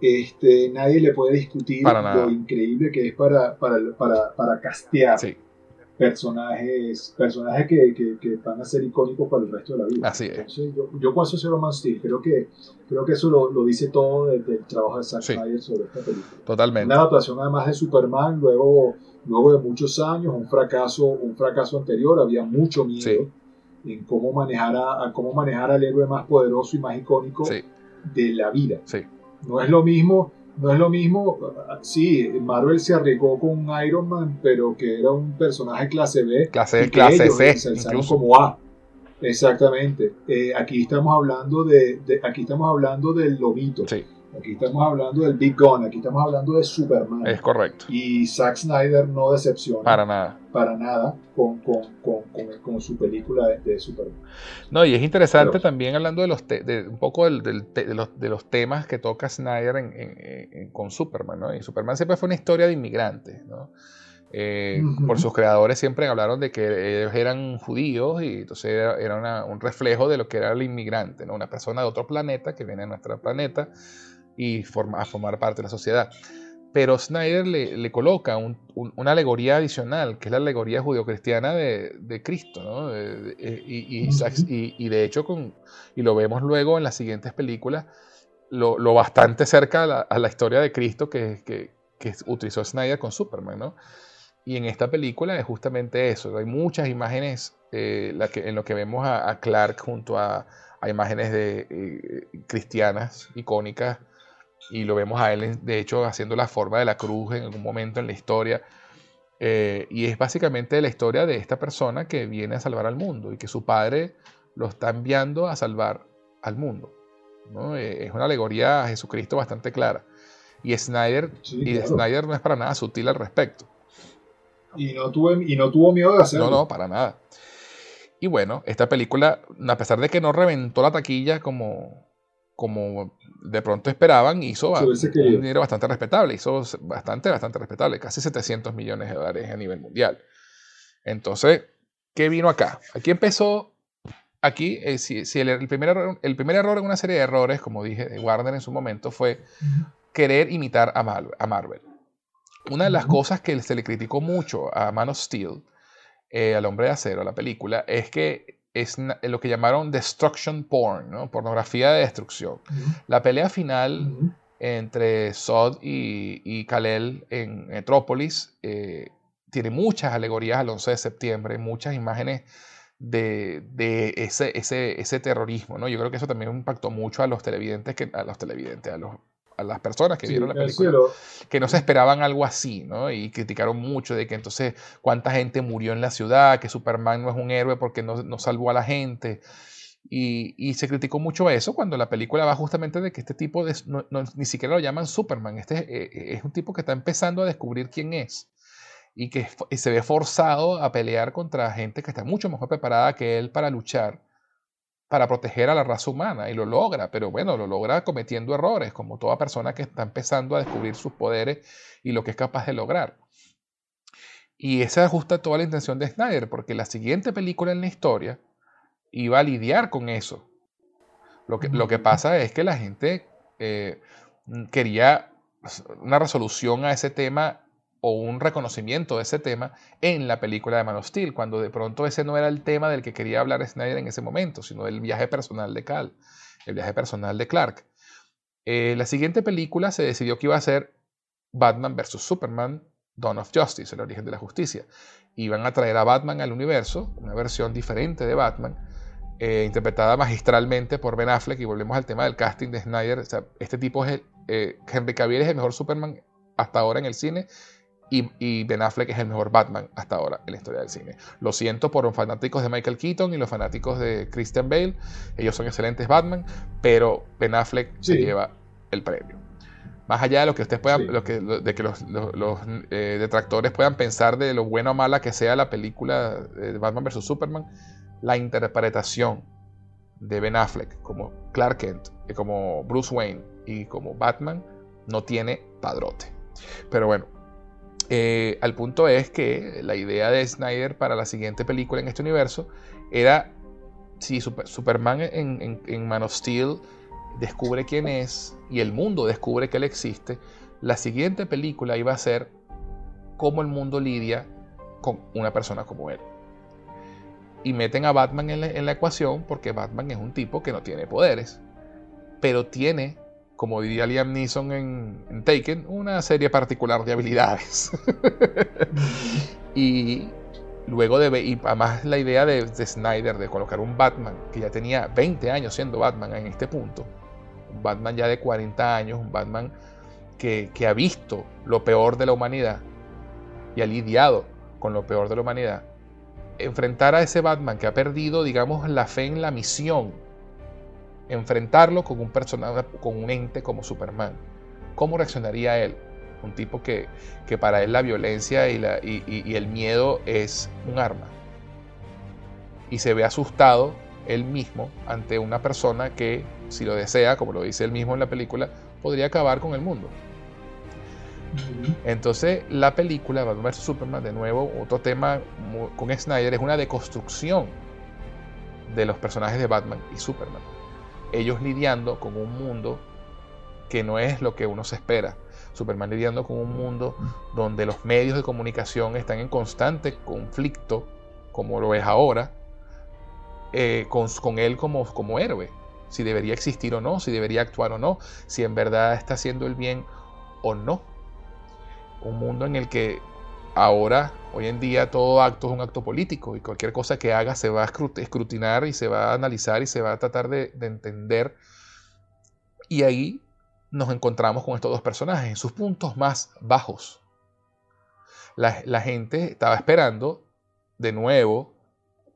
este, nadie le puede discutir lo increíble que es para, para, para, para castear personajes, personajes que, que, van a ser icónicos para el resto de la vida. Así es. yo, yo con eso soy Man Steel, creo que, creo que eso lo, lo dice todo desde el trabajo de Zack Snyder sobre esta película. Totalmente. Una adaptación además de Superman, luego, luego de muchos años, un fracaso, un fracaso anterior, había mucho miedo en cómo manejar, a, cómo manejar al héroe más poderoso y más icónico de la vida. No es lo mismo, no es lo mismo, sí, Marvel se arriesgó con un Iron Man, pero que era un personaje clase B. Clase, clase C, incluso. como A. Exactamente. Eh, aquí estamos hablando de, aquí estamos hablando del lobito. Aquí estamos hablando del Big Gun, aquí estamos hablando de Superman. Es correcto. Y Zack Snyder no decepciona. Para nada. Para nada con, con, con, con su película de, Superman. No, y es interesante también hablando de los de, un poco del, de, los, de los temas que toca Snyder en, con Superman, ¿no? Y Superman siempre fue una historia de inmigrantes, ¿no? Eh, por sus creadores siempre hablaron de que ellos eran judíos y entonces era, un reflejo de lo que era el inmigrante, ¿no? una persona de otro planeta que viene a nuestro planeta y forma, a formar parte de la sociedad. Pero Snyder le, coloca una alegoría adicional, que es la alegoría judio-cristiana de, Cristo, ¿no? y, de hecho, con, y lo vemos luego en las siguientes películas, lo, bastante cerca a la, historia de Cristo que, que, que utilizó Snyder con Superman, ¿no? Y en esta película es justamente eso. Hay muchas imágenes eh, la que, en lo que vemos a, Clark junto a, imágenes de, eh, cristianas icónicas. Y lo vemos a él, de hecho, haciendo la forma de la cruz en algún momento en la historia. Eh, y es básicamente la historia de esta persona que viene a salvar al mundo y que su padre lo está enviando a salvar al mundo. ¿no? es una alegoría a Jesucristo bastante clara. Y Snyder, y Snyder no es para nada sutil al respecto. Y no, tuve, y no tuvo miedo de hacerlo. No, no, para nada. Y bueno, esta película, a pesar de que no reventó la taquilla como, como de pronto esperaban, hizo un dinero bastante respetable. Hizo bastante, bastante respetable. Casi 700 millones de dólares a nivel mundial. Entonces, ¿qué vino acá? Aquí empezó aquí, eh, si, el, primer, el primer error en una serie de errores, como dije, de Warner en su momento, fue querer imitar a, a Marvel. Una de las cosas que se le criticó mucho a Man of Steel, eh, al hombre de acero, la película, es que es lo que llamaron destruction porn, ¿no? pornografía de destrucción. La pelea final entre Sod y, y Kalel en Metrópolis eh, tiene muchas alegorías al 11 de septiembre, muchas imágenes de, de ese, ese, ese, terrorismo. ¿no? Yo creo que eso también impactó mucho a los televidentes, que, a los televidentes, a los a las personas que vieron la película, que no se esperaban algo así, ¿no? Y criticaron mucho de que entonces cuánta gente murió en la ciudad, que Superman no es un héroe porque no, no salvó a la gente. Y, y, se criticó mucho eso cuando la película va justamente de que este tipo de, no, ni siquiera lo llaman Superman, este eh, eh, es un tipo que está empezando a descubrir quién es y que se ve forzado a pelear contra gente que está mucho mejor preparada que él para luchar para proteger a la raza humana y lo logra, pero bueno, lo logra cometiendo errores, como toda persona que está empezando a descubrir sus poderes y lo que es capaz de lograr. Y esa ajusta toda la intención de Snyder, porque la siguiente película en la historia iba a lidiar con eso. Lo que, lo que pasa es que la gente eh, quería una resolución a ese tema o un reconocimiento de ese tema en la película de Man of Steel, cuando de pronto ese no era el tema del que quería hablar Snyder en ese momento, sino del viaje personal de Cal, el viaje personal de Clark. Eh, la siguiente película se decidió que iba a ser Batman vs. Superman, Dawn of Justice, el origen de la justicia. Iban a traer a Batman al universo, una versión diferente de Batman, eh, interpretada magistralmente por Ben Affleck, y volvemos al tema del casting de Snyder. este tipo es el, eh, Henry Cavill es el mejor Superman hasta ahora en el cine y, Ben Affleck es el mejor Batman hasta ahora en la historia del cine. Lo siento por los fanáticos de Michael Keaton y los fanáticos de Christian Bale. Ellos son excelentes Batman, pero Ben Affleck se lleva el premio. Más allá de lo que ustedes puedan, que, de que los, eh, detractores puedan pensar de lo buena o mala que sea la película de Batman vs. Superman, la interpretación de Ben Affleck como Clark Kent, como Bruce Wayne y como Batman no tiene padrote. Pero bueno, eh, al punto es que la idea de Snyder para la siguiente película en este universo era si Superman en, Man of Steel descubre quién es y el mundo descubre que él existe, la siguiente película iba a ser cómo el mundo lidia con una persona como él. Y meten a Batman en la ecuación porque Batman es un tipo que no tiene poderes, pero tiene como diría Liam Neeson en, Taken, una serie particular de habilidades. <laughs> y luego de y además la idea de, Snyder de colocar un Batman que ya tenía 20 años siendo Batman en este punto, un Batman ya de 40 años, un Batman que, que ha visto lo peor de la humanidad y ha lidiado con lo peor de la humanidad, enfrentar a ese Batman que ha perdido, digamos, la fe en la misión enfrentarlo con un personaje, con un ente como Superman. ¿Cómo reaccionaría él? Un tipo que, que para él la violencia y, la, y, el miedo es un arma. Y se ve asustado él mismo ante una persona que, si lo desea, como lo dice él mismo en la película, podría acabar con el mundo. Entonces, la película Batman vs Superman, de nuevo, otro tema con Snyder, es una deconstrucción de los personajes de Batman y Superman. Ellos lidiando con un mundo que no es lo que uno se espera. Superman lidiando con un mundo donde los medios de comunicación están en constante conflicto, como lo es ahora, eh, con, con, él como, como héroe. Si debería existir o no, si debería actuar o no, si en verdad está haciendo el bien o no. Un mundo en el que ahora, hoy en día, todo acto es un acto político y cualquier cosa que haga se va a escrutinar y se va a analizar y se va a tratar de, de entender. Y ahí nos encontramos con estos dos personajes en sus puntos más bajos. La, gente estaba esperando de nuevo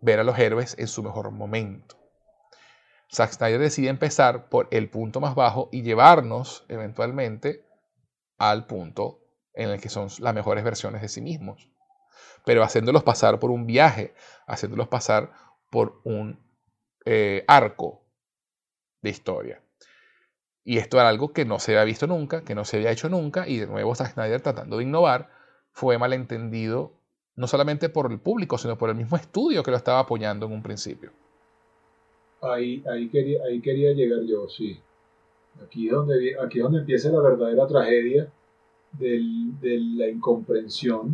ver a los héroes en su mejor momento. Zack Snyder decide empezar por el punto más bajo y llevarnos eventualmente al punto en el que son las mejores versiones de sí mismos. Pero haciéndolos pasar por un viaje, haciéndolos pasar por un eh, arco de historia. Y esto era algo que no se había visto nunca, que no se había hecho nunca, y de nuevo Zack Snyder tratando de innovar, fue malentendido no solamente por el público, sino por el mismo estudio que lo estaba apoyando en un principio. Ahí, ahí, quería, ahí quería llegar yo, sí. Aquí es donde, aquí donde empieza la verdadera tragedia del, de la incomprensión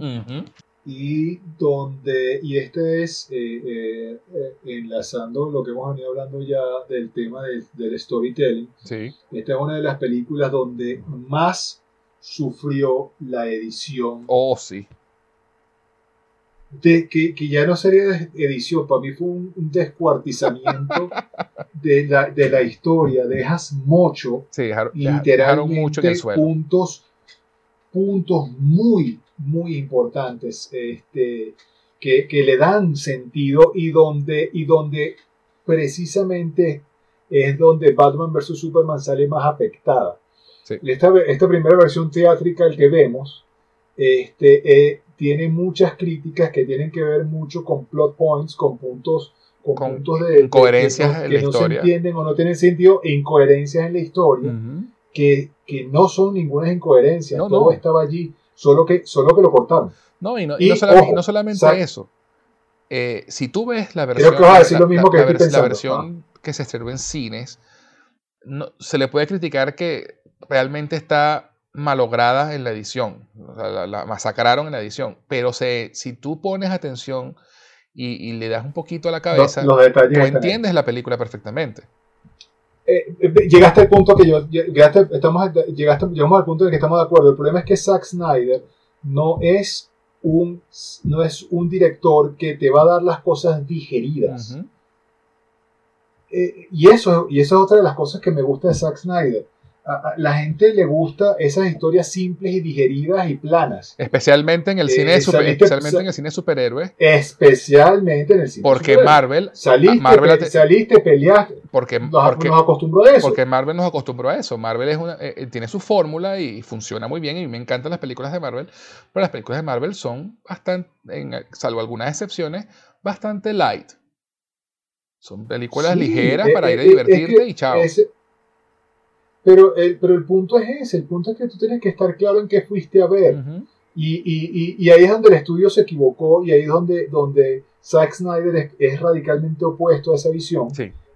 y donde y este es eh, eh, eh, enlazando lo que hemos venido hablando ya del tema del, storytelling. Sí. esta es una de las películas donde más sufrió la edición oh sí. de, que, que ya no sería edición. Para mí fue un, descuartizamiento <laughs> de, la, de la historia. Dejas mucho sí, literalmente mucho puntos puntos muy muy importantes este, que, le dan sentido y donde, y donde precisamente es donde Batman vs. Superman sale más afectada. Esta, esta, primera versión teátrica que vemos este, eh, tiene muchas críticas que tienen que ver mucho con plot points, con puntos, con, puntos de, incoherencias que, no, se entienden o no tienen sentido, e incoherencias en la historia, que, que, no son ninguna incoherencia, todo estaba allí solo que, solo que lo cortaron. No, y no, solamente, eso. Eh, si tú ves la versión, la, versión que se estrenó en cines, no, se le puede criticar que realmente está malograda en la edición. la, masacraron en la edición. Pero se, si tú pones atención y, le das un poquito a la cabeza, tú entiendes la película perfectamente. Eh, eh, llegaste al punto que yo, llegaste, estamos, llegaste, llegamos al punto de que estamos de acuerdo. El problema es que Zack Snyder no es un, no es un director que te va a dar las cosas digeridas. Eh, y, eso, y eso es otra de las cosas que me gusta de Zack Snyder a la gente le gusta esas historias simples y digeridas y planas. Especialmente en el eh, cine, especialmente en el cine superhéroe. Especialmente en el cine Porque Marvel saliste, Marvel saliste, peleaste. Porque, nos, porque, acostumbró a eso. Porque Marvel nos acostumbró a eso. Marvel es una, eh, tiene su fórmula y funciona muy bien y me encantan las películas de Marvel, pero las películas de Marvel son bastante, salvo algunas excepciones, bastante light. Son películas ligeras para eh, ir a divertirte y chao. Pero el, pero el punto es ese, el punto es que tú tienes que estar claro en qué fuiste a ver. y, y, y, ahí es donde el estudio se equivocó y ahí es donde, donde Zack Snyder es, radicalmente opuesto a esa visión.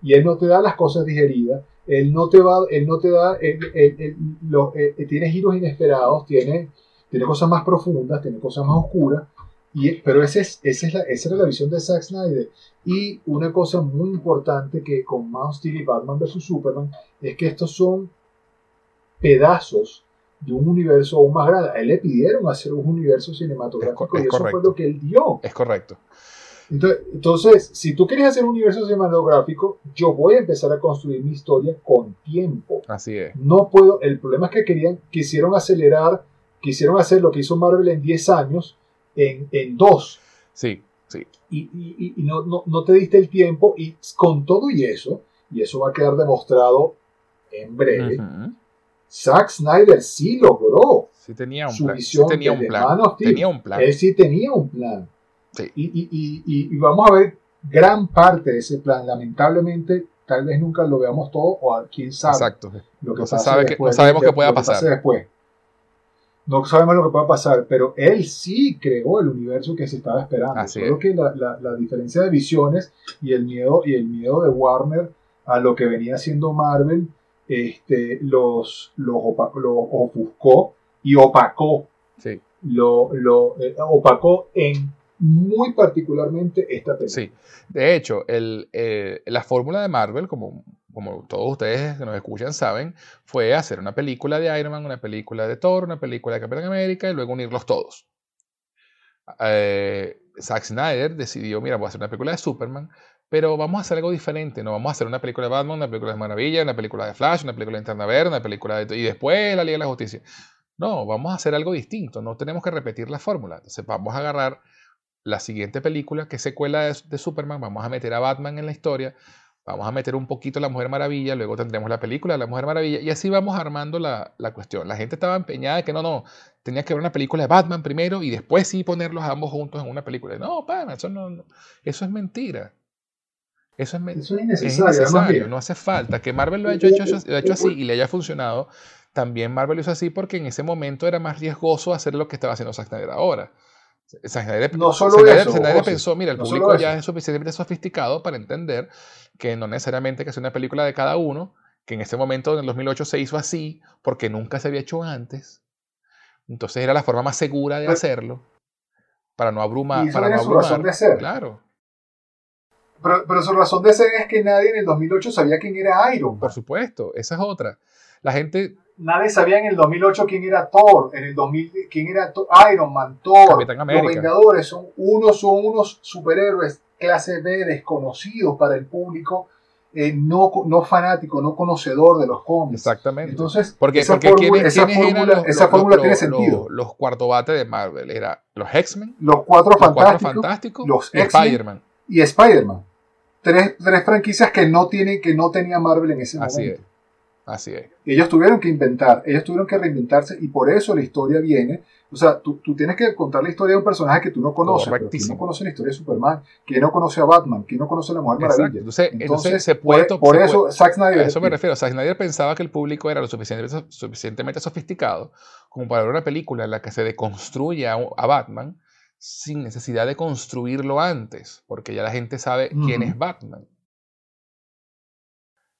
Y él no te da las cosas digeridas, él no te va, él no te da, él, eh, tiene giros inesperados, tiene, tiene cosas más profundas, tiene cosas más oscuras. Y, pero ese es, esa, es la, esa era la visión de Zack Snyder. Y una cosa muy importante que con Man of Steel y Batman vs. Superman es que estos son pedazos de un universo aún más grande. A él le pidieron hacer un universo cinematográfico y eso fue lo que él dio. Es correcto. Entonces, si tú quieres hacer un universo cinematográfico, yo voy a empezar a construir mi historia con tiempo. Así es. No puedo, el problema es que querían, quisieron acelerar, quisieron hacer lo que hizo Marvel en 10 años en, en dos. Sí, sí. Y, y, y no, no, no, te diste el tiempo y con todo y eso, y eso va a quedar demostrado en breve, Zack Snyder sí logró sí tenía un su plan. visión sí tenía un plan. Tenía un plan. Él sí tenía un plan. Sí. Y, y- y- y- vamos a ver gran parte de ese plan. Lamentablemente, tal vez nunca lo veamos todo, o quién sabe Exacto. lo que No se sabe que- no sabemos qué pueda pasar. después. No sabemos lo que pueda pasar, pero él sí creó el universo que se estaba esperando. Así es. que la, la- la diferencia de visiones y el miedo y el miedo de Warner a lo que venía haciendo Marvel, este, los, los, opa- los ofuscó y opacó Sí. lo, lo eh, opacó en muy particularmente esta película. Sí. De hecho, el, eh, la fórmula de Marvel, como, como todos ustedes que nos escuchan saben, fue hacer una película de Iron Man, una película de Thor, una película de Capitán América y luego unirlos todos. Eh, Zack Snyder decidió, mira, voy a hacer una película de Superman, pero vamos a hacer algo diferente, no vamos a hacer una película de Batman, una película de Maravilla, una película de Flash, una película de Linterna Verde, una película de... y después la Liga de la Justicia. No, vamos a hacer algo distinto, no tenemos que repetir la fórmula. Entonces vamos a agarrar la siguiente película, que secuela de, de Superman, vamos a meter a Batman en la historia, vamos a meter un poquito a la Mujer Maravilla, luego tendremos la película de la Mujer Maravilla, y así vamos armando la, la cuestión. La gente estaba empeñada de que no, no, tenía que ver una película de Batman primero y después sí ponerlos ambos juntos en una película. No, pana, eso, no, no- eso es mentira. Eso es, Eso es es innecesario. no hace falta. Que Marvel lo ha hecho, así y le haya funcionado. También Marvel lo hizo así porque en ese momento era más riesgoso hacer lo que estaba haciendo Zack Snyder ahora. Zack Snyder, No solo Zack Snyder- eso, Zack Snyder José, pensó, mira, el no público ya es suficientemente sofisticado para entender que no necesariamente que hacer una película de cada uno, que en ese momento, en el 2008, se hizo así porque nunca se había hecho antes. Entonces era la forma más segura de Pero- hacerlo para no abrumar. Y eso Para no su razón abrumar. de ser. Claro, pero, pero su razón de ser es que nadie en el 2008 sabía quién era Iron Man. por supuesto, esa es otra. La gente, Nadie sabía en el 2008 quién era Thor, en el 2000 quién era Iron Man, Thor, los Vengadores son unos son unos superhéroes clase B desconocidos para el público eh, no, no fanático, no conocedor de los cómics. exactamente. Entonces, Porque, esa porque fórmula, ¿quiénes, esa quiénes fórmula, los, esa los- fórmula los- tiene los- sentido. Los, cuartobates de Marvel. Era los X-Men, los cuatro los Cuatro fantásticos Fantásticos los X-Men, Spider-Man. y Spider-Man. Tres, tres franquicias que no tienen, que no tenía Marvel en ese Así momento. es. Así es. Ellos tuvieron que inventar, ellos tuvieron que reinventarse y por eso la historia viene. O sea, tú, tú tienes que contar la historia de un personaje que tú no conoces. Pero ¿Quién Correctísimo. no conoce la historia de Superman? ¿Quién no conoce a Batman? ¿Quién no conoce a la Mujer Exacto. Maravilla? Entonces, entonces se por, puede to- por se eso puede- Zack Snyder. A eso me refiero. Zack Snyder pensaba que el público era lo suficientemente, suficientemente sofisticado como para ver una película en la que se deconstruye a, a Batman sin necesidad de construirlo antes, porque ya la gente sabe quién es Batman.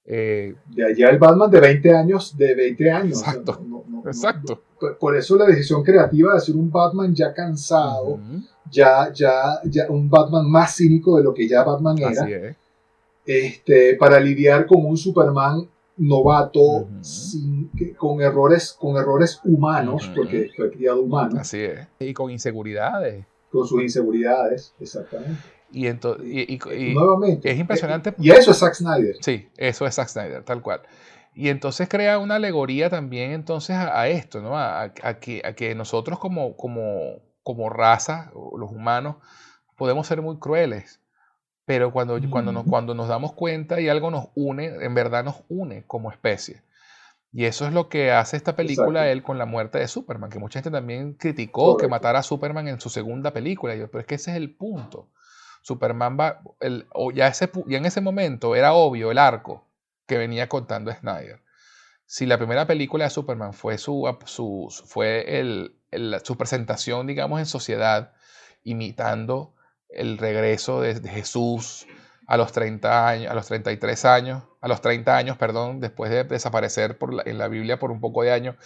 Eh, De allá el Batman de 20 años, de 20 años. o sea, Exacto. no- no- no- exacto. por- por eso la decisión creativa de hacer un Batman ya cansado, ya, ya, ya un Batman más cínico de lo que ya Batman era. Así es. este, para lidiar con un Superman novato sin, que- con, errores, con errores humanos, porque fue criado humano, Así es. Y con inseguridades. con sus inseguridades, exactamente. Y, ento- y- y- y- Nuevamente. es impresionante. Y eso es Zack Snyder. Sí, eso es Zack Snyder, tal cual. Y entonces crea una alegoría también entonces a, a esto, ¿no? A, a- que, a que nosotros como, como, como raza, los humanos, podemos ser muy crueles. Pero cuando, cuando, nos, Ujú. cuando nos damos cuenta y algo nos une, en verdad nos une como especie. Y eso es lo que hace esta película Exacto. él con la muerte de Superman, que mucha gente también criticó que matara a Superman en su segunda película. Y yo, pero es que ese es el punto. Superman va, el, o ya, ese, ya en ese momento era obvio el arco que venía contando Snyder. Si la primera película de Superman fue su, su- fue el, el- su presentación, digamos, en sociedad, imitando el regreso de, de Jesús a los 30 años, a los 33 años, a los 30 años, perdón, después de desaparecer por la- en la Biblia por un poco de años,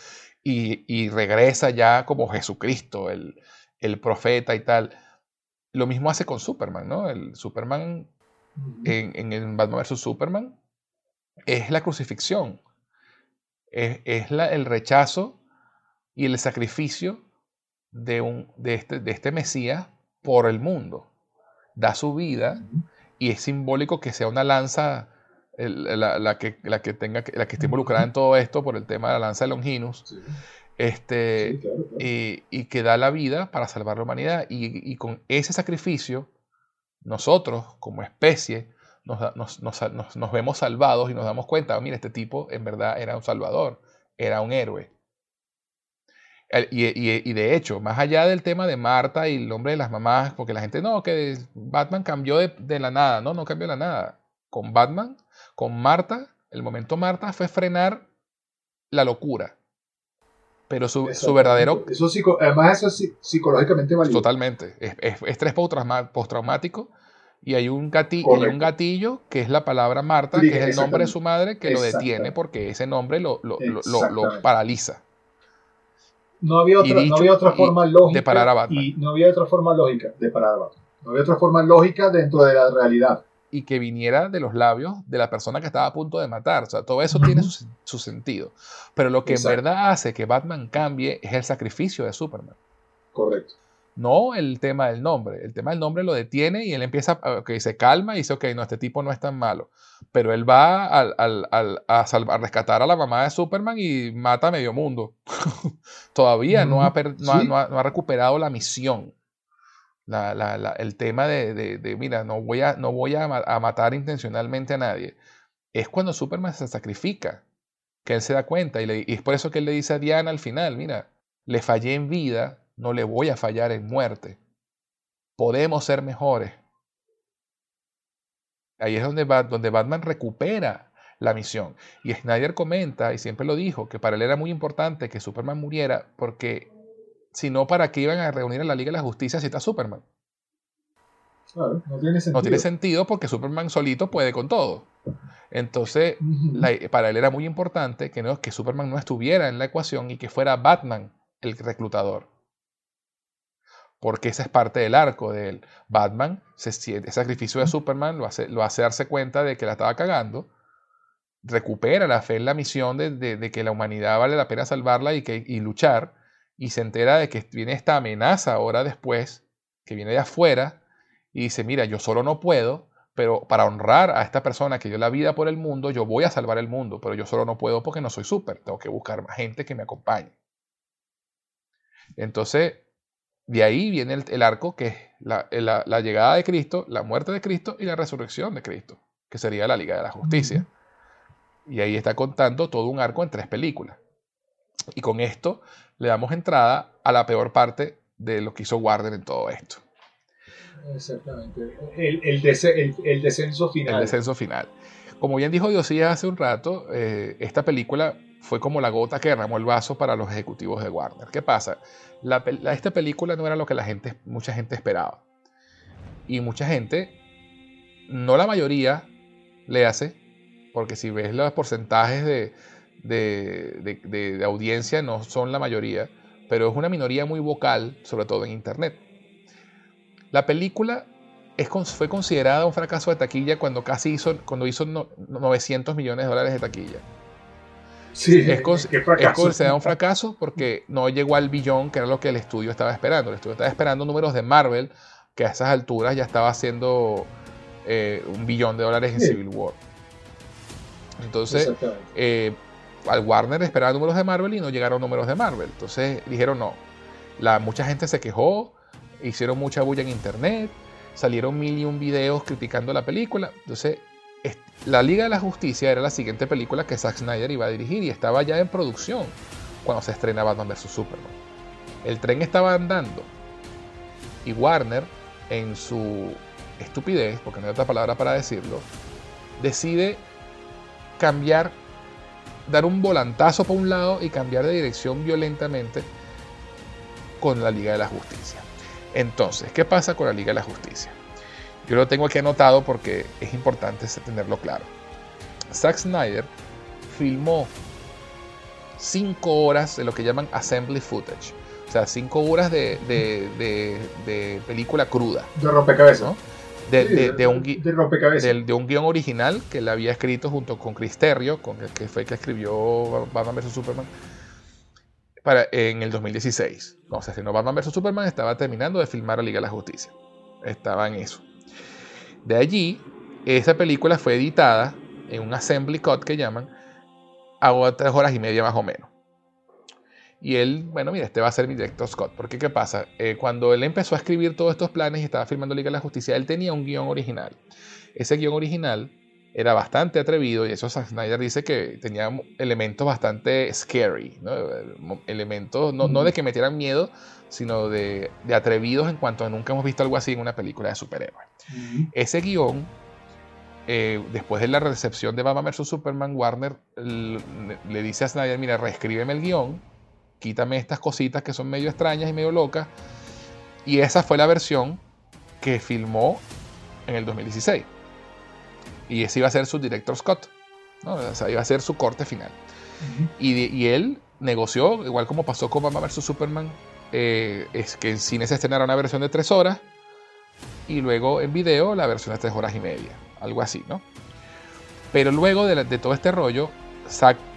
y, y regresa ya como Jesucristo, el, el profeta y tal. Lo mismo hace con Superman, ¿no? El Superman en, en el Batman vs. Superman es la crucifixión, es, es la- el rechazo y el sacrificio de, un, de, este, de este Mesías por el mundo. Da su vida y es simbólico que sea una lanza el- la, la que, la, que tenga, la que esté involucrada en todo esto por el tema de la lanza de Longinus. Sí, Este, sí, claro, claro. y, y que da la vida para salvar la humanidad. Y, y con ese sacrificio, nosotros como especie nos, vemos salvados y nos damos cuenta, mira, este tipo en verdad era un salvador, era un héroe. Y, de hecho, más allá del tema de Marta y el nombre de las mamás, porque la gente, no, que Batman cambió de, de la nada, no, no cambió de la nada. Con Batman, con Marta, el momento Marta fue frenar la locura pero su, su verdadero... Eso además eso es psicológicamente válido. Totalmente. Es, estrés postraumático y hay un, gatillo, un gatillo que es la palabra Marta, que es el nombre de su madre, que lo detiene porque ese nombre lo, lo, lo, paraliza. No había otra, no había otra forma lógica de parar a Batman. Y no había otra forma lógica de parar a Batman. No había otra forma lógica dentro de la realidad y que viniera de los labios de la persona que estaba a punto de matar. O sea, todo eso tiene su, sentido. Pero lo que en verdad hace que Batman cambie es el sacrificio de Superman. Correcto. No el tema del nombre. El tema del nombre lo detiene y él empieza, que se calma y dice, ok, no, este tipo no es tan malo. Pero él va a, salvar, rescatar a la mamá de Superman y mata a medio mundo. <laughs> Todavía no, ha, no ha recuperado la misión el tema de, mira, no voy, a, no voy a, matar intencionalmente a nadie, es cuando Superman se sacrifica, que él se da cuenta y, es por eso que él le dice a Diana al final, mira, le fallé en vida, no le voy a fallar en muerte. Podemos ser mejores. Ahí es donde, donde Batman recupera la misión. Y Snyder comenta, y siempre lo dijo, que para él era muy importante que Superman muriera porque sino para qué iban a reunir a la Liga de la Justicia si está Superman. Claro, no tiene sentido. No tiene sentido porque Superman solito puede con todo. Entonces, para él era muy importante que, no, que Superman no estuviera en la ecuación y que fuera Batman el reclutador. Porque esa es parte del arco de él. Batman, se, el sacrificio de Superman lo hace, lo hace darse cuenta de que la estaba cagando, recupera la fe en la misión de, de, que la humanidad vale la pena salvarla y, que, y luchar, y se entera de que viene esta amenaza ahora después, que viene de afuera, y dice, mira, yo solo no puedo, pero para honrar a esta persona que dio la vida por el mundo, yo voy a salvar el mundo, pero yo solo no puedo porque no soy súper, tengo que buscar más gente que me acompañe. Entonces, de ahí viene el, arco que es la, la, llegada de Cristo, la muerte de Cristo y la resurrección de Cristo, que sería la Liga de la Justicia. Y ahí está contando todo un arco en tres películas. Y con esto le damos entrada a la peor parte de lo que hizo Warner en todo esto. Exactamente. El, el, descenso final. El descenso final. Como bien dijo Diosías hace un rato, eh, esta película fue como la gota que derramó el vaso para los ejecutivos de Warner. ¿Qué pasa? Esta película no era lo que la gente, mucha gente esperaba. Y mucha gente, no la mayoría, le hace, porque si ves los porcentajes de, audiencia no son la mayoría, pero es una minoría muy vocal, sobre todo en Internet. La película fue considerada un fracaso de taquilla cuando casi hizo, cuando hizo 900 millones de dólares de taquilla. Sí, es, considerada un fracaso porque no llegó al billón, que era lo que el estudio estaba esperando. El estudio estaba esperando números de Marvel, que a esas alturas ya estaba haciendo eh, un billón de dólares en Civil War. Entonces, al Warner esperaba números de Marvel y no llegaron números de Marvel. Entonces dijeron no. La, mucha gente se quejó, hicieron mucha bulla en internet, salieron mil y un videos criticando la película. Entonces, la Liga de la Justicia era la siguiente película que Zack Snyder iba a dirigir y estaba ya en producción cuando se estrena Batman vs. Superman. El tren estaba andando y Warner, en su estupidez, porque no hay otra palabra para decirlo, decide cambiar dar un volantazo para un lado y cambiar de dirección violentamente con la Liga de la Justicia. Entonces, ¿qué pasa con la Liga de la Justicia? Yo lo tengo aquí anotado porque es importante tenerlo claro. Zack Snyder filmó 5 horas de lo que llaman assembly footage. O sea, 5 horas de, de, película cruda. De rompecabezas de, un, de, un guion original que él había escrito junto con Chris Terrio, con el que fue que escribió Batman vs. Superman, para, en el 2016. Cuando se estrenó Batman vs. Superman, estaba terminando de filmar la Liga de la Justicia. Estaba en eso. De allí, esa película fue editada en un assembly cut que llaman a tres horas y media más o menos. Y él, bueno, mira, este va a ser mi director Scott. Porque, ¿qué pasa? Eh, cuando él empezó a escribir todos estos planes y estaba filmando Liga de la Justicia, él tenía un guion original. ese guion original era bastante atrevido y eso Snyder dice que tenía elementos bastante scary, ¿no? elementos no, no, de que metieran miedo, sino de, de, atrevidos en cuanto a nunca hemos visto algo así en una película de superhéroes. Ese guion, eh, después de la recepción de Batman vs. Superman, Warner le, dice a Snyder, mira, reescríbeme el guion, quítame estas cositas que son medio extrañas y medio locas, y esa fue la versión que filmó en el 2016. Y ese iba a ser su director Scott. ¿no? O sea, iba a ser su corte final. y, él negoció, igual como pasó con Batman vs. Superman, eh, es que en cine se estrenara una versión de tres horas y luego en video la versión de tres horas y media. Algo así, ¿no? Pero luego de, todo este rollo,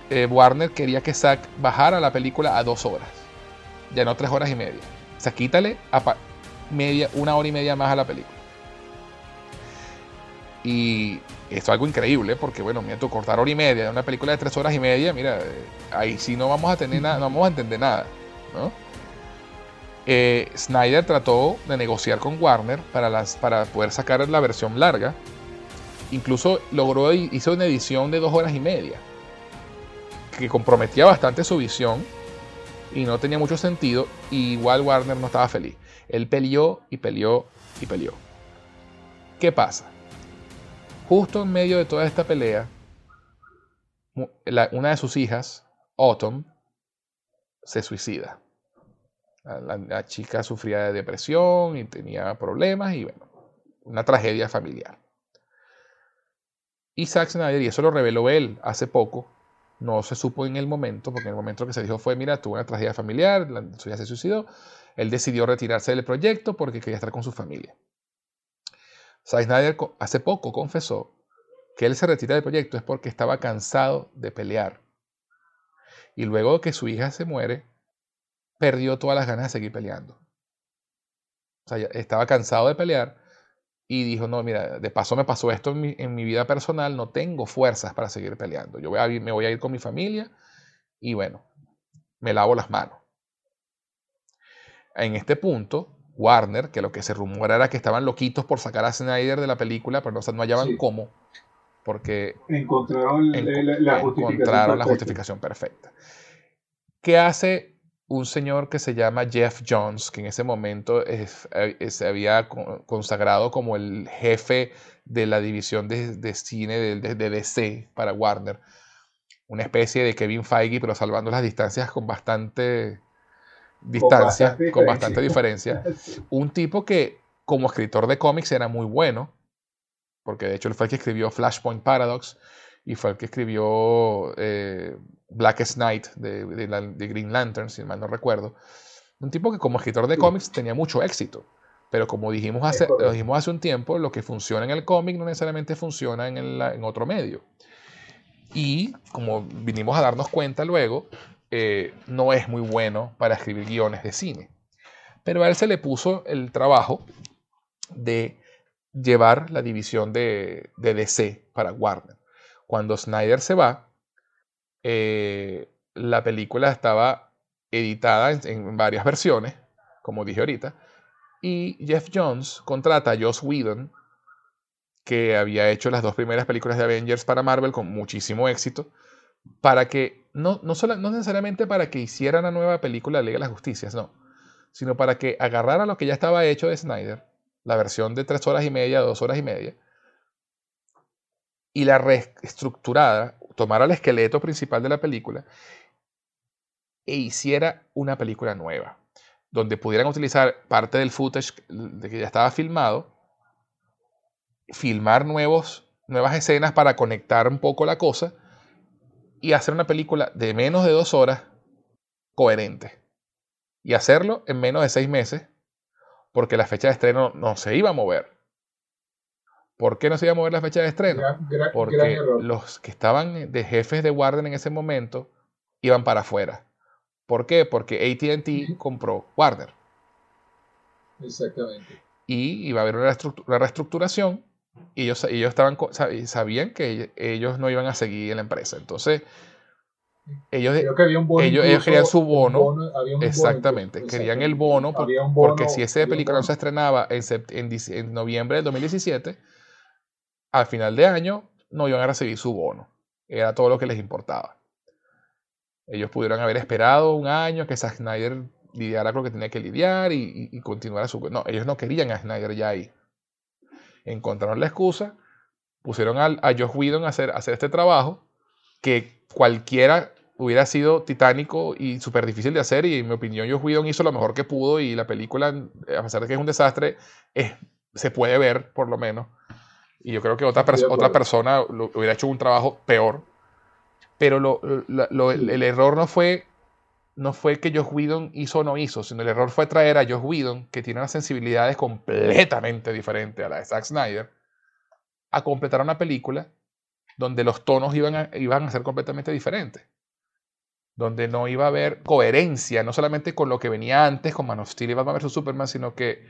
eh, Warner quería que Zack bajara la película a dos horas. Ya no tres horas y media. O sea, quítale a media, una hora y media más a la película. Y esto es algo increíble porque, bueno, mira, tú cortar hora y media de una película de tres horas y media, mira, eh, ahí sí no vamos a tener nada, no vamos a entender nada, ¿no? Eh, Snyder trató de negociar con Warner para, para poder sacar la versión larga. Incluso logró, hizo una edición de dos horas y media, que comprometía bastante su visión y no tenía mucho sentido. Y igual Warner no estaba feliz. Él peleó y peleó y peleó. ¿Qué pasa? Justo en medio de toda esta pelea, una de sus hijas, Autumn, se suicida. La, chica sufría de depresión y tenía problemas y bueno, una tragedia familiar. Y Zack Snyder, y eso lo reveló él hace poco, no se supo en el momento, porque en el momento que se dijo fue, mira, tuvo una tragedia familiar, su hija se suicidó, él decidió retirarse del proyecto porque quería estar con su familia. Zack Snyder hace poco confesó que él se retira del proyecto es porque estaba cansado de pelear. Y luego que su hija se muere, perdió todas las ganas de seguir peleando. O sea, estaba cansado de pelear y dijo, no, mira, de paso me pasó esto en mi, vida personal, no tengo fuerzas para seguir peleando. Yo voy a, me voy a ir con mi familia y bueno, me lavo las manos. En este punto, Warner, que lo que se rumora era que estaban loquitos por sacar a Snyder de la película, pero no, no hallaban cómo, porque encontraron, la, justificación la justificación perfecta. ¿Qué hace un señor que se llama Jeff Jones, que en ese momento eh, se había consagrado como el jefe de la división de, cine de, de, DC para Warner? Una especie de Kevin Feige, pero salvando las distancias con bastante distancia, con bastante, diferencia. <laughs> Un tipo que como escritor de cómics era muy bueno, porque de hecho él fue el que escribió Flashpoint Paradox y fue el que escribió eh, Blackest Night de, de, Green Lantern, si mal no recuerdo. Un tipo que como escritor de cómics tenía mucho éxito. Pero como dijimos hace, dijimos hace un tiempo, lo que funciona en el cómic no necesariamente funciona en, el, en otro medio. Y como vinimos a darnos cuenta luego, eh, no es muy bueno para escribir guiones de cine. Pero a él se le puso el trabajo de llevar la división de, DC para Warner. Cuando Snyder se va, eh, la película estaba editada en, varias versiones, como dije ahorita, y Jeff Jones contrata a Joss Whedon, que había hecho las dos primeras películas de Avengers para Marvel con muchísimo éxito, para que, no, no, no necesariamente para que hiciera una nueva película de Liga de las Justicias, no, sino para que agarrara lo que ya estaba hecho de Snyder, la versión de tres horas y media, dos horas y media, y la reestructurara, tomara el esqueleto principal de la película e hiciera una película nueva, donde pudieran utilizar parte del footage de que ya estaba filmado, filmar nuevos, nuevas escenas para conectar un poco la cosa y hacer una película de menos de dos horas coherente. Y hacerlo en menos de seis meses, porque la fecha de estreno no se iba a mover. ¿Por qué no se iba a mover la fecha de estreno? porque los que estaban de jefes de Warner en ese momento iban para afuera. ¿Por qué? Porque ATT compró Warner. Exactamente. Y iba a haber una, reestructuración y ellos, ellos estaban, sabían que ellos no iban a seguir en la empresa. Entonces, ellos, ellos, querían su bono. exactamente, querían el bono, porque si ese película no se estrenaba en, en, noviembre del 2017, al final de año no iban a recibir su bono. Era todo lo que les importaba. Ellos pudieron haber esperado un año que Zack Snyder lidiara con lo que tenía que lidiar y, y, continuara su... No, ellos no querían a Snyder ya ahí. Encontraron la excusa, pusieron a, a Josh Whedon a hacer, hacer este trabajo que cualquiera hubiera sido titánico y súper difícil de hacer y en mi opinión Josh Whedon hizo lo mejor que pudo y la película, a pesar de que es un desastre, es, se puede ver por lo menos. Y yo creo que otra, otra persona hubiera hecho un trabajo peor. Pero lo, lo, el, error no fue, no fue que Josh Whedon hizo o no hizo, sino el error fue traer a Josh Whedon, que tiene unas sensibilidades completamente diferentes a la de Zack Snyder, a completar una película donde los tonos iban a, iban a ser completamente diferentes donde no iba a haber coherencia, no solamente con lo que venía antes, con Man of Steel y Batman vs. Superman, sino que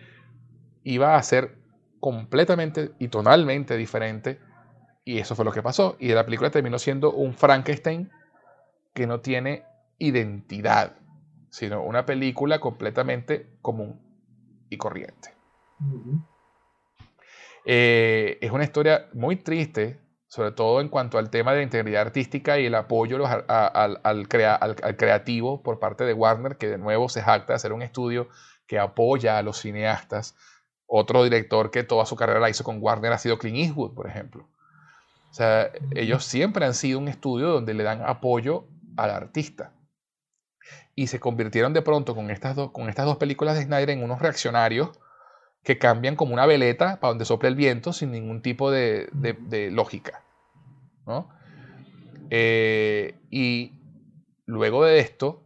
iba a ser completamente y tonalmente diferente. Y eso fue lo que pasó. Y la película terminó siendo un Frankenstein que no tiene identidad, sino una película completamente común y corriente. Eh, es una historia muy triste sobre todo en cuanto al tema de la integridad artística y el apoyo al, creativo por parte de Warner, que de nuevo se jacta de hacer un estudio que apoya a los cineastas. Otro director que toda su carrera la hizo con Warner ha sido Clint Eastwood, por ejemplo. O sea, ellos siempre han sido un estudio donde le dan apoyo al artista. Y se convirtieron de pronto con estas, con estas dos películas de Snyder en unos reaccionarios que cambian como una veleta para donde sopla el viento sin ningún tipo de, lógica. ¿no? Eh, y luego de esto,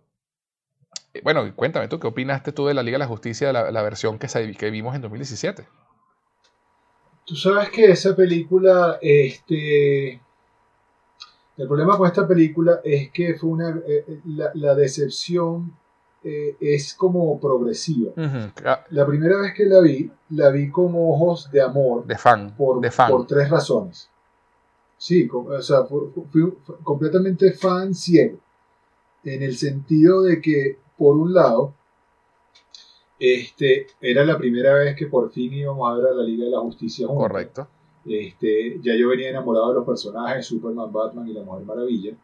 bueno, cuéntame tú, ¿qué opinaste tú de la Liga de la Justicia, la, la versión que, que vimos en 2017? Tú sabes que esa película, este... El problema con esta película es que fue una... Eh, la, la decepción eh, es como progresiva. La primera vez que la vi, la vi con ojos de amor. De fan. Por, de fan. por tres razones. Sí, o sea, fui completamente fan ciego. En el sentido de que, por un lado, este, era la primera vez que por fin íbamos a ver a la Liga de la Justicia Correcto. Este, ya yo venía enamorado de los personajes, Superman, Batman y la Mujer Maravilla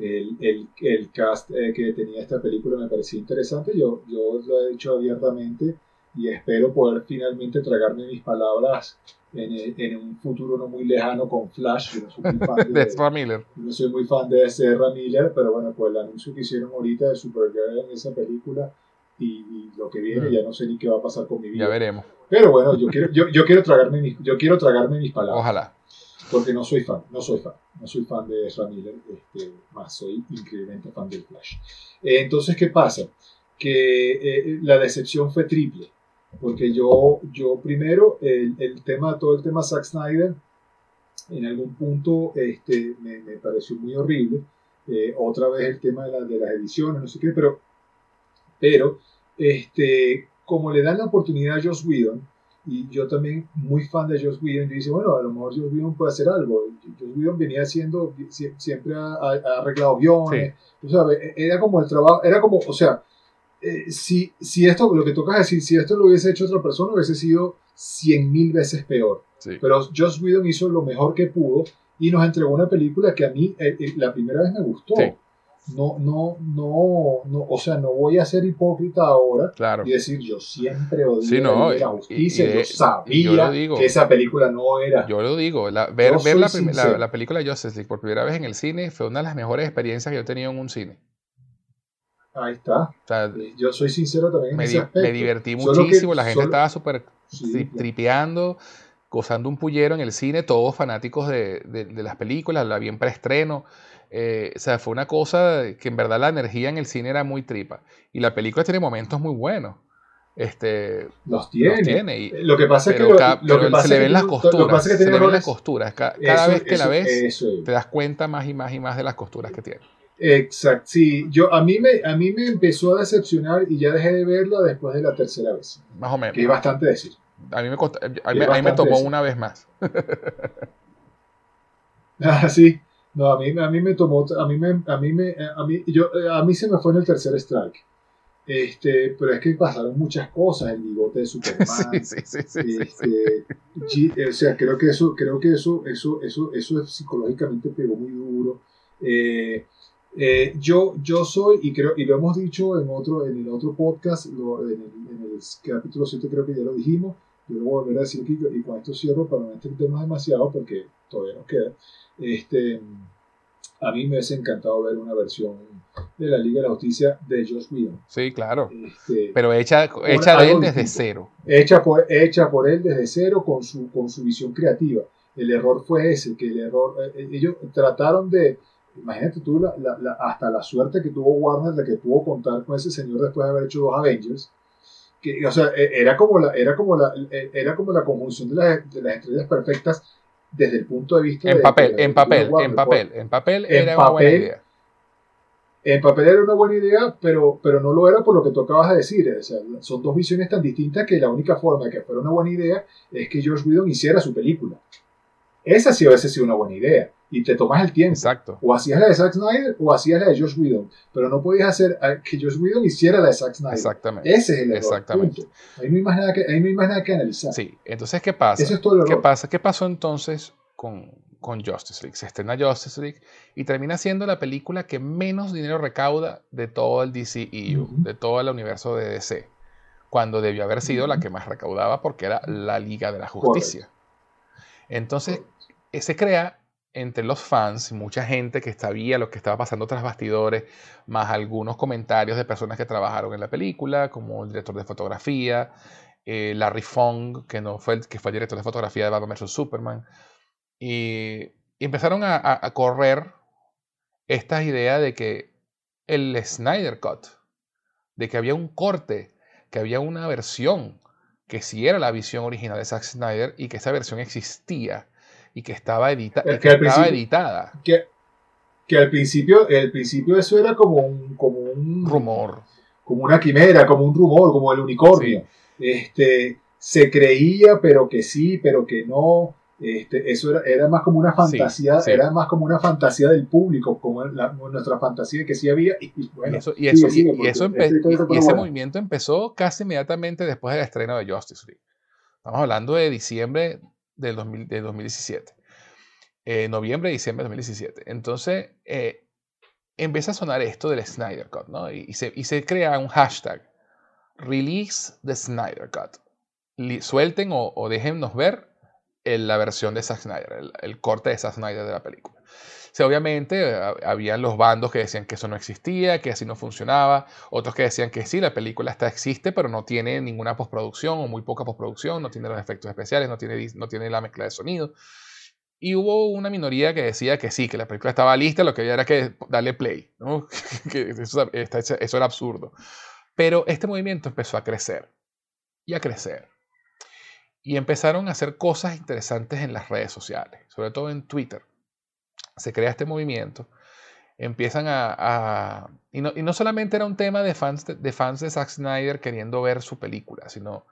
el, el, el cast eh, que tenía esta película me parecía interesante. Yo, yo lo he dicho abiertamente y espero poder finalmente tragarme mis palabras en, en un futuro no muy lejano con Flash. Yo no soy muy fan <laughs> de, de Miller. No soy muy fan de Ezra Miller, pero bueno, pues el anuncio que hicieron ahorita de Supergirl en esa película y, lo que viene, mm. ya no sé ni qué va a pasar con mi vida. Ya veremos. Pero bueno, yo quiero, yo, yo quiero, tragarme, mis, yo quiero tragarme mis palabras. Ojalá porque no soy fan, no soy fan, no soy fan de Ezra Miller, este, más soy increíblemente fan del Flash. Eh, entonces, ¿qué pasa? Que eh, la decepción fue triple, porque yo, yo primero, el, el, tema, todo el tema Zack Snyder, en algún punto este, me, me pareció muy horrible. Eh, otra vez el tema de, la, de, las ediciones, no sé qué, pero, pero este, como le dan la oportunidad a Joss Whedon, y yo también, muy fan de Joss Whedon, yo dice, bueno, a lo mejor Joss Whedon puede hacer algo. Joss Whedon venía haciendo, siempre ha, arreglado guiones, sabes, e, era como el trabajo, era como, o sea, eh, si, si esto, lo que toca decir, si esto lo hubiese hecho otra persona, hubiese sido cien mil veces peor. Pero Joss Whedon hizo lo mejor que pudo y nos entregó una película que a mí eh, eh, la primera vez me gustó no, no, no, no, o sea, no voy a ser hipócrita ahora y decir yo siempre odié la justicia, yo sabía que esa película no era. Yo lo digo, ver, ver la, la, película Justice League por primera vez en el cine fue una de las mejores experiencias que yo he tenido en un cine. Ahí está. yo soy sincero también me, me divertí muchísimo, la gente estaba súper tripeando, gozando un pullero en el cine, todos fanáticos de, de, de las películas, la vi en preestreno. Eh, o sea, fue una cosa que en verdad la energía en el cine era muy tripa. Y la película tiene momentos muy buenos. Este, los tiene. y, lo que pasa es que, se le ven las costuras. se le ven las costuras. Cada, vez que la ves, te das cuenta más y más y más de las costuras que tiene. Exacto, sí. Yo, a, mí me, a mí me empezó a decepcionar y ya dejé de verla después de la tercera vez. Más o menos. Que es bastante decir. A mí me, a mí, me tomó una vez más. <laughs> ah, sí. No, a mí, a mí me tomó, a mí me, a mí me, a mí, yo, a mí se me fue en el tercer strike. Este, pero es que pasaron muchas cosas, el bigote de Superman. <laughs> sí, sí, sí, este, o sea, creo que eso, creo que eso, eso, eso, eso psicológicamente pegó muy duro. Eh, eh, yo, yo soy, y creo, y lo hemos dicho en otro, en el otro podcast, en, el, en, el, capítulo 7 creo que ya lo dijimos, yo lo voy a volver a decir aquí, y con esto cierro para no extendernos demasiado porque todavía nos queda. Este, a mí me hubiese encantado ver una versión de la Liga de la Justicia de Josh Whedon. Sí, claro. Este, Pero hecha, hecha de él desde cero. Hecha por, hecha por él desde cero con su, con su visión creativa. El error fue ese, que el error, eh, ellos trataron de, imagínate tú la, la, hasta la suerte que tuvo Warner de que pudo contar con ese señor después de haber hecho dos Avengers. Que, o sea, e, era como la, era como la, e, era como la conjunción de las, de las estrellas perfectas desde el punto de vista en de, papel, en papel, en papel, en papel, era una buena idea. En papel era una buena idea, pero, pero no lo era por lo que tú acabas de decir. O sea, son dos visiones tan distintas que la única forma de que fuera una buena idea es que George Whedon hiciera su película. Esa sí hubiese sido una buena idea. Y te tomas el tiempo. Exacto. O hacías la de Zack Snyder o hacías la de Josh Whedon. Pero no podías hacer que Josh Whedon hiciera la de Zack Snyder. Exactamente. Ese es el error. Exactamente. Ahí no, hay más nada que, ahí no hay más nada que analizar. Sí. Entonces, ¿qué pasa? Eso es todo el ¿Qué pasa? ¿Qué pasó entonces con, con Justice League? Se estrena Justice League y termina siendo la película que menos dinero recauda de todo el DCEU, de todo el universo de DC. Cuando debió haber sido la que más recaudaba porque era la Liga de la Justicia. Entonces, se crea entre los fans, mucha gente que sabía lo que estaba pasando tras bastidores, más algunos comentarios de personas que trabajaron en la película, como el director de fotografía, eh, Larry Fong, que, no fue el, que fue director de fotografía de Batman vs. Superman, y, empezaron a, a, correr estas ideas de que el Snyder Cut, de que había un corte, que había una versión, que sí era la visión original de Zack Snyder y que esa versión existía y que estaba, edita que, estaba editada. Que, que, al principio, el principio eso era como un, como un rumor. Como una quimera, como un rumor, como el unicornio. Este, se creía, pero que sí, pero que no. Este, eso era, era, más como una fantasía, era más como una fantasía del público, como nuestra fantasía de que sí había. Y, bueno, eso, y, eso, y, eso y ese movimiento empezó casi inmediatamente después del estreno de Justice League. Estamos hablando de diciembre del 2017. Eh, noviembre, diciembre de 2017. Entonces, eh, empieza a sonar esto del Snyder Cut, ¿no? Y, se, y se, crea un hashtag, Release the Snyder Cut. suelten o, o, déjennos ver la versión de Zack Snyder, el, el, corte de Zack Snyder de la película obviamente habían los bandos que decían que eso no existía, que así no funcionaba, otros que decían que sí, la película está existe, pero no tiene ninguna postproducción o muy poca postproducción, no tiene los efectos especiales, no tiene, no tiene la mezcla de sonido. Y hubo una minoría que decía que sí, que la película estaba lista, lo que había era que darle play, <laughs> que eso, eso era absurdo. Pero este movimiento empezó a crecer y a crecer. Y empezaron a hacer cosas interesantes en las redes sociales, sobre todo en Twitter se crea este movimiento, empiezan a... y, no, solamente era un tema de fans de, fans de Zack Snyder queriendo ver su película, sino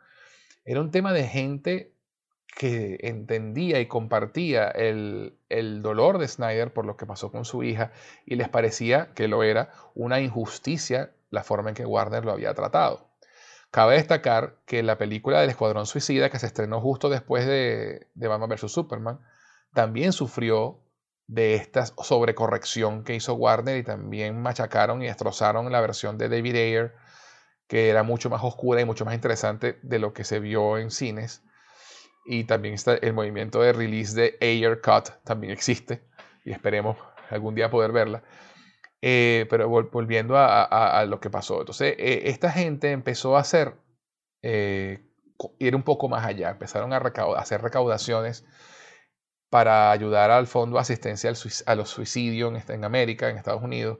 era un tema de gente que entendía y compartía el, el, dolor de Snyder por lo que pasó con su hija y les parecía que lo era una injusticia la forma en que Warner lo había tratado. Cabe destacar que la película del Escuadrón Suicida, que se estrenó justo después de, de Batman vs. Superman, también sufrió de esta sobrecorrección que hizo Warner y también machacaron y destrozaron la versión de David Ayer, que era mucho más oscura y mucho más interesante de lo que se vio en cines. Y también está el movimiento de release de Ayer Cut, también existe y esperemos algún día poder verla. Eh, pero volviendo a, lo que pasó. Entonces, eh, esta gente empezó a hacer, eh, ir un poco más allá, empezaron a, a hacer recaudaciones para ayudar al Fondo de Asistencia a los Suicidios en, América, en Estados Unidos,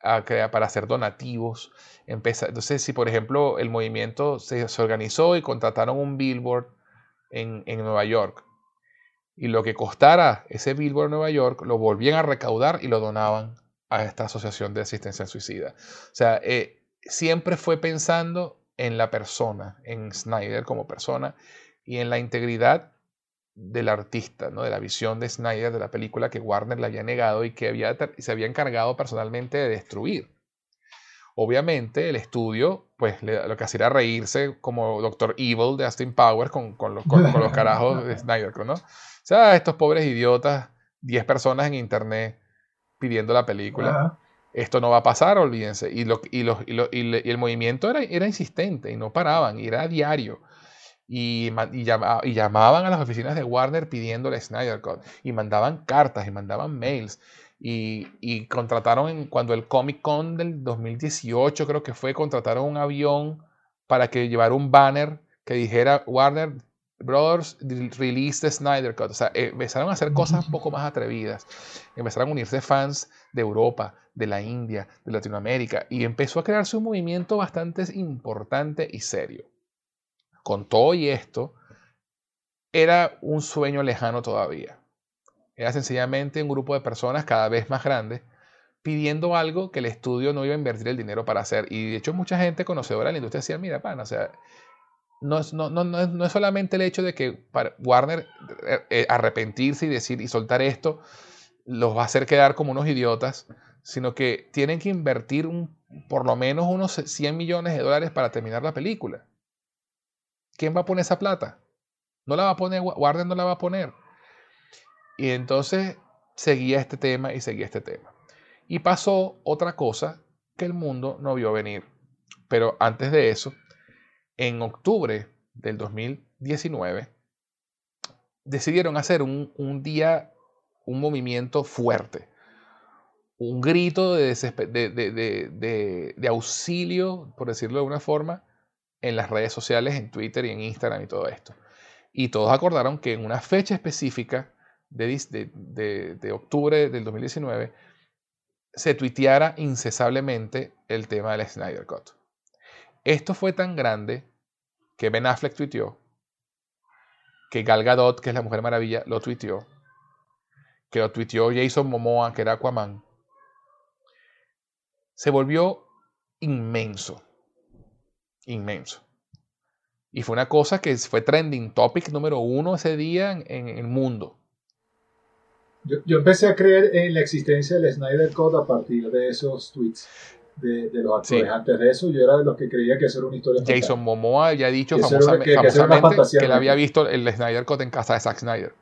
a crear, para hacer donativos. entonces, si por ejemplo el movimiento se, organizó y contrataron un billboard en, en, Nueva York, y lo que costara ese billboard en Nueva York, lo volvían a recaudar y lo donaban a esta asociación de asistencia al suicida. O sea, eh, siempre fue pensando en la persona, en Snyder como persona, y en la integridad del artista, ¿no? de la visión de Snyder de la película que Warner le había negado y que había, se había encargado personalmente de destruir. Obviamente el estudio, pues lo que hacía era reírse como Doctor Evil de Austin Powers con, los, con, los carajos de Snyder, ¿no? O sea, estos pobres idiotas, 10 personas en internet pidiendo la película. Esto no va a pasar, olvídense. Y, lo, y, los, y, y, el movimiento era, era insistente y no paraban, y era diario. Y, llamaban a las oficinas de Warner pidiéndole Snyder Cut. Y mandaban cartas y mandaban mails. Y, contrataron cuando el Comic Con del 2018 creo que fue, contrataron un avión para que llevara un banner que dijera Warner Brothers release the Snyder Cut. O sea, eh, empezaron a hacer cosas un poco más atrevidas. Empezaron a unirse fans de Europa, de la India, de Latinoamérica. Y empezó a crearse un movimiento bastante importante y serio. Con todo y esto, era un sueño lejano todavía. Era sencillamente un grupo de personas cada vez más grandes pidiendo algo que el estudio no iba a invertir el dinero para hacer. Y de hecho mucha gente conocedora de la industria decía, mira, pan, o sea, no es, no, no, no es, solamente el hecho de que Warner eh, arrepentirse y decir y soltar esto los va a hacer quedar como unos idiotas, sino que tienen que invertir un, por lo menos unos 100 millones de dólares para terminar la película. ¿Quién va a poner esa plata? No la va a poner, Warner no la va a poner. Y entonces seguía este tema y seguía este tema. Y pasó otra cosa que el mundo no vio venir. Pero antes de eso, en octubre del 2019, decidieron hacer un, día, un movimiento fuerte, un grito de, de, de, auxilio, por decirlo de alguna forma, en las redes sociales, en Twitter y en Instagram y todo esto. Y todos acordaron que en una fecha específica de, octubre del 2019 se tuiteara incesablemente el tema del Snyder Cut. Esto fue tan grande que Ben Affleck tuiteó, que Gal Gadot, que es la Mujer Maravilla, lo tuiteó, que lo tuiteó Jason Momoa, que era Aquaman, se volvió inmenso, inmenso. Y fue una cosa que fue trending topic número uno ese día en el mundo. Yo, yo, empecé a creer en la existencia del Snyder Code a partir de esos tweets de, de los actores. Antes de eso, yo era de los que creía que eso era una historia. Jason Momoa ya ha dicho famosamente, que, famosamente que, él había visto el Snyder Code en casa de Zack Snyder.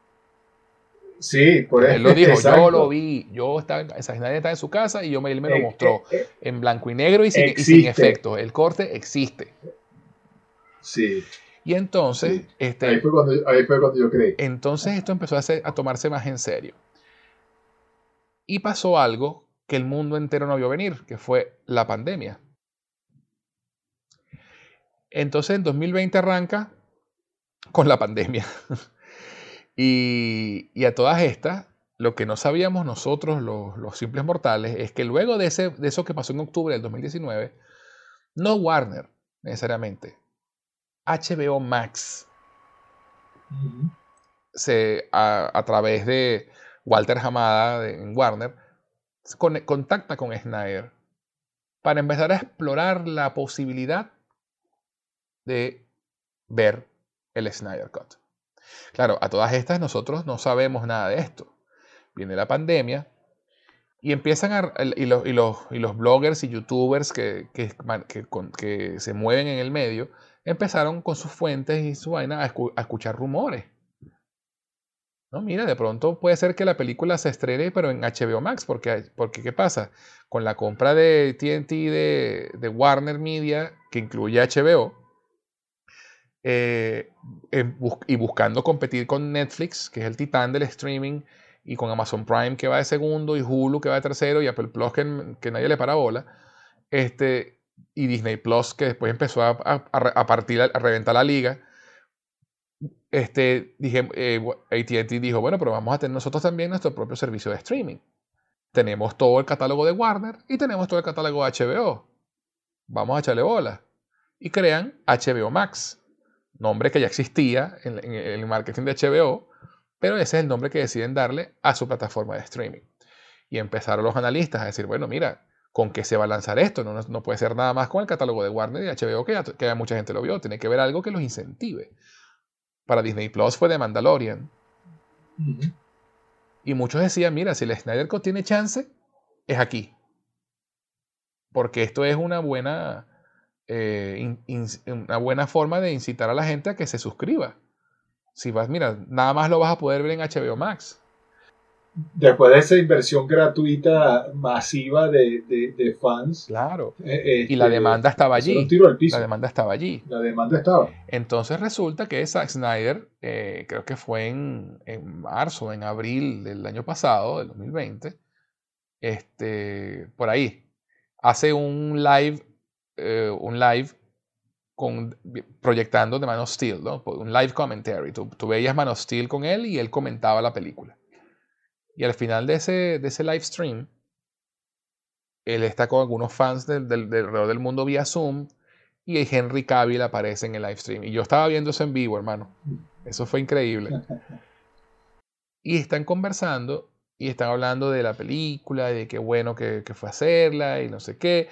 Sí, por eso. Él lo <laughs> dijo, yo lo vi, yo estaba, estaba en su casa y yo él me lo mostró eh, eh, en blanco y negro y sin, y sin efectos. El corte existe. Sí. Y entonces, este, ahí, fue cuando, ahí, fue cuando, yo creí. Entonces esto empezó a, a tomarse más en serio. Y pasó algo que el mundo entero no vio venir, que fue la pandemia. Entonces en 2020 arranca con la pandemia. <laughs> y, a todas estas, lo que no sabíamos nosotros, los, simples mortales, es que luego de, ese, de eso que pasó en octubre del 2019, no Warner necesariamente, HBO Max, se, a través de Walter Hamada en Warner, contacta con Snyder para empezar a explorar la posibilidad de ver el Snyder Cut. Claro, a todas estas nosotros no sabemos nada de esto. Viene la pandemia y empiezan a, y, los, y, los, y los bloggers y youtubers que, que, que, se mueven en el medio empezaron con sus fuentes y su vaina a escuchar rumores. No, mira, de pronto puede ser que la película se estrene, pero en HBO Max, porque, porque ¿qué pasa? Con la compra de TNT de, de Warner Media, que incluye HBO, eh, y buscando competir con Netflix, que es el titán del streaming, y con Amazon Prime, que va de segundo, y Hulu, que va de tercero, y Apple Plus, que, que nadie le para bola, este, y Disney Plus, que después empezó a, a partir, a reventar la liga este, dije, eh, ATT dijo, bueno, pero vamos a tener nosotros también nuestro propio servicio de streaming. Tenemos todo el catálogo de Warner y tenemos todo el catálogo de HBO. Vamos a echarle bola. Y crean HBO Max, nombre que ya existía en, el marketing de HBO, pero ese es el nombre que deciden darle a su plataforma de streaming. Y empezaron los analistas a decir, bueno, mira, ¿con qué se va a lanzar esto? No, no puede ser nada más con el catálogo de Warner y HBO, que que ya mucha gente lo vio. Tiene que ver algo que los incentive para Disney Plus fue de Mandalorian. Y muchos decían, mira, si el Snyder Cut tiene chance, es aquí. porque esto es una buena, eh, una buena forma de incitar a la gente a que se suscriba. Si vas, mira, nada más lo vas a poder ver en HBO Max después de esa inversión gratuita masiva de, fans. Claro. Eh, y la este, demanda estaba allí. La demanda estaba allí. La demanda estaba. Entonces resulta que Zack Snyder, eh, creo que fue en, en, marzo, en abril del año pasado, del 2020, este, por ahí, hace un live, eh, un live con, proyectando de Man of Steel, ¿no? un live commentary. Tú, tú veías Man of Steel con él y él comentaba la película. Y al final de ese, de ese live stream, él está con algunos fans del, del, alrededor del mundo vía Zoom y Henry Cavill aparece en el live stream. Y yo estaba viendo eso en vivo, hermano. Eso fue increíble. <laughs> Y están conversando y están hablando de la película, de qué bueno que, que fue hacerla y no sé qué.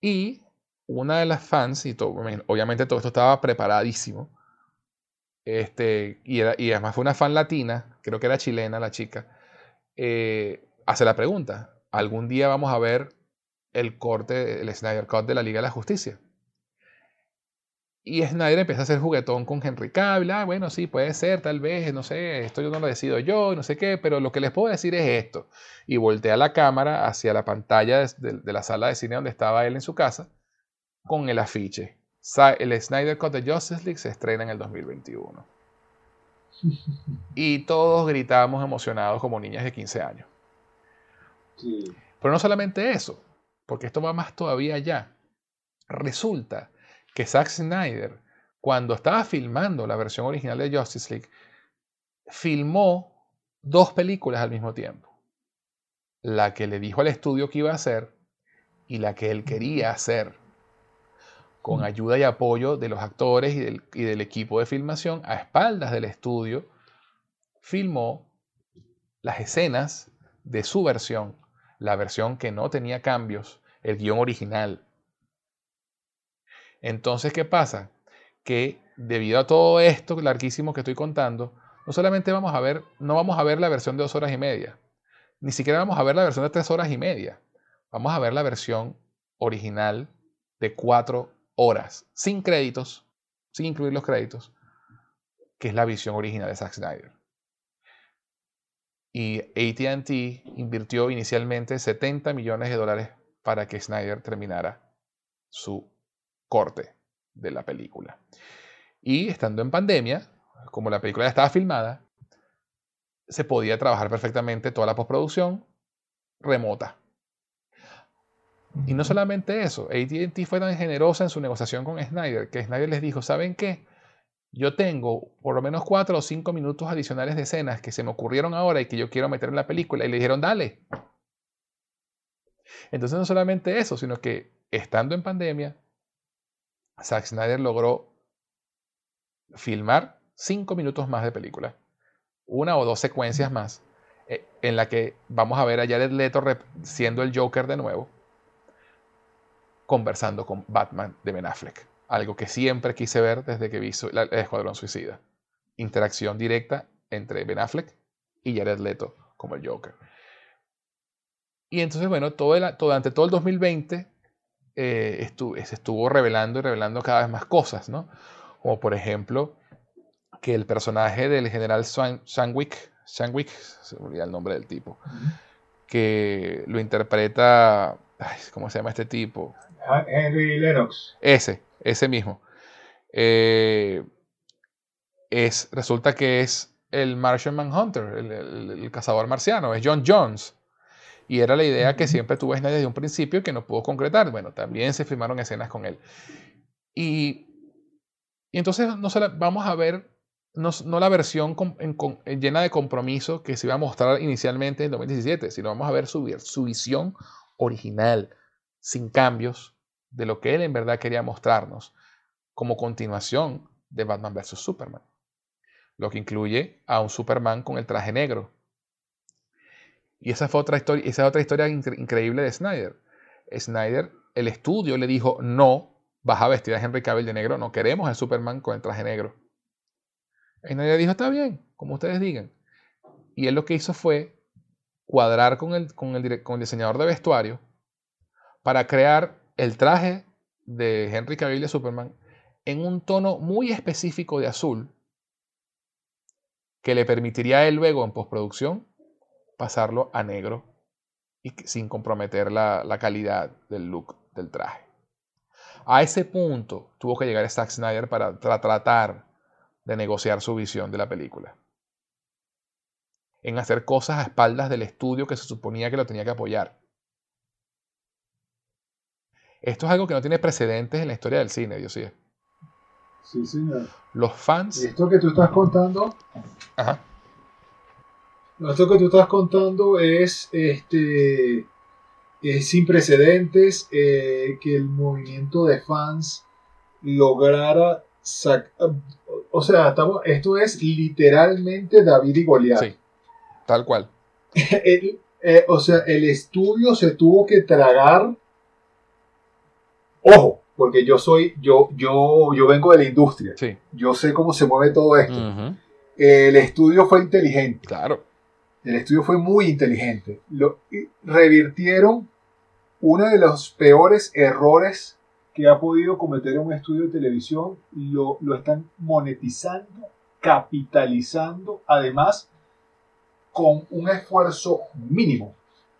Y una de las fans, y obviamente todo esto estaba preparadísimo, este, y, era, y además fue una fan latina, creo que era chilena la chica, eh, hace la pregunta, ¿algún día vamos a ver el corte, el Snyder Cut de la Liga de la Justicia? Y Snyder empieza a hacer juguetón con Henry Cavill. Ah, bueno, sí, puede ser, tal vez, no sé, esto yo no lo decido yo, no sé qué, pero lo que les puedo decir es esto. Y voltea la cámara hacia la pantalla de, la sala de cine donde estaba él en su casa con el afiche. El Snyder Cut de Justice League se estrena en el 2021. <laughs> Y todos gritábamos emocionados como niñas de 15 años. Pero no solamente eso, porque esto va más todavía allá. Resulta que Zack Snyder, cuando estaba filmando la versión original de Justice League, filmó dos películas al mismo tiempo. La que le dijo al estudio que iba a hacer y la que él quería hacer con ayuda y apoyo de los actores y del, equipo de filmación a espaldas del estudio, filmó las escenas de su versión, la versión que no tenía cambios, el guion original. Entonces, ¿qué pasa? Que debido a todo esto larguísimo que estoy contando, no solamente vamos a ver, no vamos a ver la versión de dos horas y media, ni siquiera vamos a ver la versión de tres horas y media, vamos a ver la versión original de cuatro horas, sin créditos, sin incluir los créditos, que es la visión original de Zack Snyder. Y ATT invirtió inicialmente 70 millones de dólares para que Snyder terminara su corte de la película. Y estando en pandemia, como la película ya estaba filmada, se podía trabajar perfectamente toda la postproducción remota. Y no solamente eso, ATT fue tan generosa en su negociación con Snyder que Snyder les dijo, ¿saben qué? Yo tengo por lo menos cuatro o cinco minutos adicionales de escenas que se me ocurrieron ahora y que yo quiero meter en la película. Y le dijeron, dale. Entonces no solamente eso, sino que estando en pandemia, Zack Snyder logró filmar cinco minutos más de película. Una o dos secuencias más eh, en la que vamos a ver a Jared Leto siendo el Joker de nuevo conversando con Batman de Ben Affleck. Algo que siempre quise ver desde que vi el Escuadrón Suicida. Interacción directa entre Ben Affleck y Jared Leto como el Joker. Y entonces, bueno, todo durante todo el 2020 eh, se estuvo revelando y revelando cada vez más cosas, ¿no? Como por ejemplo, que el personaje del general Sandwick, Sandwick, se me olvida el nombre del tipo, que lo interpreta, ¿cómo se llama este tipo? Henry Lennox. Ese, ese mismo. Eh, es, resulta que es el Martian Manhunter, el, el, cazador marciano, es John Jones. Y era la idea que siempre tuvo Snyder desde un principio y que no pudo concretar. Bueno, también se filmaron escenas con él. Y, y entonces no vamos a ver no, no la versión llena de compromiso que se iba a mostrar inicialmente en 2017, sino vamos a ver su, su visión original, sin cambios, de lo que él en verdad quería mostrarnos como continuación de Batman vs. Superman, lo que incluye a un Superman con el traje negro. Y esa fue otra historia, esa otra historia increíble de Snyder. Snyder, el estudio le dijo, no, vas a vestir a Henry Cavill de negro, no queremos a Superman con el traje negro. Snyder dijo, está bien, como ustedes digan. Y él lo que hizo fue cuadrar con el, con el, con el diseñador de vestuario para crear el traje de Henry Cavill de Superman en un tono muy específico de azul que le permitiría a él luego en postproducción pasarlo a negro y sin comprometer la, calidad del look del traje. A ese punto tuvo que llegar Zack Snyder para tratar de negociar su visión de la película. En hacer cosas a espaldas del estudio que se suponía que lo tenía que apoyar. Esto es algo que no tiene precedentes en la historia del cine, Dios sí. Sí, señor. Los fans. Esto que tú estás contando. Ajá. Esto que tú estás contando es este es sin precedentes eh, que el movimiento de fans lograra o sea, estamos, esto es literalmente David y Goliat. Sí, tal cual. <laughs> Eh, o sea, el estudio se tuvo que tragar. Ojo, porque yo soy, yo, yo, yo vengo de la industria. Sí. Yo sé cómo se mueve todo esto. El estudio fue inteligente. Claro. El estudio fue muy inteligente. Lo, revirtieron uno de los peores errores que ha podido cometer un estudio de televisión. Lo, lo están monetizando, capitalizando, además con un esfuerzo mínimo.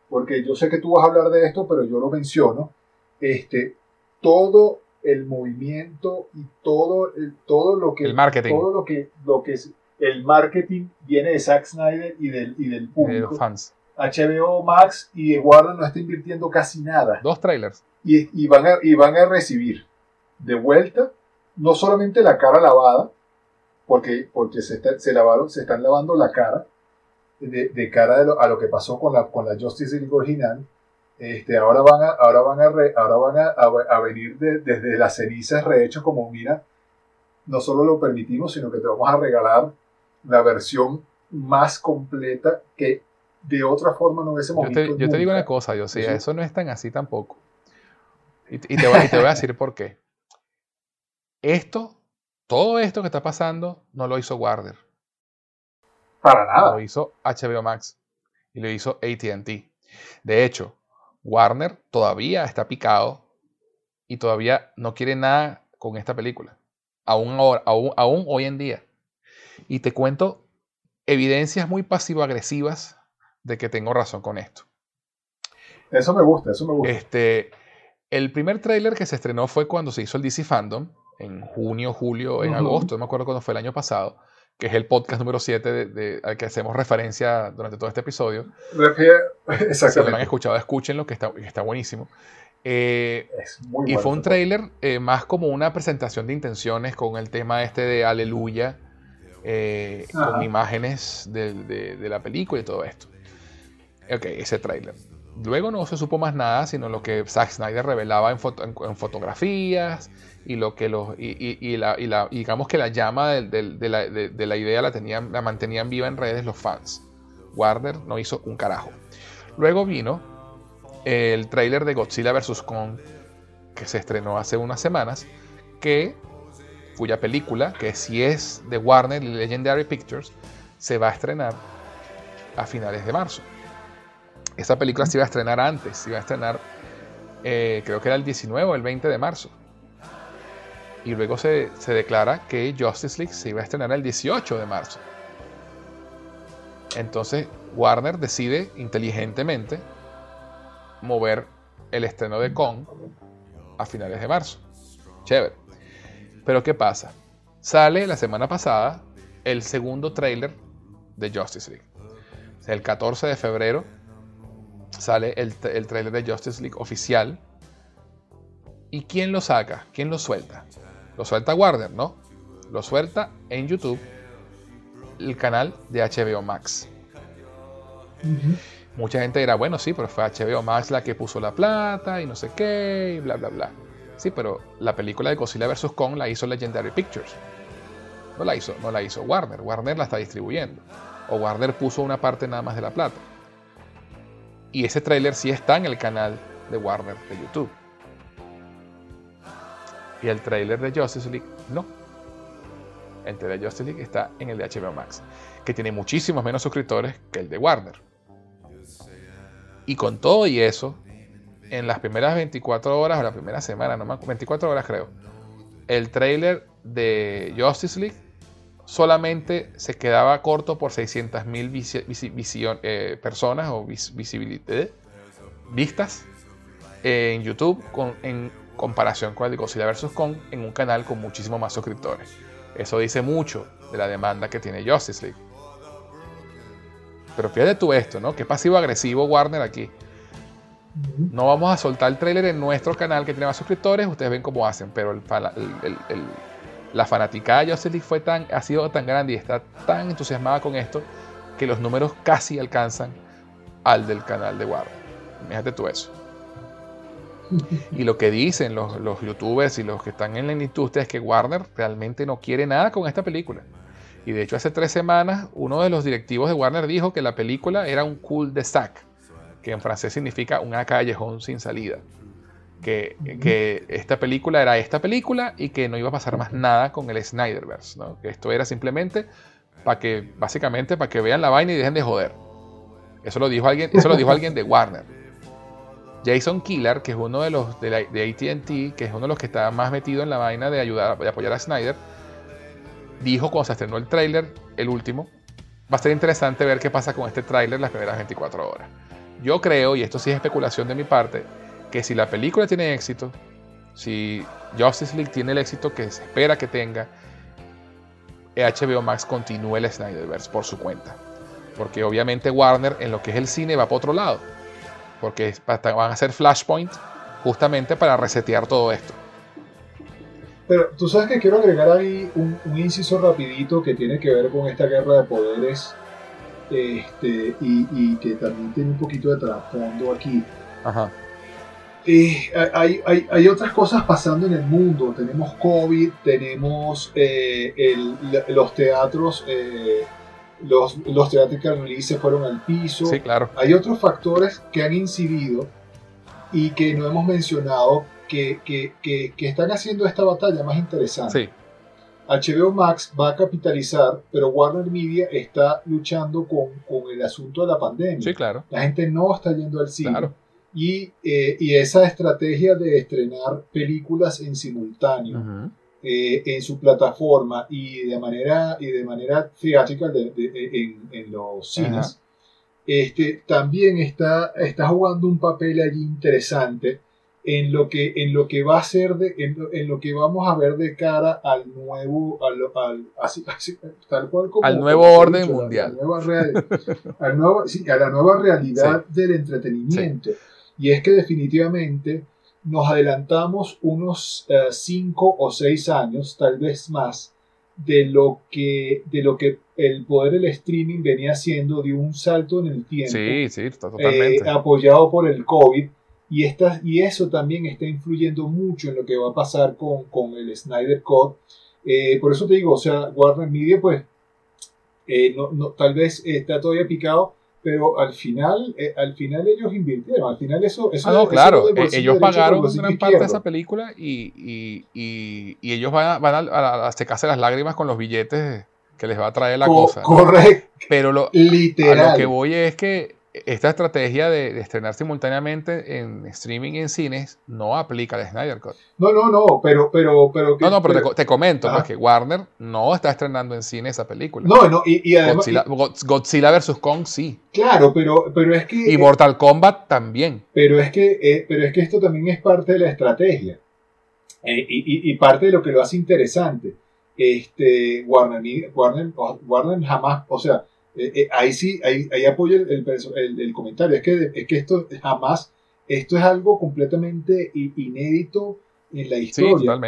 Porque yo sé que tú vas a hablar de esto, pero yo lo menciono. Este, todo el movimiento y todo, todo lo que el marketing. todo lo que lo que es el marketing viene de Zack Snyder y del, y del público. De fans. HBO Max y Warner no está invirtiendo casi nada. Dos trailers. Y, y, van a, y van a recibir de vuelta no solamente la cara lavada, porque, porque se, se, lavaron, se están lavando la cara, de, de cara a lo que pasó con la, con la Justice League original, este, ahora van a, ahora van a, ahora van a, a, venir desde las cenizas rehechos como, mira, no solo lo permitimos, sino que te vamos a regalar la versión más completa que de otra forma no hubiésemos yo te, Yo te digo una cosa, yo sé, eso no es tan así tampoco. Y, te voy, y te voy a decir por qué. Esto, todo esto que está pasando, no lo hizo Warner. Para nada. Lo hizo HBO Max y lo hizo ATT. De hecho, Warner todavía está picado y todavía no quiere nada con esta película. Aún, aún, aún hoy en día. Y te cuento evidencias muy pasivo-agresivas de que tengo razón con esto. Eso me gusta, eso me gusta. Este, el primer tráiler que se estrenó fue cuando se hizo el DC Fandom, en junio, julio, en agosto, no me acuerdo cuándo fue el año pasado, que es el podcast número 7 de, al que hacemos referencia durante todo este episodio. Exactamente. <laughs> Si lo han escuchado, escúchenlo, que está, está buenísimo. Eh, y fue un tráiler eh, más como una presentación de intenciones con el tema este de Aleluya, eh, con imágenes de, de, la película y todo esto. Ok, ese tráiler. Luego no se supo más nada, sino lo que Zack Snyder revelaba en, en, fotografías y lo que los y, y, la, y, la, digamos que la llama de, de, la, de, la, idea la tenían la mantenían viva en redes los fans. Warner no hizo un carajo. Luego vino el tráiler de Godzilla vs Kong que se estrenó hace unas semanas, que cuya película, que si es de Warner Legendary Pictures, se va a estrenar a finales de marzo. Esa película se iba a estrenar antes, se iba a estrenar, eh, creo que era el 19 o el 20 de marzo. Y luego se, se declara que Justice League se iba a estrenar el 18 de marzo. Entonces Warner decide inteligentemente mover el estreno de Kong a finales de marzo. Chévere. Pero ¿qué pasa? Sale la semana pasada el segundo trailer de Justice League. El 14 de febrero sale el, el trailer de Justice League oficial. ¿Y quién lo saca? ¿Quién lo suelta? Lo suelta Warner, ¿no? Lo suelta en YouTube el canal de HBO Max. Mucha gente dirá, bueno, sí, pero fue HBO Max la que puso la plata y no sé qué, y bla, bla, bla. Sí, pero la película de Godzilla vs. Kong la hizo Legendary Pictures. No la hizo, no la hizo Warner. Warner la está distribuyendo. O Warner puso una parte nada más de la plata. Y ese tráiler sí está en el canal de Warner de YouTube. Y el tráiler de Justice League no. El trailer de Justice League está en el de HBO Max, que tiene muchísimos menos suscriptores que el de Warner. Y con todo y eso, en las primeras 24 horas o la primera semana, no me 24 horas creo, el trailer de Justice League solamente se quedaba corto por 600.000 eh, personas o eh, vistas en YouTube con, en comparación con el de Godzilla vs. Kong en un canal con muchísimo más suscriptores. Eso dice mucho de la demanda que tiene Justice League. Pero fíjate tú esto, ¿no? Qué pasivo-agresivo Warner aquí. No vamos a soltar el trailer en nuestro canal que tiene más suscriptores, ustedes ven cómo hacen, pero el, la fanática de Justice League fue tan, ha sido tan grande y está tan entusiasmada con esto que los números casi alcanzan al del canal de Warner. Fíjate tú eso. <laughs> Y lo que dicen los, youtubers y los que están en la industria es que Warner realmente no quiere nada con esta película. Y de hecho hace tres semanas uno de los directivos de Warner dijo que la película era un cool de sac, que en francés significa un callejón sin salida. Que, que, esta película era esta película y que no iba a pasar más nada con el Snyderverse. ¿no? Que esto era simplemente para que, básicamente, para que vean la vaina y dejen de joder. Eso lo dijo alguien, eso lo dijo alguien de Warner. Jason Killer, que es uno de los de, ATT, que es uno de los que está más metido en la vaina de ayudar, de apoyar a Snyder, dijo cuando se estrenó el tráiler, el último, va a ser interesante ver qué pasa con este tráiler las primeras 24 horas. Yo creo, y esto sí es especulación de mi parte, que si la película tiene éxito, si Justice League tiene el éxito que se espera que tenga, HBO Max continúe el Snyderverse por su cuenta. Porque obviamente Warner en lo que es el cine va por otro lado porque van a ser Flashpoint justamente para resetear todo esto. Pero tú sabes que quiero agregar ahí un, inciso rapidito que tiene que ver con esta guerra de poderes este, y, que también tiene un poquito de trasfondo aquí. Ajá. Eh, hay, hay, otras cosas pasando en el mundo. Tenemos COVID, tenemos eh, los teatros eh, los, los theatrical releases fueron al piso. Sí, claro. Hay otros factores que han incidido y que no hemos mencionado que, que, que, están haciendo esta batalla más interesante. Sí. HBO Max va a capitalizar, pero Warner Media está luchando con, con, el asunto de la pandemia. Sí, claro. La gente no está yendo al cine. Claro. Y, eh, y, esa estrategia de estrenar películas en simultáneo eh, en su plataforma y de manera, y de manera en, los cines, este, también está, está jugando un papel allí interesante en lo que, en lo que va a ser de, en, lo que vamos a ver de cara al nuevo, al, tal cual como, al nuevo orden mundial. a la nueva realidad del entretenimiento. Y es que definitivamente nos adelantamos unos 5 eh, o 6 años, tal vez más, de lo que, de lo que el poder del streaming venía haciendo de un salto en el tiempo. Sí, sí, totalmente. Eh, apoyado por el COVID. Y, y eso también está influyendo mucho en lo que va a pasar con, con el Snyder Cut. Eh, por eso te digo, o sea, Warner Media, pues, no, no, tal vez está todavía picado, pero al final, eh, al final ellos invirtieron, al final eso... eso ah, no, claro, eh, ellos pagaron gran parte de esa película y, y, y, y ellos van, a, van a, a, secarse las lágrimas con los billetes que les va a traer la cosa. Correcto. Pero lo, Literal. a lo que voy es que esta estrategia de, estrenar simultáneamente en streaming y en cines no aplica al Snyder Cut. No, no, no, pero... pero, pero no, no, pero, te, comento pues, que Warner no está estrenando en cine esa película. No, no, y, además... Godzilla, vs. Kong sí. Claro, pero, pero es que... Y Mortal Kombat también. Pero es que, eh, pero es que esto también es parte de la estrategia. Eh, y, y, parte de lo que lo hace interesante. Este, Warner, Warner, Warner jamás, o sea, eh, eh, ahí sí, ahí, ahí apoyo el, el, comentario. Es que, es que esto jamás, esto es algo completamente inédito en la historia.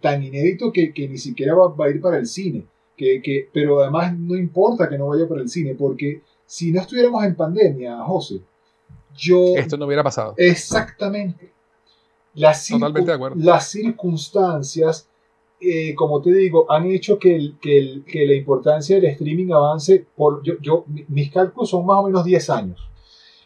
tan, inédito que, que, ni siquiera va, a ir para el cine. Que, que, pero además no importa que no vaya para el cine, porque si no estuviéramos en pandemia, José, yo... Esto no hubiera pasado. Exactamente. Las, Totalmente de acuerdo. las circunstancias eh, como te digo, han hecho que, que, que, la importancia del streaming avance. Por, yo, yo, mis cálculos son más o menos 10 años.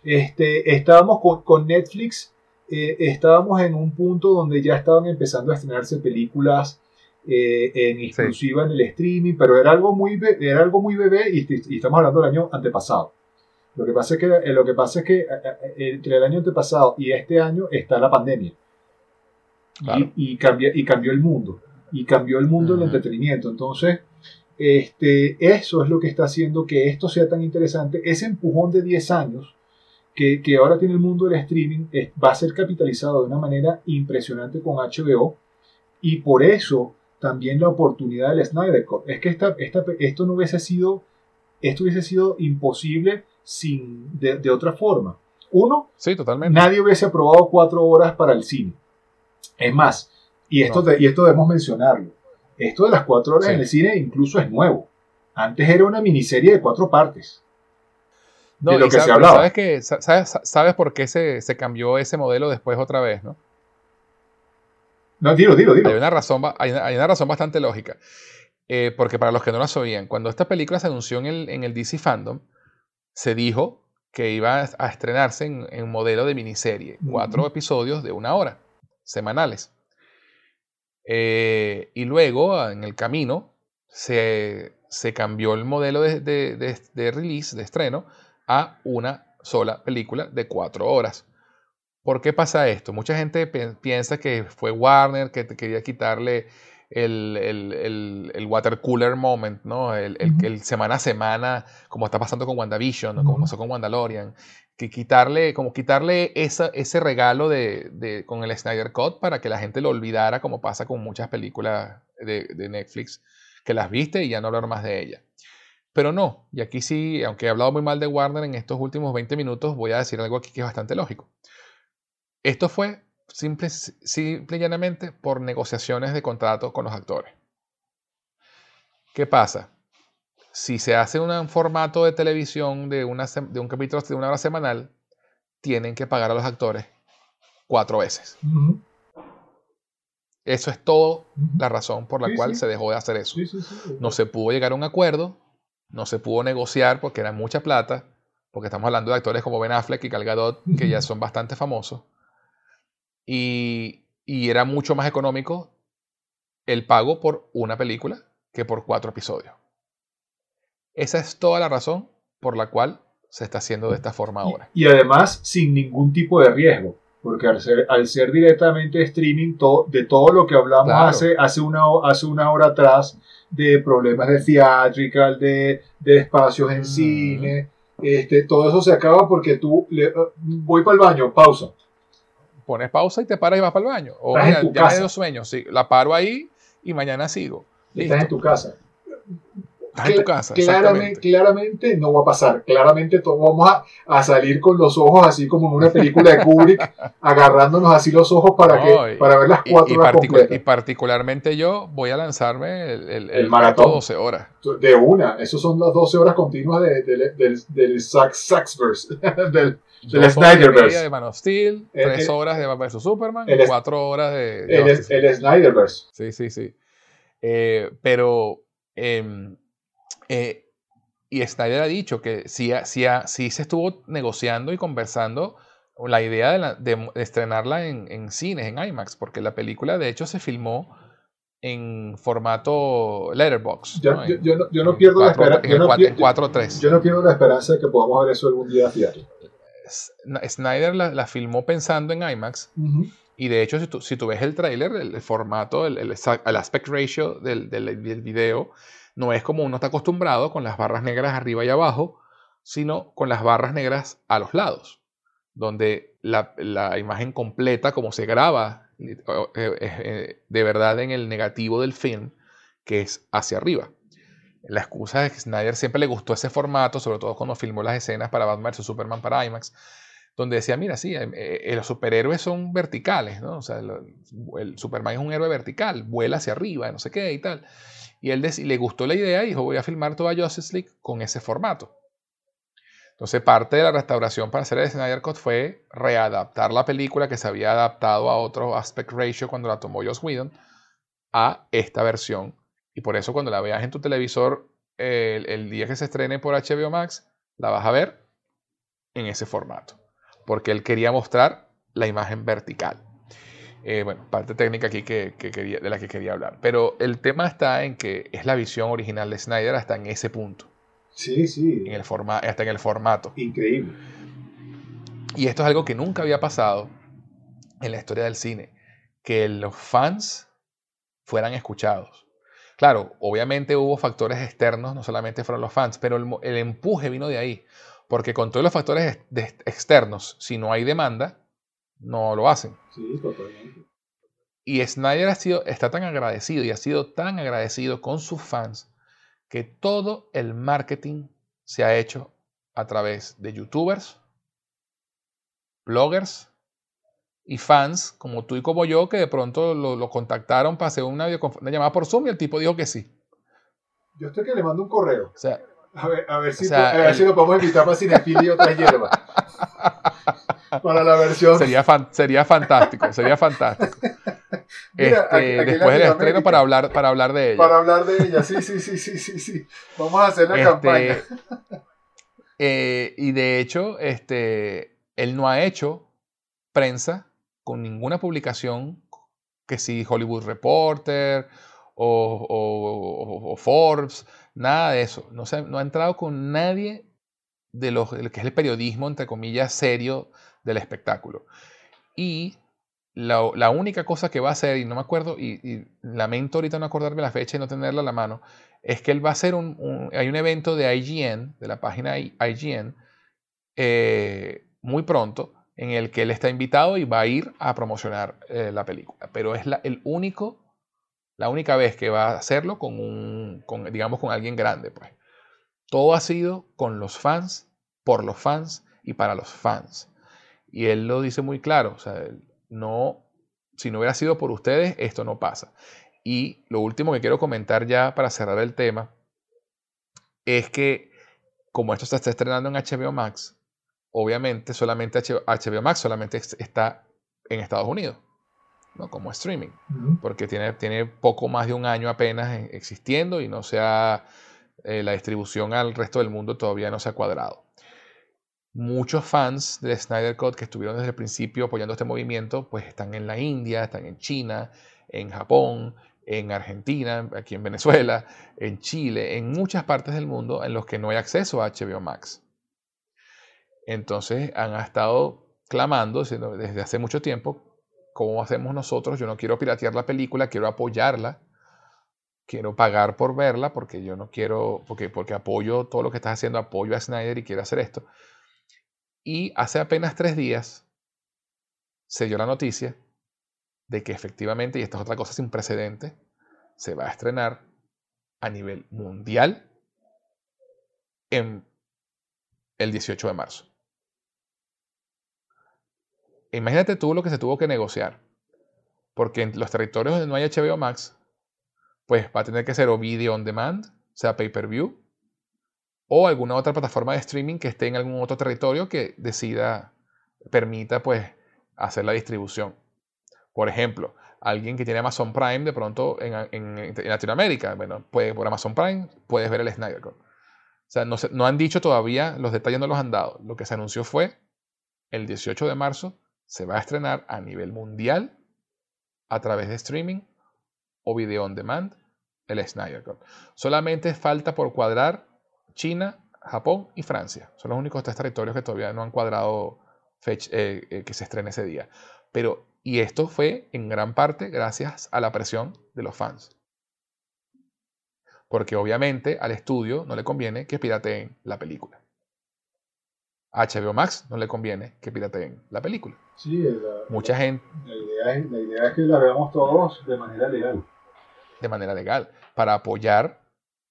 Este, estábamos con, con Netflix, eh, estábamos en un punto donde ya estaban empezando a estrenarse películas eh, en exclusiva en el streaming, pero era algo muy, era algo muy bebé y, y, estamos hablando del año antepasado. Lo que pasa es que, eh, lo que, pasa es que eh, eh, entre el año antepasado y este año está la pandemia. Y, y, y cambió el mundo. Y cambió el mundo del entretenimiento. Entonces, este, eso es lo que está haciendo que esto sea tan interesante. Ese empujón de 10 años que, que ahora tiene el mundo del streaming va a ser capitalizado de una manera impresionante con HBO. Y por eso también la oportunidad del Snyder Cut. Es que esta, esta, esto no hubiese sido, esto hubiese sido imposible sin, de, otra forma. Uno, sí, totalmente. nadie hubiese aprobado cuatro horas para el cine. Es más, y esto, y esto debemos mencionarlo, esto de las cuatro horas en el cine incluso es nuevo. Antes era una miniserie de cuatro partes. No, de lo que se hablaba. ¿sabes, sabes, por qué se, se, cambió ese modelo después otra vez, no? No, dilo, dilo, dilo. Hay una razón, hay hay una razón bastante lógica. Eh, porque para los que no la sabían, cuando esta película se anunció en el, en el DC Fandom, se dijo que iba a estrenarse en, un modelo de miniserie, cuatro episodios de una hora, semanales. Eh, y luego, en el camino, se, cambió el modelo de, de, release, de estreno, a una sola película de cuatro horas. ¿Por qué pasa esto? Mucha gente piensa que fue Warner que quería quitarle el, el, water cooler moment, ¿no? El, el, semana a semana, como está pasando con WandaVision, como pasó con Mandalorian, que quitarle, como quitarle ese regalo de, de, con el Snyder Cut para que la gente lo olvidara, como pasa con muchas películas de, de Netflix, que las viste y ya no hablar más de ellas. Pero no, y aquí sí, aunque he hablado muy mal de Warner en estos últimos 20 minutos, voy a decir algo aquí que es bastante lógico. Esto fue simple, simple y llanamente por negociaciones de contrato con los actores. ¿Qué pasa? Si se hace un formato de televisión de, una, de un capítulo de una hora semanal, tienen que pagar a los actores cuatro veces. Eso es todo la razón por la cual se dejó de hacer eso. no se pudo llegar a un acuerdo, no se pudo negociar porque era mucha plata, porque estamos hablando de actores como Ben Affleck y Gal Gadot, que ya son bastante famosos y, era mucho más económico el pago por una película que por cuatro episodios. Esa es toda la razón por la cual se está haciendo de esta forma ahora. Y, además sin ningún tipo de riesgo, porque al ser, al ser directamente streaming de todo lo que hablamos hace, hace, una, hace una hora atrás, de problemas de theatrical, de, de espacios en cine, este, todo eso se acaba porque tú le, voy para el baño, pausa pones pausa y te paras y vas para el baño. O ya, ya me dio sueño, sí, la paro ahí y mañana sigo. Estás en tu casa. Estás en tu casa. Claramente, claramente no va a pasar. Claramente todos vamos a, salir con los ojos así como en una película de Kubrick, <laughs> agarrándonos así los ojos para, que, para ver las cuatro horas Y particularmente yo voy a lanzarme el, el, maratón. 12 horas. De una. Esas son las 12 horas continuas de, del, del Saxverse. <laughs> del, del Snyderverse. de Man of Steel, tres horas de Batman vs Superman, cuatro horas de. el, el, Snyderverse. Sí, sí, sí. Eh, pero. Em, y Snyder ha dicho que sí, sí, sí, se estuvo negociando y conversando la idea de, estrenarla en, en, cines, en IMAX, porque la película de hecho se filmó en formato letterbox. Yo ¿no? Yo, no, yo no, pierdo la esperanza. Yo, no, yo no pierdo la esperanza de que podamos ver eso algún día fiel. Snyder la, filmó pensando en IMAX. Y de hecho, si tú, ves el tráiler, el, formato, el, aspect ratio del, del, video, no es como uno está acostumbrado con las barras negras arriba y abajo, sino con las barras negras a los lados, donde la, imagen completa, como se graba eh, eh, eh, de verdad en el negativo del film, que es hacia arriba. La excusa es que Snyder siempre le gustó ese formato, sobre todo cuando filmó las escenas para Batman vs Superman para IMAX, donde decía, mira, sí, eh, los superhéroes son verticales, ¿no? O sea, el, Superman es un héroe vertical, vuela hacia arriba, no sé qué y tal. Y él le gustó la idea y dijo, voy a filmar toda Justice League con ese formato. Entonces, parte de la restauración para hacer el Snyder Cut fue readaptar la película que se había adaptado a otro aspect ratio cuando la tomó Joss Whedon a esta versión y por eso cuando la veas en tu televisor el, día que se estrene por HBO Max, la vas a ver en ese formato. Porque él quería mostrar la imagen vertical. Eh, bueno, parte técnica aquí que, quería, de la que quería hablar. Pero el tema está en que es la visión original de Snyder hasta en ese punto. Sí, sí. En el forma, hasta en el formato. Increíble. Y esto es algo que nunca había pasado en la historia del cine, que los fans fueran escuchados. Claro, obviamente hubo factores externos, no solamente fueron los fans, pero el, empuje vino de ahí. Porque con todos los factores externos, si no hay demanda, no lo hacen. Sí, totalmente. Y Snyder ha sido, está tan agradecido y ha sido tan agradecido con sus fans que todo el marketing se ha hecho a través de youtubers, bloggers y fans como tú y como yo que de pronto lo, contactaron para hacer una, llamada por Zoom y el tipo dijo que sí. Yo estoy que le mando un correo. O sea, a ver, a ver, si, a ver si lo podemos invitar para Cinefilia y otras hierbas. <laughs> para la versión. Sería, sería fantástico, sería fantástico. <laughs> Este, después del estreno para hablar, para hablar de ella. Para hablar de ella, sí, sí, sí, sí, sí, sí. Vamos a hacer la este, campaña. Eh, y de hecho, este, él no ha hecho prensa con ninguna publicación que si Hollywood Reporter o, Forbes, nada de eso. No, se, no ha entrado con nadie de lo que es el periodismo, entre comillas, serio del espectáculo. Y la, única cosa que va a hacer, y no me acuerdo, y, lamento ahorita no acordarme la fecha y no tenerla a la mano, es que él va a hacer un, hay un evento de IGN, de la página IGN, eh, muy pronto, en el que él está invitado y va a ir a promocionar eh, la película. Pero es la, el único, la única vez que va a hacerlo con un, con, digamos, con alguien grande, pues. Todo ha sido con los fans, por los fans y para los fans. Y él lo dice muy claro, o sea, no, si no hubiera sido por ustedes, esto no pasa. Y lo último que quiero comentar ya para cerrar el tema es que como esto se está estrenando en HBO Max, obviamente solamente HBO Max solamente está en Estados Unidos, ¿no? como streaming, porque tiene, tiene poco más de un año apenas existiendo y no sea eh, la distribución al resto del mundo todavía no se ha cuadrado muchos fans de Snyder Cut que estuvieron desde el principio apoyando este movimiento, pues están en la India, están en China, en Japón, en Argentina, aquí en Venezuela, en Chile, en muchas partes del mundo en los que no hay acceso a HBO Max. Entonces han estado clamando desde hace mucho tiempo, ¿cómo hacemos nosotros? Yo no quiero piratear la película, quiero apoyarla, quiero pagar por verla porque yo no quiero, porque, porque apoyo todo lo que estás haciendo, apoyo a Snyder y quiero hacer esto. Y hace apenas tres días se dio la noticia de que efectivamente, y esta es otra cosa sin precedente, se va a estrenar a nivel mundial en el 18 de marzo. Imagínate tú lo que se tuvo que negociar, porque en los territorios donde no hay HBO Max, pues va a tener que ser o video on demand, sea pay-per-view, o alguna otra plataforma de streaming que esté en algún otro territorio que decida, permita pues hacer la distribución. Por ejemplo, alguien que tiene Amazon Prime de pronto en, Latinoamérica, bueno, puede, por Amazon Prime puedes ver el Snyder Cut. O sea, no, no han dicho todavía, los detalles no los han dado. Lo que se anunció fue el 18 de marzo se va a estrenar a nivel mundial a través de streaming o video on demand el Snyder. Solamente falta por cuadrar China, Japón y Francia. Son los únicos tres territorios que todavía no han cuadrado fecha, eh, eh, que se estrene ese día. Pero, y esto fue en gran parte gracias a la presión de los fans. Porque obviamente al estudio no le conviene que pirateen la película. A HBO Max no le conviene que pirateen la película. Sí, la, mucha gente. La idea, es, la idea es que la veamos todos de manera legal. De manera legal. Para apoyar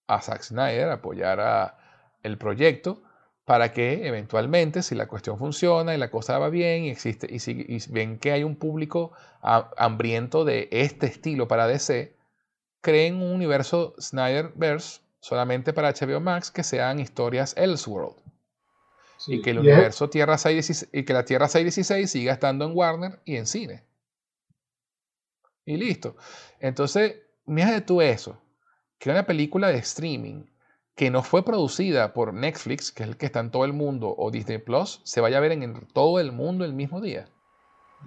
a Zack Snyder, apoyar a el proyecto para que eventualmente, si la cuestión funciona y la cosa va bien y, existe, y, si, ven que hay un público hambriento de este estilo para DC, creen un universo Snyderverse solamente para HBO Max que sean historias Elseworld. y que el universo Tierra 616, y que la Tierra 616 siga estando en Warner y en cine. Y listo. Entonces, mira de tú eso que una película de streaming que no fue producida por Netflix, que es el que está en todo el mundo, o Disney Plus, se vaya a ver en todo el mundo el mismo día.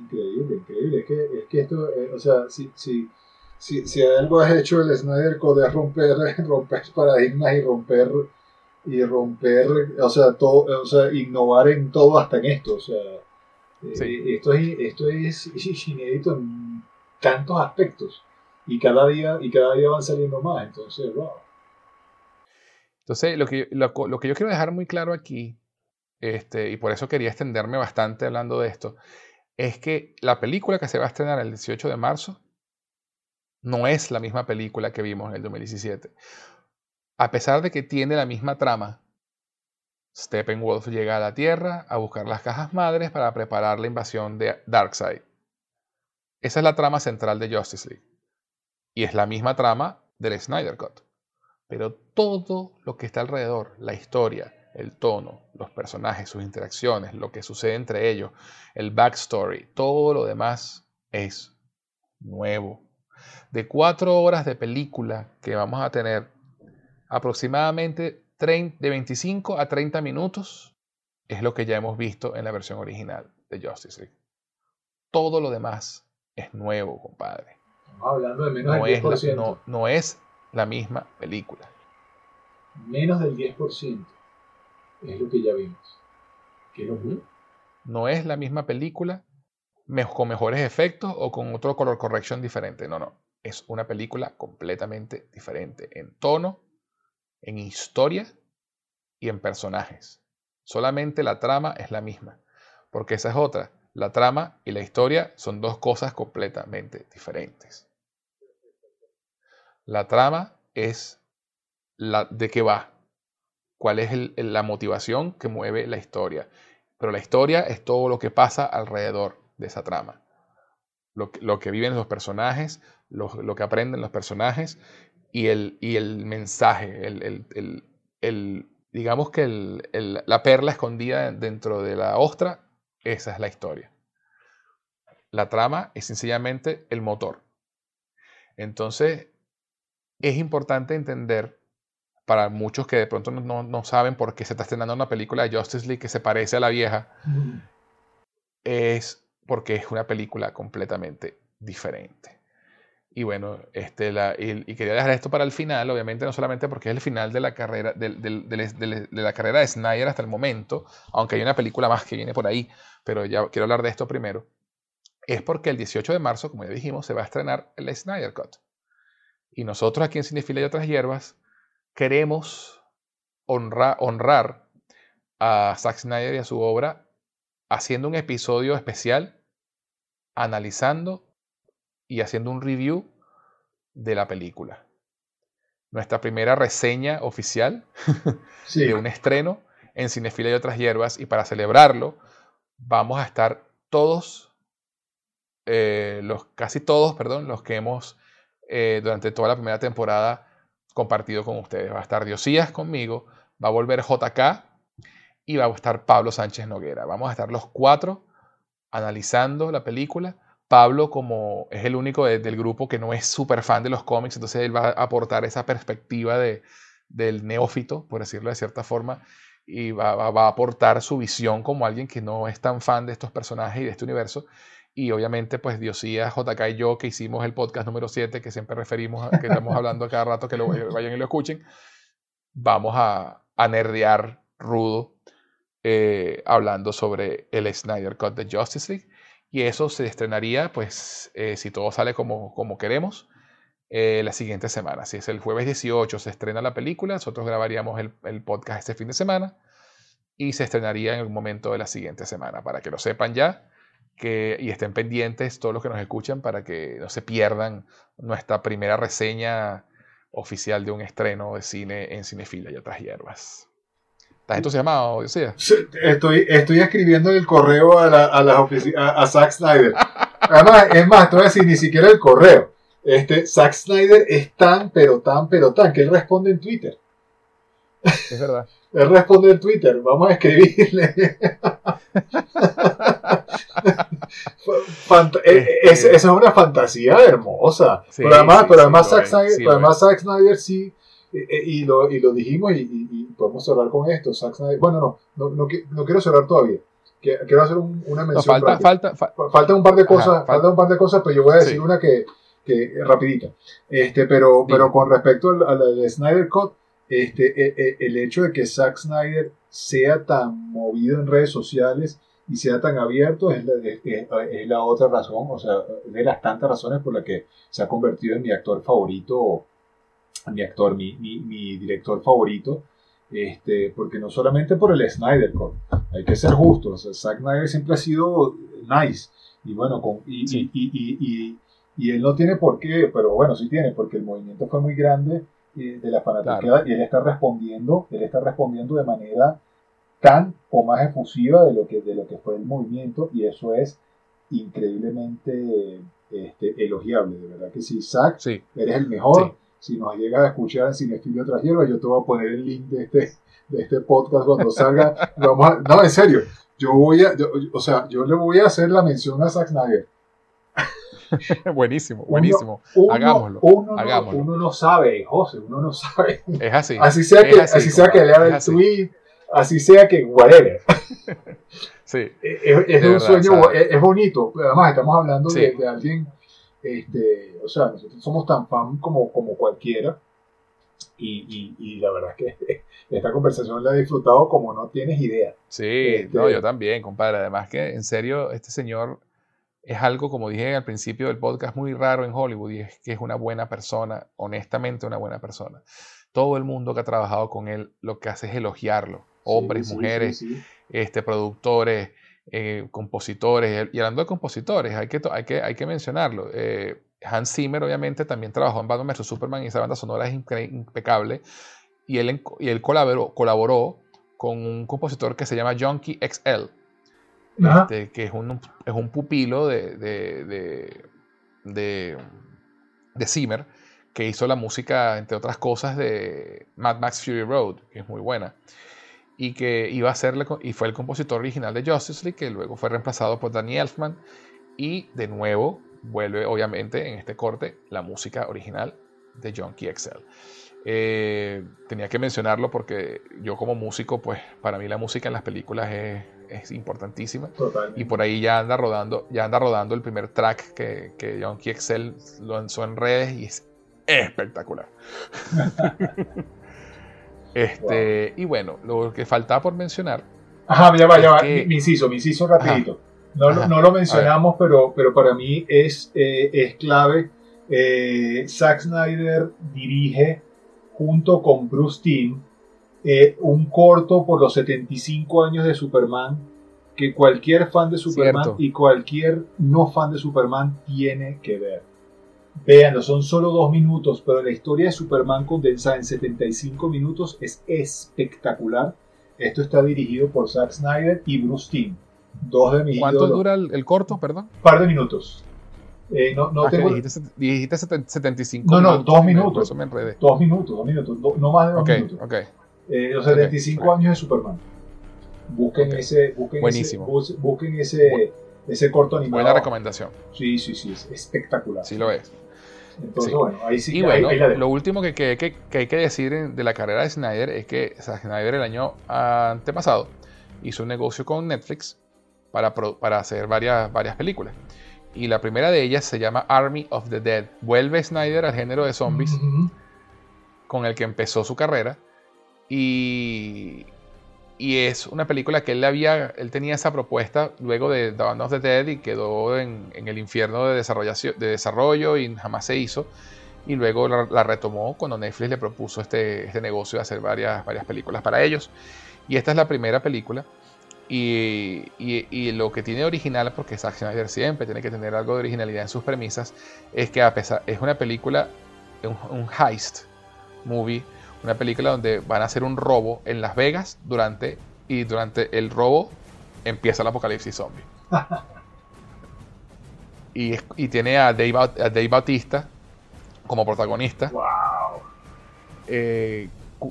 Increíble, increíble. Es que, es que esto, eh, o sea, si, si, si, si, algo has hecho el Snyder Code es romper, <laughs> romper paradigmas y romper y romper, o sea, todo, o sea, innovar en todo hasta en esto. O sea, eh, esto, es, esto es inédito en tantos aspectos y cada día, y cada día van saliendo más. Entonces, wow. Entonces, lo que, lo, lo que yo quiero dejar muy claro aquí, este, y por eso quería extenderme bastante hablando de esto, es que la película que se va a estrenar el 18 de marzo no es la misma película que vimos en el 2017. A pesar de que tiene la misma trama, Steppenwolf llega a la Tierra a buscar las cajas madres para preparar la invasión de Darkseid. Esa es la trama central de Justice League. Y es la misma trama del Snyder Cut. Pero todo lo que está alrededor, la historia, el tono, los personajes, sus interacciones, lo que sucede entre ellos, el backstory, todo lo demás es nuevo. De cuatro horas de película que vamos a tener, aproximadamente de 25 a 30 minutos es lo que ya hemos visto en la versión original de Justice League. Todo lo demás es nuevo, compadre. Hablando de menos del 10%. Es no, no es la misma película. Menos del 10% es lo que ya vimos. No es la misma película con mejores efectos o con otro color correction diferente. No, no. Es una película completamente diferente en tono, en historia y en personajes. Solamente la trama es la misma. Porque esa es otra. La trama y la historia son dos cosas completamente diferentes. La trama es la de qué va, cuál es la motivación que mueve la historia. Pero la historia es todo lo que pasa alrededor de esa trama. Lo, que viven los personajes, lo, que aprenden los personajes y el, y el mensaje, el, digamos que la perla escondida dentro de la ostra, esa es la historia. La trama es sencillamente el motor. Entonces, es importante entender para muchos que de pronto no, saben por qué se está estrenando una película de Justice League que se parece a la vieja, es porque es una película completamente diferente. Y bueno, este, la, y, quería dejar esto para el final, obviamente no solamente porque es el final de la carrera de, de, la carrera de Snyder hasta el momento, aunque hay una película más que viene por ahí, pero ya quiero hablar de esto primero, es porque el 18 de marzo, como ya dijimos, se va a estrenar el Snyder Cut. Y nosotros aquí en Cinefila y otras hierbas queremos honrar a Zack Snyder y a su obra haciendo un episodio especial analizando y haciendo un review de la película. Nuestra primera reseña oficial <laughs> de un estreno en Cinefila y otras hierbas y para celebrarlo vamos a estar todos, eh, los, casi todos, perdón, los que hemos eh, durante toda la primera temporada compartido con ustedes. Va a estar Diosías conmigo, va a volver JK y va a estar Pablo Sánchez Noguera. Vamos a estar los cuatro analizando la película. Pablo, como es el único del grupo que no es súper fan de los cómics, entonces él va a aportar esa perspectiva de, del neófito, por decirlo de cierta forma, y va, va, a aportar su visión como alguien que no es tan fan de estos personajes y de este universo. Y obviamente, pues Diosías, JK y yo, que hicimos el podcast número 7, que siempre referimos, a, que estamos hablando cada rato, que lo vayan y lo escuchen, vamos a, a nerdear rudo eh, hablando sobre el Snyder Cut de Justice League. Y eso se estrenaría, pues, eh, si todo sale como, como queremos, eh, la siguiente semana. Si es el jueves 18 se estrena la película, nosotros grabaríamos el, el podcast este fin de semana y se estrenaría en el momento de la siguiente semana, para que lo sepan ya que, y estén pendientes todos los que nos escuchan para que no se pierdan nuestra primera reseña oficial de un estreno de cine en Cinefila y otras hierbas. ¿Estás entusiasmado, decía? Estoy, estoy escribiendo el correo a, la, a, las a, a Zack Snyder. Además, es más, te voy a decir, ni siquiera el correo. Este, Zack Snyder es tan, pero tan, pero tan, que él responde en Twitter. Es verdad. <laughs> él responde en Twitter. Vamos a escribirle. <laughs> Eh, esa es una fantasía hermosa. pero además, pero además, Zack, Snyder, sí, eh, eh, y, lo, y lo dijimos y, podemos cerrar con esto. Zack Snyder, bueno, no, no, no, no quiero cerrar todavía. Quiero hacer una mención. falta, falta, falta, un par de cosas, falta. un par de cosas, pero yo voy a decir una que, que rapidita. Este, pero, pero con respecto al, al, Snyder Cut, este, e, e, el hecho de que Zack Snyder sea tan movido en redes sociales y sea tan abierto es la, es, la, otra razón, o sea, de las tantas razones por las que se ha convertido en mi actor favorito, mi actor, mi, mi, mi director favorito, este, porque no solamente por el Snyder Cut, hay que ser justos, o Zack Snyder siempre ha sido nice, y bueno, con, y, y, y, y, él no tiene por qué, pero bueno, sí tiene, porque el movimiento fue muy grande eh, de la fanaticada y él está respondiendo, él está respondiendo de manera tan o más efusiva de lo que, de lo que fue el movimiento y eso es increíblemente este, elogiable, de verdad que sí, Zach, eres el mejor. Si nos llegas a escuchar en Cinefilio Tras Hierbas, yo te voy a poner el link de este, de este podcast cuando salga. <laughs> Vamos no, en serio, yo voy a, o sea, yo le voy a hacer la mención a Zack Snyder. <laughs> buenísimo, buenísimo. hagámoslo, uno, hagámoslo. uno no sabe, José, uno no sabe. Es así. Así sea que, así, sea que lea el tweet, así sea que whatever. <laughs> sí. Es, un sueño, es, bonito. Además, estamos hablando de, alguien, este, o sea, nosotros somos tan fan como, como cualquiera. Y, y, y, la verdad es que <laughs> esta conversación la he disfrutado como no tienes idea. Sí, este, no, yo también, compadre. Además que, en serio, este señor es algo, como dije al principio del podcast, muy raro en Hollywood y es que es una buena persona, honestamente una buena persona. Todo el mundo que ha trabajado con él lo que hace es elogiarlo hombres, mujeres, Este, productores, eh, compositores. Y hablando de compositores, hay que, hay que, hay que mencionarlo. Eh, Hans Zimmer, obviamente, también trabajó en Batman vs. Superman y esa banda sonora es impecable. Y él, y él colaboró, colaboró con un compositor que se llama Junkie XL, este, que es un, es un pupilo de, de, de, de, de Zimmer, que hizo la música, entre otras cosas, de Mad Max Fury Road, que es muy buena y que iba a ser y fue el compositor original de Justice League, que luego fue reemplazado por Danny Elfman y de nuevo vuelve obviamente en este corte la música original de John XL. Eh, tenía que mencionarlo porque yo como músico, pues para mí la música en las películas es, es importantísima. Y por ahí ya anda rodando, ya anda rodando el primer track que, que John XL lanzó en redes y es espectacular. <laughs> Este, Y bueno, lo que faltaba por mencionar. Ajá, ya va, ya va. Mi, inciso, mi inciso rapidito. no, no, lo mencionamos, pero, pero para mí es, eh, es clave. Eh, Zack Snyder dirige junto con Bruce Timm eh, un corto por los 75 años de Superman que cualquier fan de Superman y cualquier no fan de Superman tiene que ver. Véanlo, son solo dos minutos, pero la historia de Superman condensada en 75 minutos es espectacular. Esto está dirigido por Zack Snyder y Bruce Timm. Dos de mis ¿Cuánto dura el, corto, perdón? Un par de minutos. Eh, no, no ah, tengo... dijiste, dijiste, 75 No, no, dos minutos. Me dos minutos, dos minutos. no más de dos minutos. Okay. Eh, los 75 años de Superman. Busquen ese, busquen Buenísimo. ese, busquen ese, ese corto animado. Buena recomendación. Sí, sí, sí, es espectacular. Sí lo es. Entonces, bueno, ahí sí y bueno, lo último que, que, que, hay que decir de la carrera de Snyder es que Snyder el año antepasado hizo un negocio con Netflix para, para hacer varias, varias películas. Y la primera de ellas se llama Army of the Dead. Vuelve Snyder al género de zombies con el que empezó su carrera. Y y es una película que él había, él tenía esa propuesta luego de Dawn of the Dead y quedó en, el infierno de, de desarrollo y jamás se hizo. Y luego la, retomó cuando Netflix le propuso este, este negocio de hacer varias, varias películas para ellos. Y esta es la primera película. Y, y, lo que tiene original, porque Zack Snyder siempre tiene que tener algo de originalidad en sus premisas, es que a pesar, es una película, un, un heist movie una película donde van a hacer un robo en Las Vegas durante y durante el robo empieza el apocalipsis zombie. <laughs> y, y, tiene a Dave, a Bautista como protagonista. Eh,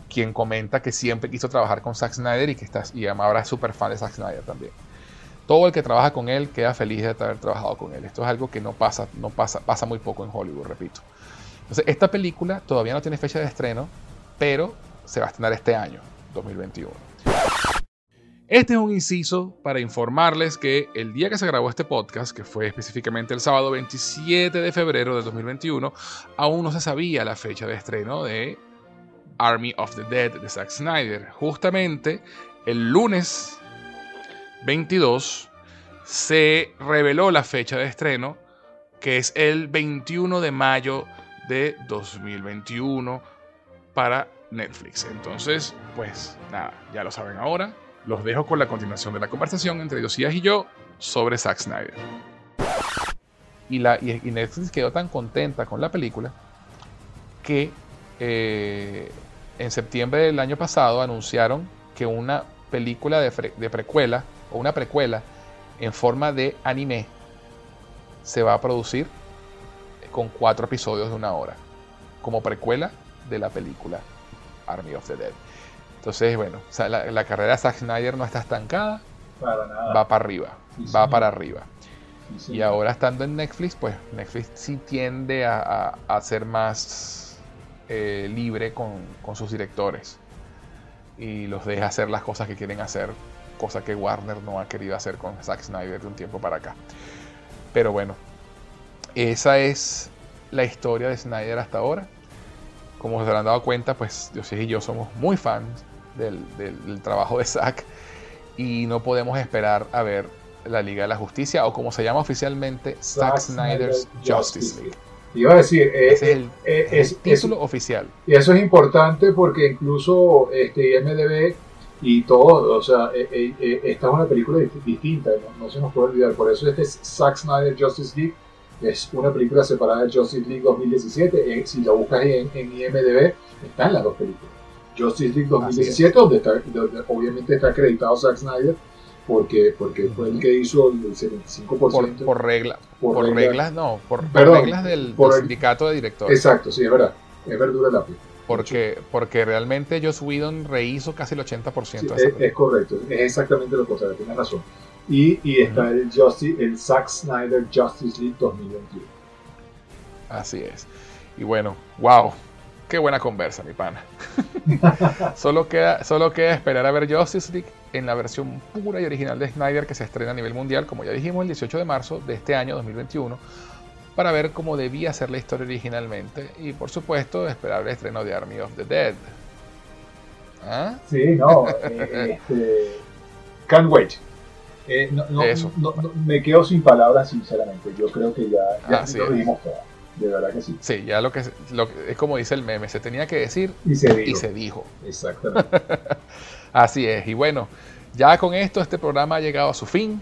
quien comenta que siempre quiso trabajar con Zack Snyder y que está, y ahora es súper fan de Zack Snyder también. Todo el que trabaja con él queda feliz de haber trabajado con él. Esto es algo que no pasa, no pasa, pasa muy poco en Hollywood, repito. Entonces, esta película todavía no tiene fecha de estreno, pero se va a estrenar este año, 2021. Este es un inciso para informarles que el día que se grabó este podcast, que fue específicamente el sábado 27 de febrero de 2021, aún no se sabía la fecha de estreno de Army of the Dead de Zack Snyder. Justamente el lunes 22 se reveló la fecha de estreno, que es el 21 de mayo de 2021 para Netflix. Entonces, pues nada, ya lo saben ahora. Los dejo con la continuación de la conversación entre Josías y yo sobre Zack Snyder. Y, Netflix quedó tan contenta con la película que eh, en septiembre del año pasado anunciaron que una película de, precuela o una precuela en forma de anime se va a producir con cuatro episodios de una hora como precuela de la película Army of the Dead. Entonces, bueno, la, carrera de Zack Snyder no está estancada, va para arriba, va para arriba. y ahora estando en Netflix, pues Netflix sí tiende a, a ser más eh, libre con, sus directores y los deja hacer las cosas que quieren hacer, cosa que Warner no ha querido hacer con Zack Snyder de un tiempo para acá. Pero bueno, esa es la historia de Snyder hasta ahora. Como se habrán dado cuenta, pues Dios y yo somos muy fans del, trabajo de Zack y no podemos esperar a ver la Liga de la Justicia o como se llama oficialmente Zack, Snyder's Justice League. Iba a decir, eh, es el, eh, título oficial. Y eso es importante porque incluso este IMDB y todo, o sea, eh, esta es una película distinta, no, se nos puede olvidar. Por eso este es Zack Snyder Justice League, es una película separada de Justice League 2017. si la buscas en, en IMDB, están las dos películas. Justice League 2017, donde, está, donde obviamente está acreditado Zack Snyder, porque, porque fue el que hizo el 75%. Por, por, regla, por, reglas, no, por, reglas del, sindicato de directores. Exacto, sí, es verdad. Es verdura la porque, porque realmente Joss Whedon rehizo casi el 80%. es, es, correcto, es exactamente lo contrario, tiene razón. Y, y está el, Justice, el Zack Snyder Justice League 2021. Así es. Y bueno, wow, qué buena conversa, mi pana. <laughs> solo, queda, solo queda esperar a ver Justice League en la versión pura y original de Snyder que se estrena a nivel mundial, como ya dijimos, el 18 de marzo de este año 2021, para ver cómo debía ser la historia originalmente y, por supuesto, esperar el estreno de Army of the Dead. ¿Ah? Sí, no, <laughs> eh, este, can't wait. Eh, me quedo sin palabras, sinceramente. Yo creo que ya, lo dijimos todo. De verdad que sí. Sí, ya lo que, lo es como dice el meme, se tenía que decir y se dijo. Y se dijo. Exactamente. <laughs> Así es. Y bueno, ya con esto este programa ha llegado a su fin.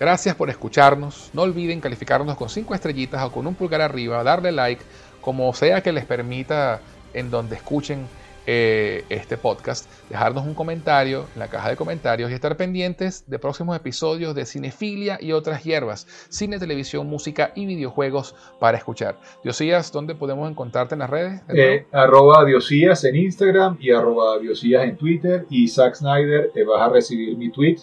Gracias por escucharnos. No olviden calificarnos con 5 estrellitas o con un pulgar arriba, darle like, como sea que les permita en donde escuchen eh, este podcast, dejarnos un comentario en la caja de comentarios y estar pendientes de próximos episodios de Cinefilia y otras hierbas, cine, televisión, música y videojuegos para escuchar. Diosías, ¿dónde podemos encontrarte en las redes? Eh, arroba Diosías en Instagram y arroba Diosías en Twitter y Zack Snyder, te vas a recibir mi tweet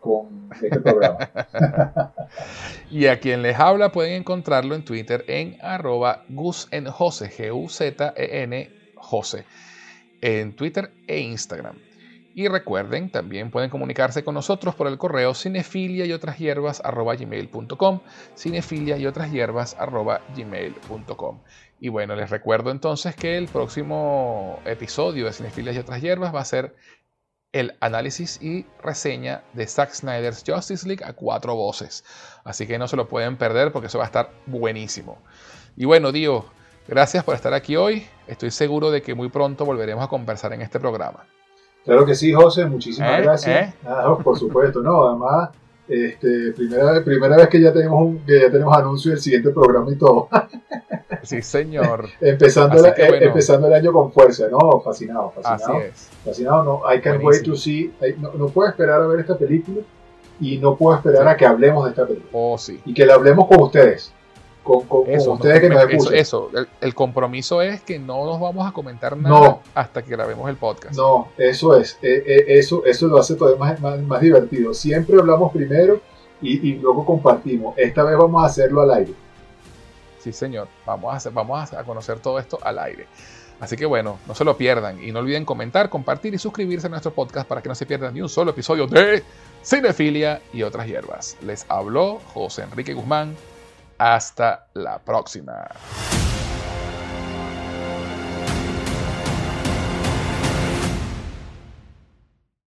con este programa. <laughs> <laughs> y a quien les habla pueden encontrarlo en Twitter en arroba Gus en Jose, G-U-Z-E-N Jose en Twitter e Instagram. Y recuerden, también pueden comunicarse con nosotros por el correo cinefilia y otras hierbas gmail.com, cinefilia y otras hierbas gmail.com. Y bueno, les recuerdo entonces que el próximo episodio de Cinefilia y otras hierbas va a ser el análisis y reseña de Zack Snyder's Justice League a cuatro voces. Así que no se lo pueden perder porque eso va a estar buenísimo. Y bueno, Dio, Gracias por estar aquí hoy. Estoy seguro de que muy pronto volveremos a conversar en este programa. Claro que sí, José. Muchísimas ¿Eh? gracias. ¿Eh? Ah, por supuesto, no. Además, este, primera, primera vez que ya tenemos un, que ya tenemos anuncio del siguiente programa y todo. <laughs> Sí, señor. empezando, eh, empezando el año con fuerza, ¿no? Fascinado, fascinado. Así es. Fascinado, no. I can't wait to see. No, no, puedo esperar a ver esta película y no puedo esperar a que hablemos de esta película. Oh, sí. Y que la hablemos con ustedes con, eso, ustedes que nos escuchan. Eso, el, compromiso es que no nos vamos a comentar nada hasta que grabemos el podcast. No, eso es, eh, eh, eso, eso lo hace todavía más, más, divertido. Siempre hablamos primero y, luego compartimos. Esta vez vamos a hacerlo al aire. Sí, señor, vamos a, hacer, vamos a conocer todo esto al aire. Así que bueno, no se lo pierdan y no olviden comentar, compartir y suscribirse a nuestro podcast para que no se pierdan ni un solo episodio de Cinefilia y otras hierbas. Les habló José Enrique Guzmán hasta la próxima.